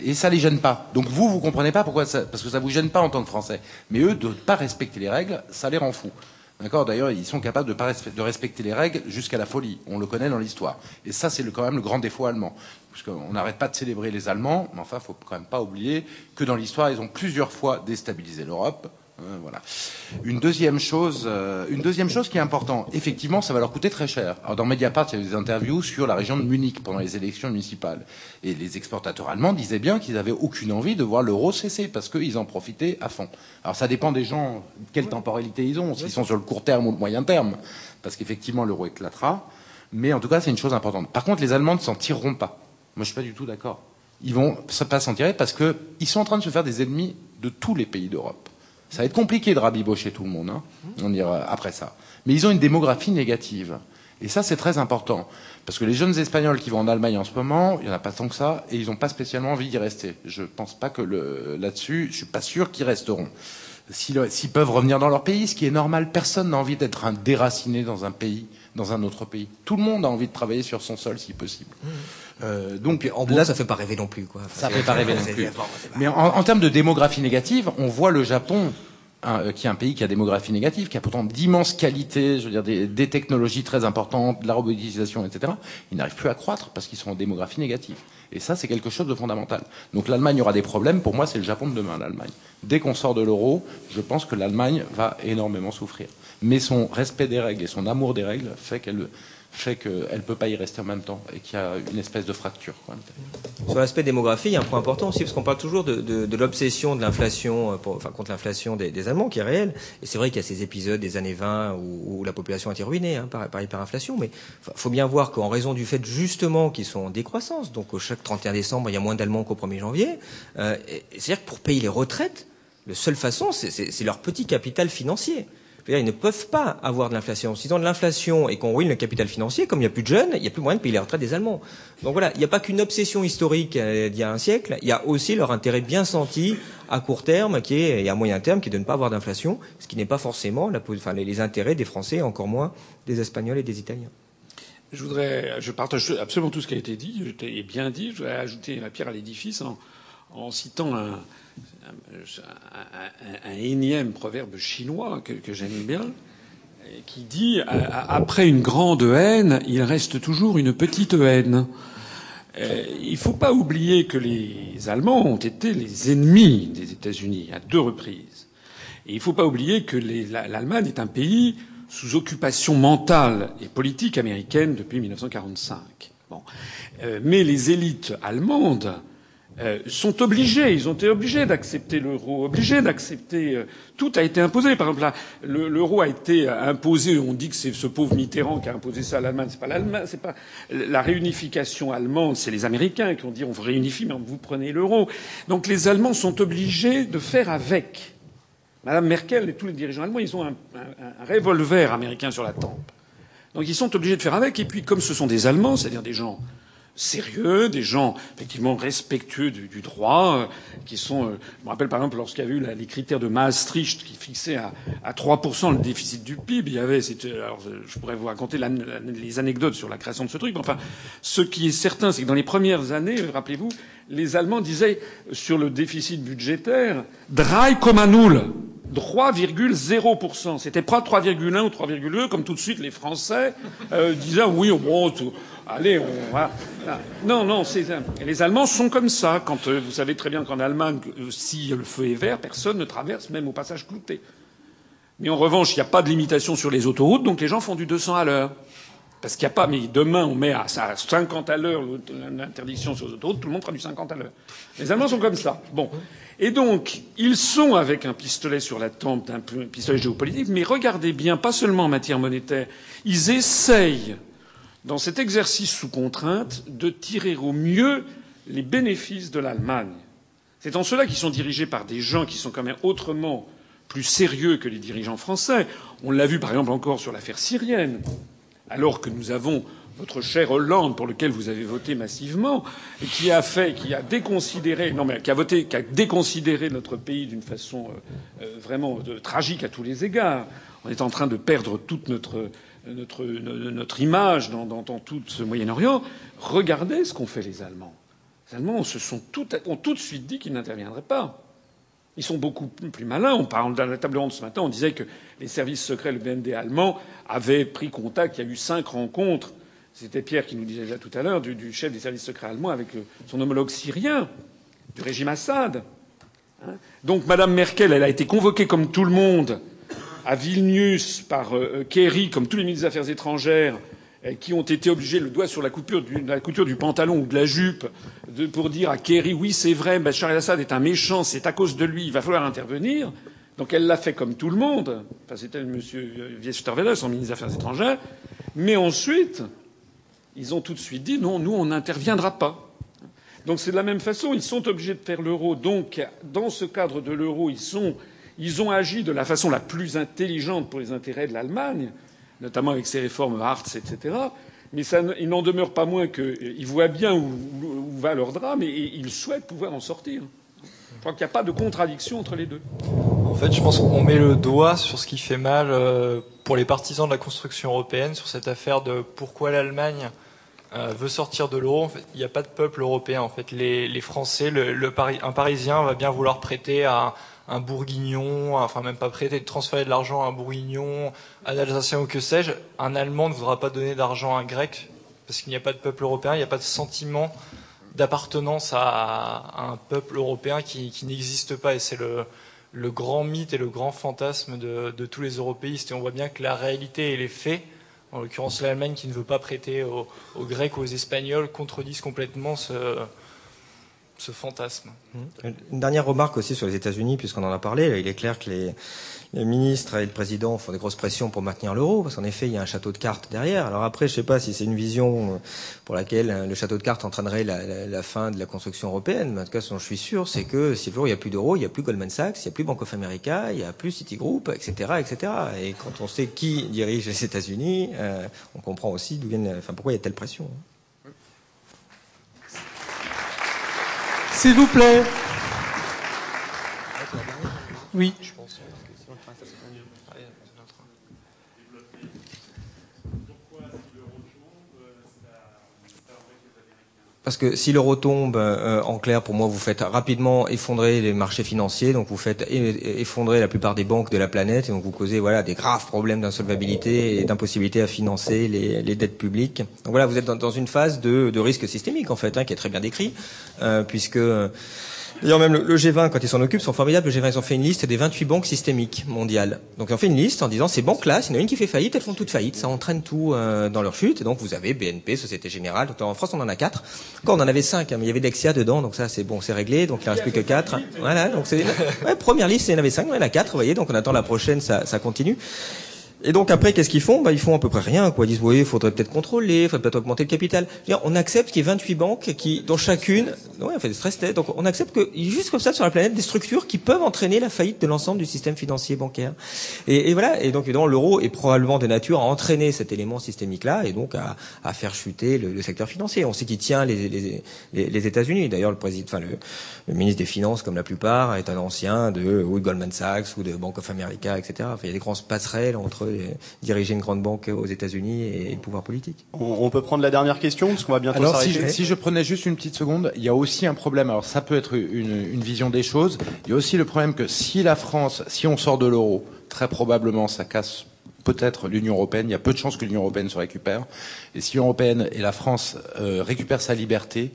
[SPEAKER 4] Et ça les gêne pas. Donc vous, vous comprenez pas pourquoi ça, parce que ça vous gêne pas en tant que Français. Mais eux, de ne pas respecter les règles, ça les rend fous. D'accord D'ailleurs, ils sont capables de, respecter les règles jusqu'à la folie. On le connaît dans l'histoire. Et ça, c'est quand même le grand défaut allemand. Parce qu'on n'arrête pas de célébrer les Allemands, mais enfin, il ne faut quand même pas oublier que dans l'histoire, ils ont plusieurs fois déstabilisé l'Europe. Hein, voilà. Une deuxième chose, euh, une deuxième chose qui est importante. Effectivement, ça va leur coûter très cher. Alors dans Mediapart, il y a eu des interviews sur la région de Munich pendant les élections municipales, et les exportateurs allemands disaient bien qu'ils n'avaient aucune envie de voir l'euro cesser parce qu'ils en profitaient à fond. Alors ça dépend des gens, quelle temporalité ils ont, s'ils sont sur le court terme ou le moyen terme, parce qu'effectivement l'euro éclatera. Mais en tout cas, c'est une chose importante. Par contre, les Allemands ne s'en tireront pas. Moi, je suis pas du tout d'accord. Ils vont pas s'en tirer parce qu'ils sont en train de se faire des ennemis de tous les pays d'Europe. Ça va être compliqué de rabibocher tout le monde, hein, on dira après ça. Mais ils ont une démographie négative. Et ça, c'est très important. Parce que les jeunes Espagnols qui vont en Allemagne en ce moment, il n'y en a pas tant que ça, et ils n'ont pas spécialement envie d'y rester. Je ne pense pas que là-dessus, je ne suis pas sûr qu'ils resteront. S'ils peuvent revenir dans leur pays, ce qui est normal, personne n'a envie d'être déraciné dans un pays, dans un autre pays. Tout le monde a envie de travailler sur son sol si possible. Mmh.
[SPEAKER 3] Euh, donc en là, ça fait pas rêver non plus, quoi.
[SPEAKER 4] ça fait pas rêver non plus. Mais en, en, termes de démographie négative, on voit le Japon, hein, qui est un pays qui a démographie négative, qui a pourtant d'immenses qualités, je veux dire des, des, technologies très importantes, de la robotisation, etc. Ils n'arrivent plus à croître parce qu'ils sont en démographie négative. Et ça, c'est quelque chose de fondamental. Donc l'Allemagne aura des problèmes. Pour moi, c'est le Japon de demain, l'Allemagne. Dès qu'on sort de l'euro, je pense que l'Allemagne va énormément souffrir. Mais son respect des règles et son amour des règles fait qu'elle ne peut pas y rester en même temps et qu'il y a une espèce de fracture.
[SPEAKER 3] Sur l'aspect démographique, il y a un point important aussi, parce qu'on parle toujours de, l'obsession de l'inflation, euh, enfin, contre l'inflation des, Allemands, qui est réelle. Et c'est vrai qu'il y a ces épisodes des années 20 où, la population a été ruinée hein, par, par, hyperinflation, mais il faut bien voir qu'en raison du fait justement qu'ils sont en décroissance, donc chaque 31 décembre, il y a moins d'Allemands qu'au 1er janvier, euh, c'est-à-dire que pour payer les retraites, la seule façon, c'est leur petit capital financier ils ne peuvent pas avoir de l'inflation. S'ils ont de l'inflation et qu'on ruine le capital financier, comme il n'y a plus de jeunes, il n'y a plus moyen de payer les retraites des Allemands. Donc voilà, il n'y a pas qu'une obsession historique euh, d'il y a un siècle, il y a aussi leur intérêt bien senti à court terme qui est, et à moyen terme qui est de ne pas avoir d'inflation, ce qui n'est pas forcément les, intérêts des Français, encore moins des Espagnols et des Italiens.
[SPEAKER 2] Je voudrais, je partage absolument tout ce qui a été dit, et bien dit. Je voudrais ajouter la pierre à l'édifice en citant un, un, énième proverbe chinois que, j'aime bien, qui dit après une grande haine, il reste toujours une petite haine. Il ne faut pas oublier que les Allemands ont été les ennemis des États-Unis à deux reprises. Et il ne faut pas oublier que l'Allemagne est un pays sous occupation mentale et politique américaine depuis 1945. Bon. Euh, mais les élites allemandes euh, sont obligés, ils ont été obligés d'accepter l'euro, obligés d'accepter. Euh, tout a été imposé. Par exemple, l'euro a été imposé. On dit que c'est ce pauvre Mitterrand qui a imposé ça à l'Allemagne. C'est pas l'Allemagne, c'est pas la réunification allemande. C'est les Américains qui ont dit on vous réunifie, mais vous prenez l'euro. Donc les Allemands sont obligés de faire avec. Madame Merkel et tous les dirigeants allemands, ils ont un, un, un revolver américain sur la tempe. Donc ils sont obligés de faire avec. Et puis comme ce sont des Allemands, c'est-à-dire des gens sérieux, des gens effectivement respectueux du, du droit, euh, qui sont. Euh, je me rappelle par exemple lorsqu'il y a eu les critères de Maastricht qui fixaient à, à 3% le déficit du PIB, il y avait. Alors, je pourrais vous raconter les anecdotes sur la création de ce truc. Mais enfin, ce qui est certain, c'est que dans les premières années, euh, rappelez-vous, les Allemands disaient sur le déficit budgétaire, drei Komma null. 3,0%. C'était pas 3,1 ou 3,2 comme tout de suite les Français euh, disaient oui bon tout, allez on va non non c'est les Allemands sont comme ça quand euh, vous savez très bien qu'en Allemagne euh, si le feu est vert personne ne traverse même au passage clouté. Mais en revanche il n'y a pas de limitation sur les autoroutes donc les gens font du 200 à l'heure. Parce qu'il n'y a pas, mais demain on met à 50 à l'heure l'interdiction sur les autoroutes, tout le monde fera du 50 à l'heure. Les Allemands sont comme ça. Bon. Et donc, ils sont avec un pistolet sur la tempe, un pistolet géopolitique, mais regardez bien, pas seulement en matière monétaire, ils essayent, dans cet exercice sous contrainte, de tirer au mieux les bénéfices de l'Allemagne. C'est en cela qu'ils sont dirigés par des gens qui sont quand même autrement plus sérieux que les dirigeants français. On l'a vu par exemple encore sur l'affaire syrienne, alors que nous avons votre cher Hollande, pour lequel vous avez voté massivement, qui a fait, qui a déconsidéré, non mais qui a voté, qui a déconsidéré notre pays d'une façon euh, euh, vraiment de, tragique à tous les égards. On est en train de perdre toute notre image dans, tout ce Moyen-Orient. Regardez ce qu'ont fait les Allemands. Les Allemands se ont tout de suite dit qu'ils n'interviendraient pas. Ils sont beaucoup plus malins. On parle dans la table ronde ce matin, on disait que les services secrets, le BND allemand, avaient pris contact. Il y a eu cinq rencontres c'était Pierre qui nous disait déjà tout à l'heure du, chef des services secrets allemands avec son homologue syrien du régime Assad. Hein. Donc Madame Merkel, elle a été convoquée comme tout le monde à Vilnius par euh, euh, Kerry, comme tous les ministres des Affaires étrangères, euh, qui ont été obligés, le doigt sur la couture du, couture du pantalon ou de la jupe, pour dire à Kerry oui c'est vrai, Bachar el-Assad est un méchant, c'est à cause de lui, il va falloir intervenir. Donc elle l'a fait comme tout le monde. Enfin, c'était M. Wiesterwelle, son ministre des Affaires étrangères. Mais ensuite, ils ont tout de suite dit non, nous, on n'interviendra pas. Donc c'est de la même façon, ils sont obligés de faire l'euro. Donc dans ce cadre de l'euro, ils ont agi de la façon la plus intelligente pour les intérêts de l'Allemagne, notamment avec ses réformes Hartz, etc. Mais il n'en demeure pas moins qu'ils voient bien où, va leur drame et, et ils souhaitent pouvoir en sortir. Je crois qu'il n'y a pas de contradiction entre les deux.
[SPEAKER 1] En fait, je pense qu'on met le doigt sur ce qui fait mal euh, pour les partisans de la construction européenne, sur cette affaire de pourquoi l'Allemagne euh, veut sortir de l'euro. Il n'y a pas de peuple européen. En fait, les, Français, un Parisien va bien vouloir prêter à un, Bourguignon, enfin même pas prêter, transférer de l'argent à un Bourguignon, à un Alsacien ou que sais-je. Un Allemand ne voudra pas donner d'argent à un Grec parce qu'il n'y a pas de peuple européen, il n'y a pas de sentiment d'appartenance à, un peuple européen qui, n'existe pas. Et c'est le, grand mythe et le grand fantasme de, de tous les européistes. Et on voit bien que la réalité et les faits en l'occurrence l'Allemagne qui ne veut pas prêter aux, Grecs ou aux Espagnols, contredisent complètement ce, ce fantasme.
[SPEAKER 3] Une dernière remarque aussi sur les États-Unis, puisqu'on en a parlé. Il est clair que les, ministres et le président font des grosses pressions pour maintenir l'euro, parce qu'en effet, il y a un château de cartes derrière. Alors après, je ne sais pas si c'est une vision euh, pour laquelle euh, le château de cartes entraînerait la, fin de la construction européenne, mais en tout cas, ce dont je suis sûr, c'est que si le jour il n'y a plus d'euro, il n'y a plus Goldman Sachs, il n'y a plus Bank of America, il n'y a plus Citigroup, etc., etc. Et quand on sait qui dirige les États-Unis, euh, on comprend aussi pourquoi il y a telle pression.
[SPEAKER 8] S'il vous plaît. Oui.
[SPEAKER 3] Parce que si l'euro tombe, euh, en clair, pour moi, vous faites rapidement effondrer les marchés financiers, donc vous faites effondrer la plupart des banques de la planète, et donc vous causez voilà des graves problèmes d'insolvabilité et d'impossibilité à financer les, les, dettes publiques. Donc voilà, vous êtes dans, une phase de, de, risque systémique en fait, hein, qui est très bien décrit, euh, puisque D'ailleurs, même le, G20, quand ils s'en occupent, sont formidables. Le G20, ils ont fait une liste des 28 banques systémiques mondiales. Donc, ils ont fait une liste en disant ces banques-là, s'il y en a une qui fait faillite, elles font toutes faillite. Ça entraîne tout euh, dans leur chute. Et donc, vous avez BNP, Société Générale. Donc, en France, on en a quatre. Quand on en avait cinq, hein, mais il y avait Dexia dedans. Donc, ça, c'est bon, c'est réglé. Donc, il ne reste plus que quatre. Voilà. Donc, c'est ouais, première liste, il y en avait cinq, il y en a quatre. Vous voyez. Donc, on attend la prochaine, ça, ça continue. Et donc après, qu'est-ce qu'ils font? Bah, Ils font à peu près rien. Quoi. Ils disent, oui, il faudrait peut-être contrôler, il faudrait peut-être augmenter le capital. On accepte qu'il y ait 28 banques qui, dont chacune, ouais, on fait des stress tests. Donc on accepte que, juste comme ça sur la planète, des structures qui peuvent entraîner la faillite de l'ensemble du système financier bancaire. Et, voilà. Et donc évidemment, l'euro est probablement de nature à entraîner cet élément systémique-là et donc à, faire chuter le, secteur financier. On sait qu'il tient les, États-Unis. D'ailleurs, le enfin le, ministre des Finances, comme la plupart, est un ancien de Goldman Sachs ou de Bank of America, etc. Il y a des grandes passerelles entre dirigeants une grande banque aux États-Unis et le pouvoir politique.
[SPEAKER 8] On, peut prendre la dernière question parce qu'on va bientôt
[SPEAKER 4] Alors, si je, si je, prenais juste une petite seconde, il y a aussi un problème. Alors ça peut être une, une vision des choses. Il y a aussi le problème que si la France, si on sort de l'euro, très probablement ça casse peut-être l'Union européenne. Il y a peu de chances que l'Union européenne se récupère. Et si l'Union européenne et la France euh, récupèrent sa liberté,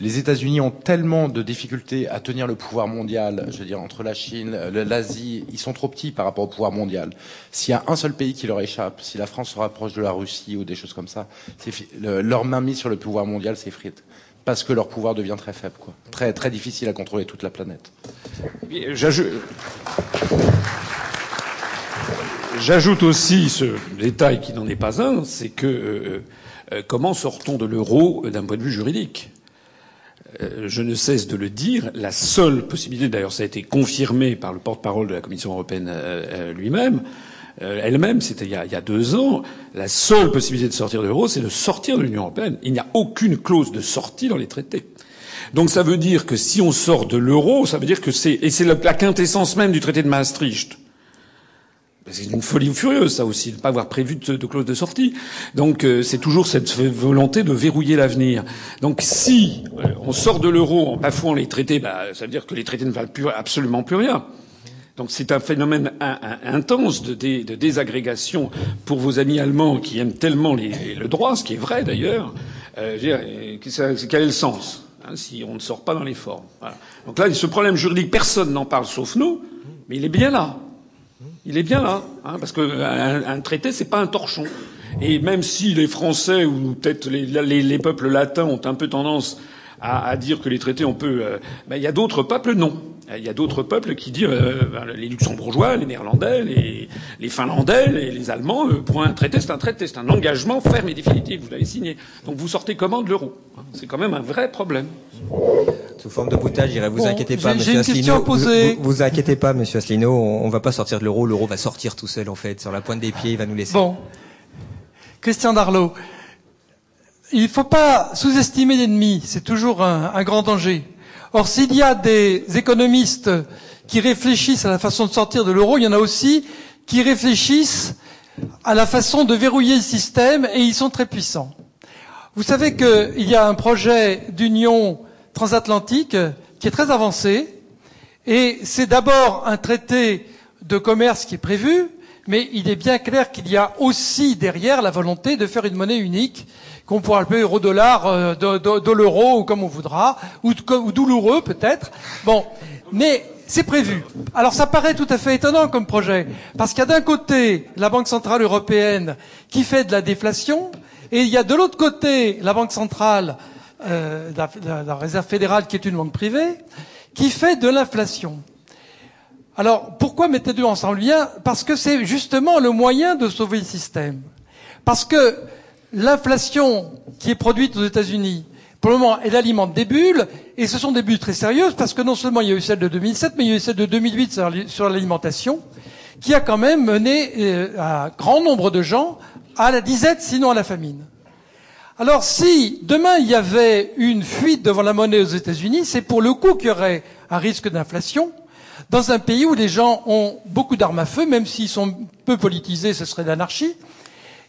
[SPEAKER 4] les États-Unis ont tellement de difficultés à tenir le pouvoir mondial, je veux dire, entre la Chine, l'Asie, ils sont trop petits par rapport au pouvoir mondial. S'il y a un seul pays qui leur échappe, si la France se rapproche de la Russie ou des choses comme ça, le, leur main mise sur le pouvoir mondial s'effrite. Parce que leur pouvoir devient très faible. Très, très difficile à contrôler toute la planète.
[SPEAKER 2] J'ajoute aussi ce détail qui n'en est pas un, c'est que euh, euh, comment sort-on de l'euro d'un point de vue juridique? Je ne cesse de le dire, la seule possibilité, d'ailleurs ça a été confirmé par le porte-parole de la Commission européenne euh, euh, lui-même, elle-même, c'était il, y a deux ans, la seule possibilité de sortir de l'euro, c'est de sortir de l'Union européenne. Il n'y a aucune clause de sortie dans les traités. Donc ça veut dire que si on sort de l'euro, ça veut dire que c'est et c'est la quintessence même du traité de Maastricht. C'est une folie furieuse, ça aussi, de ne pas avoir prévu de, clause de sortie. Donc euh, c'est toujours cette volonté de verrouiller l'avenir. Donc si euh, on sort de l'euro en bafouant les traités, bah, ça veut dire que les traités ne valent plus, absolument plus rien. Donc c'est un phénomène intense de, désagrégation pour vos amis allemands qui aiment tellement le droit, ce qui est vrai d'ailleurs. Euh, quel est le sens hein, si on ne sort pas dans les formes? Donc là, ce problème juridique, personne n'en parle sauf nous, mais il est bien là. Il est bien là, hein, parce qu'un un traité, c'est pas un torchon. Et même si les Français ou peut-être les, les, les, peuples latins ont un peu tendance à, à dire que les traités, on peut, euh, ben, il y a d'autres peuples, non. Il y a d'autres peuples qui disent, euh, ben, les Luxembourgeois, les Néerlandais, les, les Finlandais, les, les Allemands, euh, pour un traité, c'est un traité, c'est un engagement ferme et définitif. Vous l'avez signé. Donc vous sortez comment de l'euro C'est quand même un vrai problème
[SPEAKER 3] sous forme de boutade, je dirais, vous inquiétez pas, monsieur Asselineau. Vous, vous, inquiétez pas, monsieur Asselineau, on, on va pas sortir de l'euro, l'euro va sortir tout seul, en fait, sur la pointe des pieds, il va nous laisser.
[SPEAKER 9] Bon. Christian Darlot. Il ne faut pas sous-estimer l'ennemi, c'est toujours un, un, grand danger. Or, s'il y a des économistes qui réfléchissent à la façon de sortir de l'euro, il y en a aussi qui réfléchissent à la façon de verrouiller le système, et ils sont très puissants. Vous savez qu'il y a un projet d'union transatlantique qui est très avancé. Et c'est d'abord un traité de commerce qui est prévu, mais il est bien clair qu'il y a aussi derrière la volonté de faire une monnaie unique, qu'on pourra appeler euro-dollar, euh, de, l'euro, ou comme on voudra, ou, ou douloureux peut-être. Bon, mais c'est prévu. Alors ça paraît tout à fait étonnant comme projet, parce qu'il y a d'un côté la Banque centrale européenne qui fait de la déflation, et il y a de l'autre côté la Banque centrale euh, la, réserve fédérale, qui est une banque privée, qui fait de l'inflation. Alors, pourquoi mettez deux ensemble? Bien, parce que c'est justement le moyen de sauver le système. Parce que l'inflation qui est produite aux États-Unis, pour le moment, elle alimente des bulles, et ce sont des bulles très sérieuses, parce que non seulement il y a eu celle de 2007, mais il y a eu celle de 2008 sur l'alimentation, qui a quand même mené euh, un grand nombre de gens à la disette, sinon à la famine. Alors si demain il y avait une fuite devant la monnaie aux États-Unis, c'est pour le coup qu'il y aurait un risque d'inflation dans un pays où les gens ont beaucoup d'armes à feu, même s'ils sont peu politisés, ce serait l'anarchie.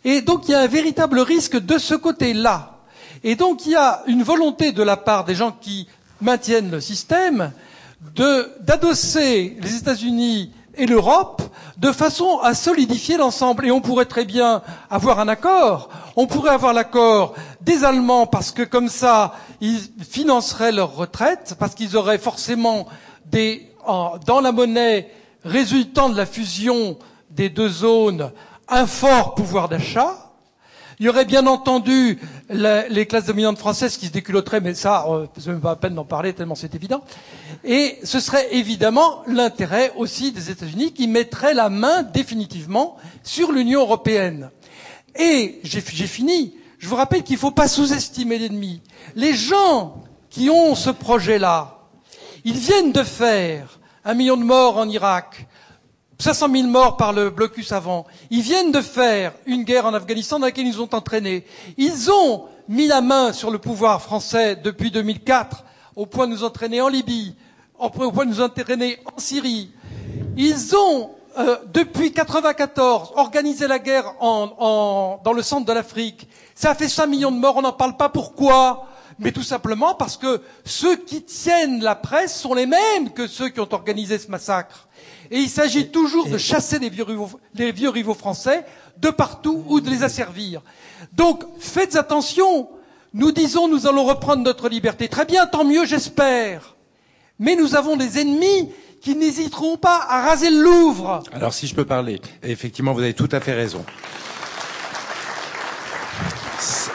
[SPEAKER 9] Et donc il y a un véritable risque de ce côté-là. Et donc il y a une volonté de la part des gens qui maintiennent le système d'adosser les États-Unis et l'Europe de façon à solidifier l'ensemble. Et on pourrait très bien avoir un accord. On pourrait avoir l'accord des Allemands parce que comme ça, ils financeraient leur retraite, parce qu'ils auraient forcément des, dans la monnaie résultant de la fusion des deux zones un fort pouvoir d'achat. Il y aurait bien entendu les classes dominantes françaises qui se déculotteraient, mais ça, euh, ce n'est pas à peine d'en parler tellement c'est évident. Et ce serait évidemment l'intérêt aussi des États-Unis qui mettraient la main définitivement sur l'Union européenne. Et j'ai fini. Je vous rappelle qu'il ne faut pas sous-estimer l'ennemi. Les gens qui ont ce projet-là, ils viennent de faire un million de morts en Irak, 500 000 morts par le blocus avant. Ils viennent de faire une guerre en Afghanistan dans laquelle ils nous ont entraînés. Ils ont mis la main sur le pouvoir français depuis 2004, au point de nous entraîner en Libye, au point de nous entraîner en Syrie. Ils ont, euh, depuis 1994, organisé la guerre dans le centre de l'Afrique. Ça a fait 5 millions de morts, on n'en parle pas. Pourquoi? Mais tout simplement parce que ceux qui tiennent la presse sont les mêmes que ceux qui ont organisé ce massacre. Et il s'agit toujours de chasser les vieux, rivaux, les vieux rivaux français de partout ou de les asservir. Donc faites attention. Nous disons nous allons reprendre notre liberté. Très bien, tant mieux, j'espère. Mais nous avons des ennemis qui n'hésiteront pas à raser le Louvre.
[SPEAKER 4] Alors si je peux parler, effectivement, vous avez tout à fait raison.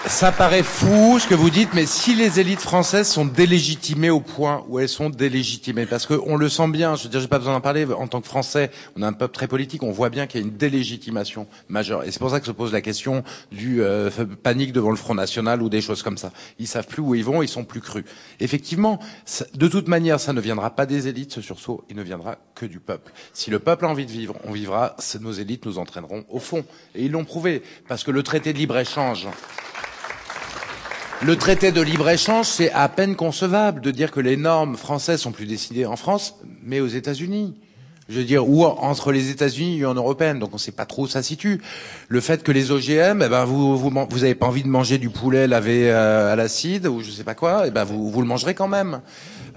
[SPEAKER 4] Ça paraît fou ce que vous dites, mais si les élites françaises sont délégitimées au point où elles sont délégitimées, parce qu'on le sent bien, je veux dire, j'ai pas besoin d'en parler, en tant que Français, on a un peuple très politique, on voit bien qu'il y a une délégitimation majeure. Et c'est pour ça que se pose la question du euh, panique devant le Front National ou des choses comme ça. Ils savent plus où ils vont, ils sont plus crus. Effectivement, de toute manière, ça ne viendra pas des élites, ce sursaut, il ne viendra que du peuple. Si le peuple a envie de vivre, on vivra, nos élites nous entraîneront au fond. Et ils l'ont prouvé, parce que le traité de libre-échange, le traité de libre-échange, c'est à peine concevable de dire que les normes françaises sont plus décidées en France, mais aux États-Unis. Je veux dire, ou entre les États-Unis et l'Union européenne, donc on ne sait pas trop où ça situe. Le fait que les OGM, eh ben vous vous vous avez pas envie de manger du poulet lavé euh, à l'acide ou je sais pas quoi, eh ben vous vous le mangerez quand même.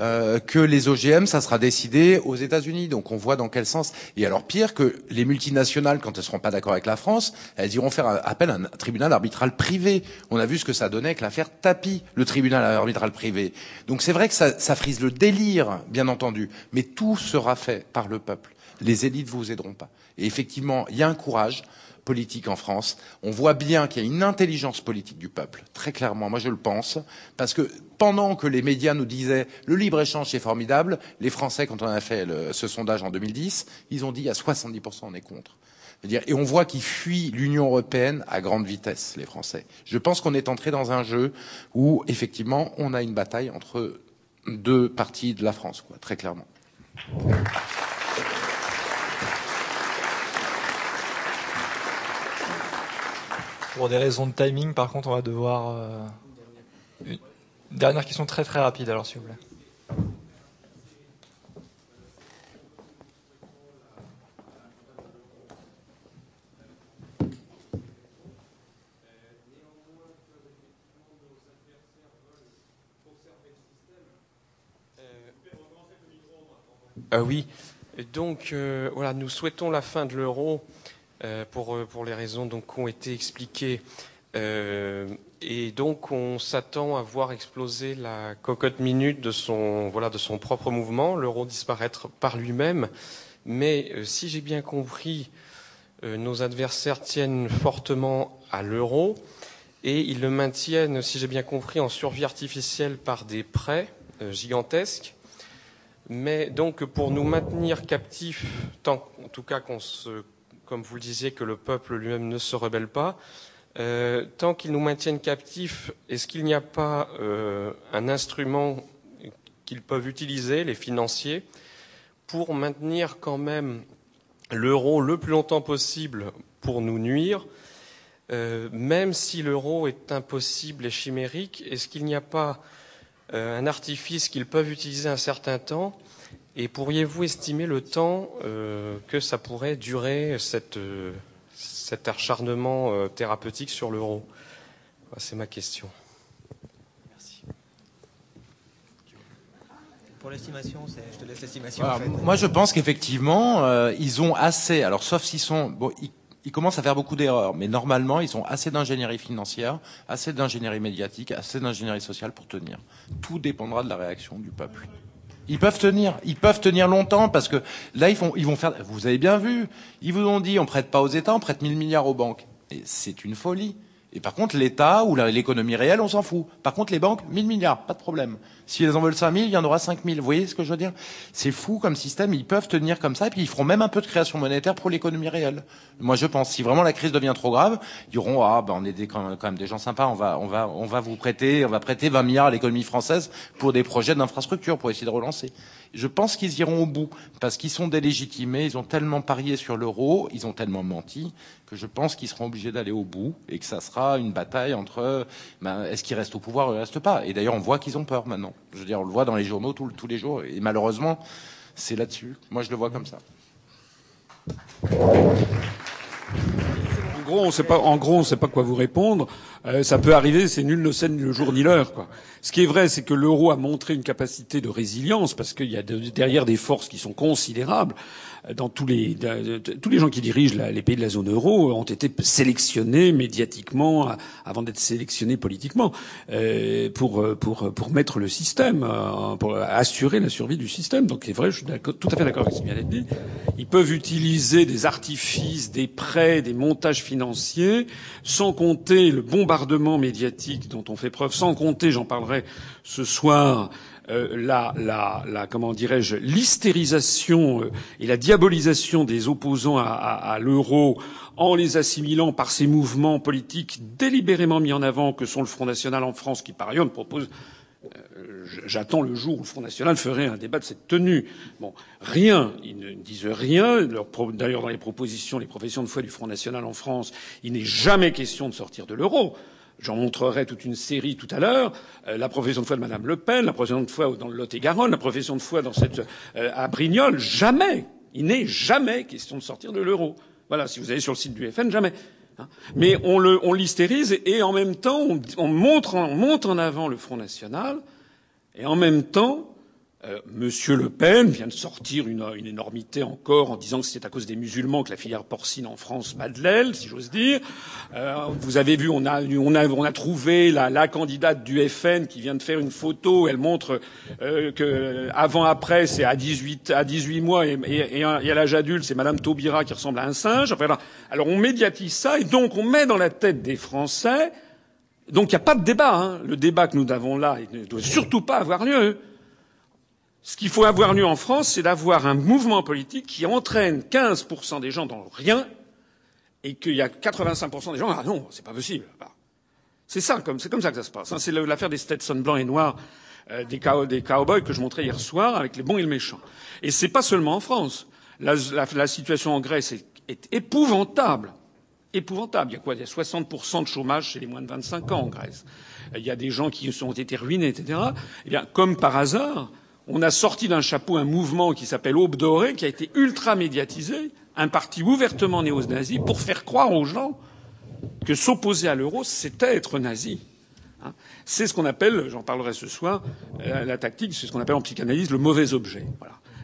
[SPEAKER 4] Euh, que les OGM, ça sera décidé aux États-Unis. Donc on voit dans quel sens. Et alors pire que les multinationales, quand elles seront pas d'accord avec la France, elles iront faire appel à un tribunal arbitral privé. On a vu ce que ça donnait avec l'affaire Tapi, le tribunal arbitral privé. Donc c'est vrai que ça, ça frise le délire, bien entendu, mais tout sera fait par le peuple. Les élites vous aideront pas. Et effectivement, il y a un courage politique en France. On voit bien qu'il y a une intelligence politique du peuple, très clairement. Moi, je le pense, parce que pendant que les médias nous disaient le libre échange c'est formidable, les Français, quand on a fait ce sondage en 2010, ils ont dit à 70% on est contre. Et on voit qu'ils fuient l'Union européenne à grande vitesse, les Français. Je pense qu'on est entré dans un jeu où, effectivement, on a une bataille entre deux parties de la France, quoi, très clairement.
[SPEAKER 1] Pour des raisons de timing, par contre, on va devoir. Euh, une dernière question très très rapide, alors s'il vous plaît.
[SPEAKER 10] Euh, oui. Donc, euh, voilà, nous souhaitons la fin de l'euro pour, euh, pour les raisons donc, qui ont été expliquées. Euh, et donc, on s'attend à voir exploser la cocotte minute de son, voilà, de son propre mouvement, l'euro disparaître par lui-même. Mais si j'ai bien compris, nos adversaires tiennent fortement à l'euro et ils le maintiennent, si j'ai bien compris, en survie artificielle par des prêts gigantesques. Mais donc, pour nous maintenir captifs, tant en tout cas qu'on se comme vous le disiez, que le peuple lui-même ne se rebelle pas. Euh, tant qu'ils nous maintiennent captifs, est-ce qu'il n'y a pas euh, un instrument qu'ils peuvent utiliser, les financiers, pour maintenir quand même l'euro le plus longtemps possible pour nous nuire, euh, même si l'euro est impossible et chimérique, est-ce qu'il n'y a pas un artifice qu'ils peuvent utiliser un certain temps et pourriez-vous estimer le temps euh, que ça pourrait durer euh, cet acharnement euh, thérapeutique sur l'euro ah, C'est ma question. Merci.
[SPEAKER 3] Pour l'estimation, je te laisse l'estimation.
[SPEAKER 4] Ah, moi, je pense qu'effectivement, ils ont assez. Alors, sauf s'ils sont, bon, ils commencent à faire beaucoup d'erreurs, mais normalement, ils ont assez d'ingénierie financière, assez d'ingénierie médiatique, assez d'ingénierie sociale pour tenir. Tout dépendra de la réaction du peuple. Ils peuvent tenir, ils peuvent tenir longtemps parce que là, ils, vont faire. Vous avez bien vu, ils vous ont dit, on prête pas aux États, on prête 1000 milliards aux banques. Et c'est une folie. Et par contre, l'État ou l'économie réelle, on s'en fout. Par contre, les banques, 1000 milliards, pas de problème. Si elles en veulent 5000, il y en aura 5000. Vous voyez ce que je veux dire? C'est fou comme système. Ils peuvent tenir comme ça, et puis ils feront même un peu de création monétaire pour l'économie réelle. Moi, je pense, si vraiment la crise devient trop grave, ils diront ah ben on est des, quand, même, des gens sympas, on va on va on va vous prêter, on va prêter 20 milliards à l'économie française pour des projets d'infrastructure pour essayer de relancer. Je pense qu'ils iront au bout parce qu'ils sont délégitimés, ils ont tellement parié sur l'euro, ils ont tellement menti que je pense qu'ils seront obligés d'aller au bout et que ça sera une bataille entre ben, est-ce qu'ils restent au pouvoir ou ils restent pas? Et d'ailleurs, on voit qu'ils ont peur maintenant. Je veux dire, on le voit dans les journaux tous, les jours et malheureusement, c'est là-dessus. Moi, je le vois comme ça.
[SPEAKER 2] En gros, on. En gros, on sait pas quoi vous répondre. Euh, ça peut arriver. C'est nul ne sait le jour ni l'heure. Quoi. Ce qui est vrai, c'est que l'euro a montré une capacité de résilience parce qu'il y a de, derrière des forces qui sont considérables dans tous les tous les gens qui dirigent les pays de la zone euro ont été sélectionnés médiatiquement avant d'être sélectionnés politiquement euh, pour pour pour mettre le système euh, pour assurer la survie du système. Donc c'est vrai, je suis tout à fait d'accord avec ce qui vient d'être dit. Ils peuvent utiliser des artifices, des prêts, des montages financiers, sans compter le bombardement médiatique dont on fait preuve, sans compter, j'en parlerai ce soir, euh, la, la, la, comment dirais-je, l'hystérisation euh, et la diabolisation des opposants à, l'euro en les assimilant par ces mouvements politiques délibérément mis en avant que sont le Front National en France, qui par ailleurs propose J'attends le jour où le Front National ferait un débat de cette tenue. Bon, rien, ils ne disent rien. D'ailleurs, dans les propositions, les professions de foi du Front National en France, il n'est jamais question de sortir de l'euro. J'en montrerai toute une série tout à l'heure. Euh, la profession de foi de Madame Le Pen, la profession de foi dans le Lot-et-Garonne, la profession de foi dans cette, euh, à Brignoles. Jamais, il n'est jamais question de sortir de l'euro. Voilà, si vous allez sur le site du FN, jamais. Hein. Mais on, le, on l'hystérise et en même temps, on, on, montre, on monte en avant le Front National et en même temps, euh, Monsieur Le Pen vient de sortir une, une, énormité encore en disant que c'est à cause des musulmans que la filière porcine en France bat de l'aile, si j'ose dire. Euh, vous avez vu, on a, on a, on a trouvé la, la, candidate du FN qui vient de faire une photo. Elle montre euh, que avant après c'est à 18 à 18 mois et, et, et à l'âge adulte c'est Madame Taubira qui ressemble à un singe. Enfin, alors on médiatise ça et donc on met dans la tête des Français. Donc il n'y a pas de débat. Hein. Le débat que nous avons là il ne doit surtout pas avoir lieu. Ce qu'il faut avoir lieu en France, c'est d'avoir un mouvement politique qui entraîne 15% des gens dans rien et qu'il y a 85% des gens ah non, c'est pas possible. C'est ça, c'est comme ça que ça se passe. C'est l'affaire des Stetson blancs et noirs, euh, des, cow des cowboys que je montrais hier soir avec les bons et les méchants. Et c'est pas seulement en France. La, situation en Grèce est, épouvantable. Épouvantable. Il y a quoi Il y a 60% de chômage chez les moins de 25 ans en Grèce. Il y a des gens qui ont été ruinés, etc. Eh bien, comme par hasard, on a sorti d'un chapeau un mouvement qui s'appelle Aube dorée, qui a été ultra médiatisé, un parti ouvertement néo-nazi, pour faire croire aux gens que s'opposer à l'euro, c'était être nazi. Hein c'est ce qu'on appelle, j'en parlerai ce soir, euh, la tactique, c'est ce qu'on appelle en psychanalyse le mauvais objet.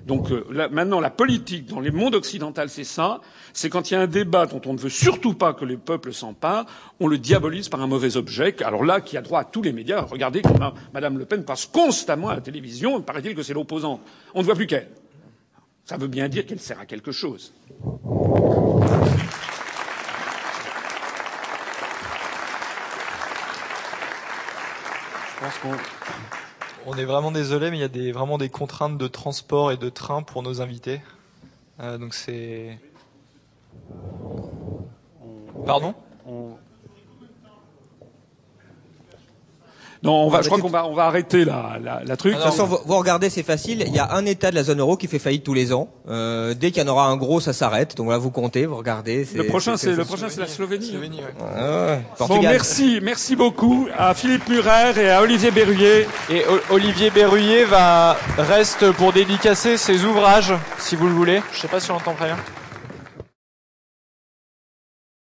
[SPEAKER 2] Donc euh, là, maintenant, la politique dans les mondes occidentaux, c'est ça. C'est quand il y a un débat dont on ne veut surtout pas que les peuples s'emparent, on le diabolise par un mauvais objet. Alors là, qui a droit à tous les médias. Regardez comment Madame Le Pen passe constamment à la télévision. Paraît-il que c'est l'opposant. On ne voit plus qu'elle. Ça veut bien dire qu'elle sert à quelque chose.
[SPEAKER 1] Je pense qu'on on est vraiment désolé, mais il y a des, vraiment des contraintes de transport et de train pour nos invités. Euh, donc c'est. Pardon?
[SPEAKER 2] Non, on va, je crois qu'on va, on va arrêter la, la, la truc.
[SPEAKER 3] de toute façon, vous, vous, regardez, c'est facile. Il y a un État de la zone euro qui fait faillite tous les ans. Euh, dès qu'il y en aura un gros, ça s'arrête. Donc là, vous comptez, vous regardez.
[SPEAKER 2] Le prochain, c'est le prochain, c'est la Slovénie.
[SPEAKER 1] Slovénie ouais.
[SPEAKER 3] Ah,
[SPEAKER 2] bon, merci, merci beaucoup à Philippe Murer et à Olivier Berruyer.
[SPEAKER 1] Et Olivier Berruyer va reste pour dédicacer ses ouvrages, si vous le voulez. Je sais pas si on entend très bien.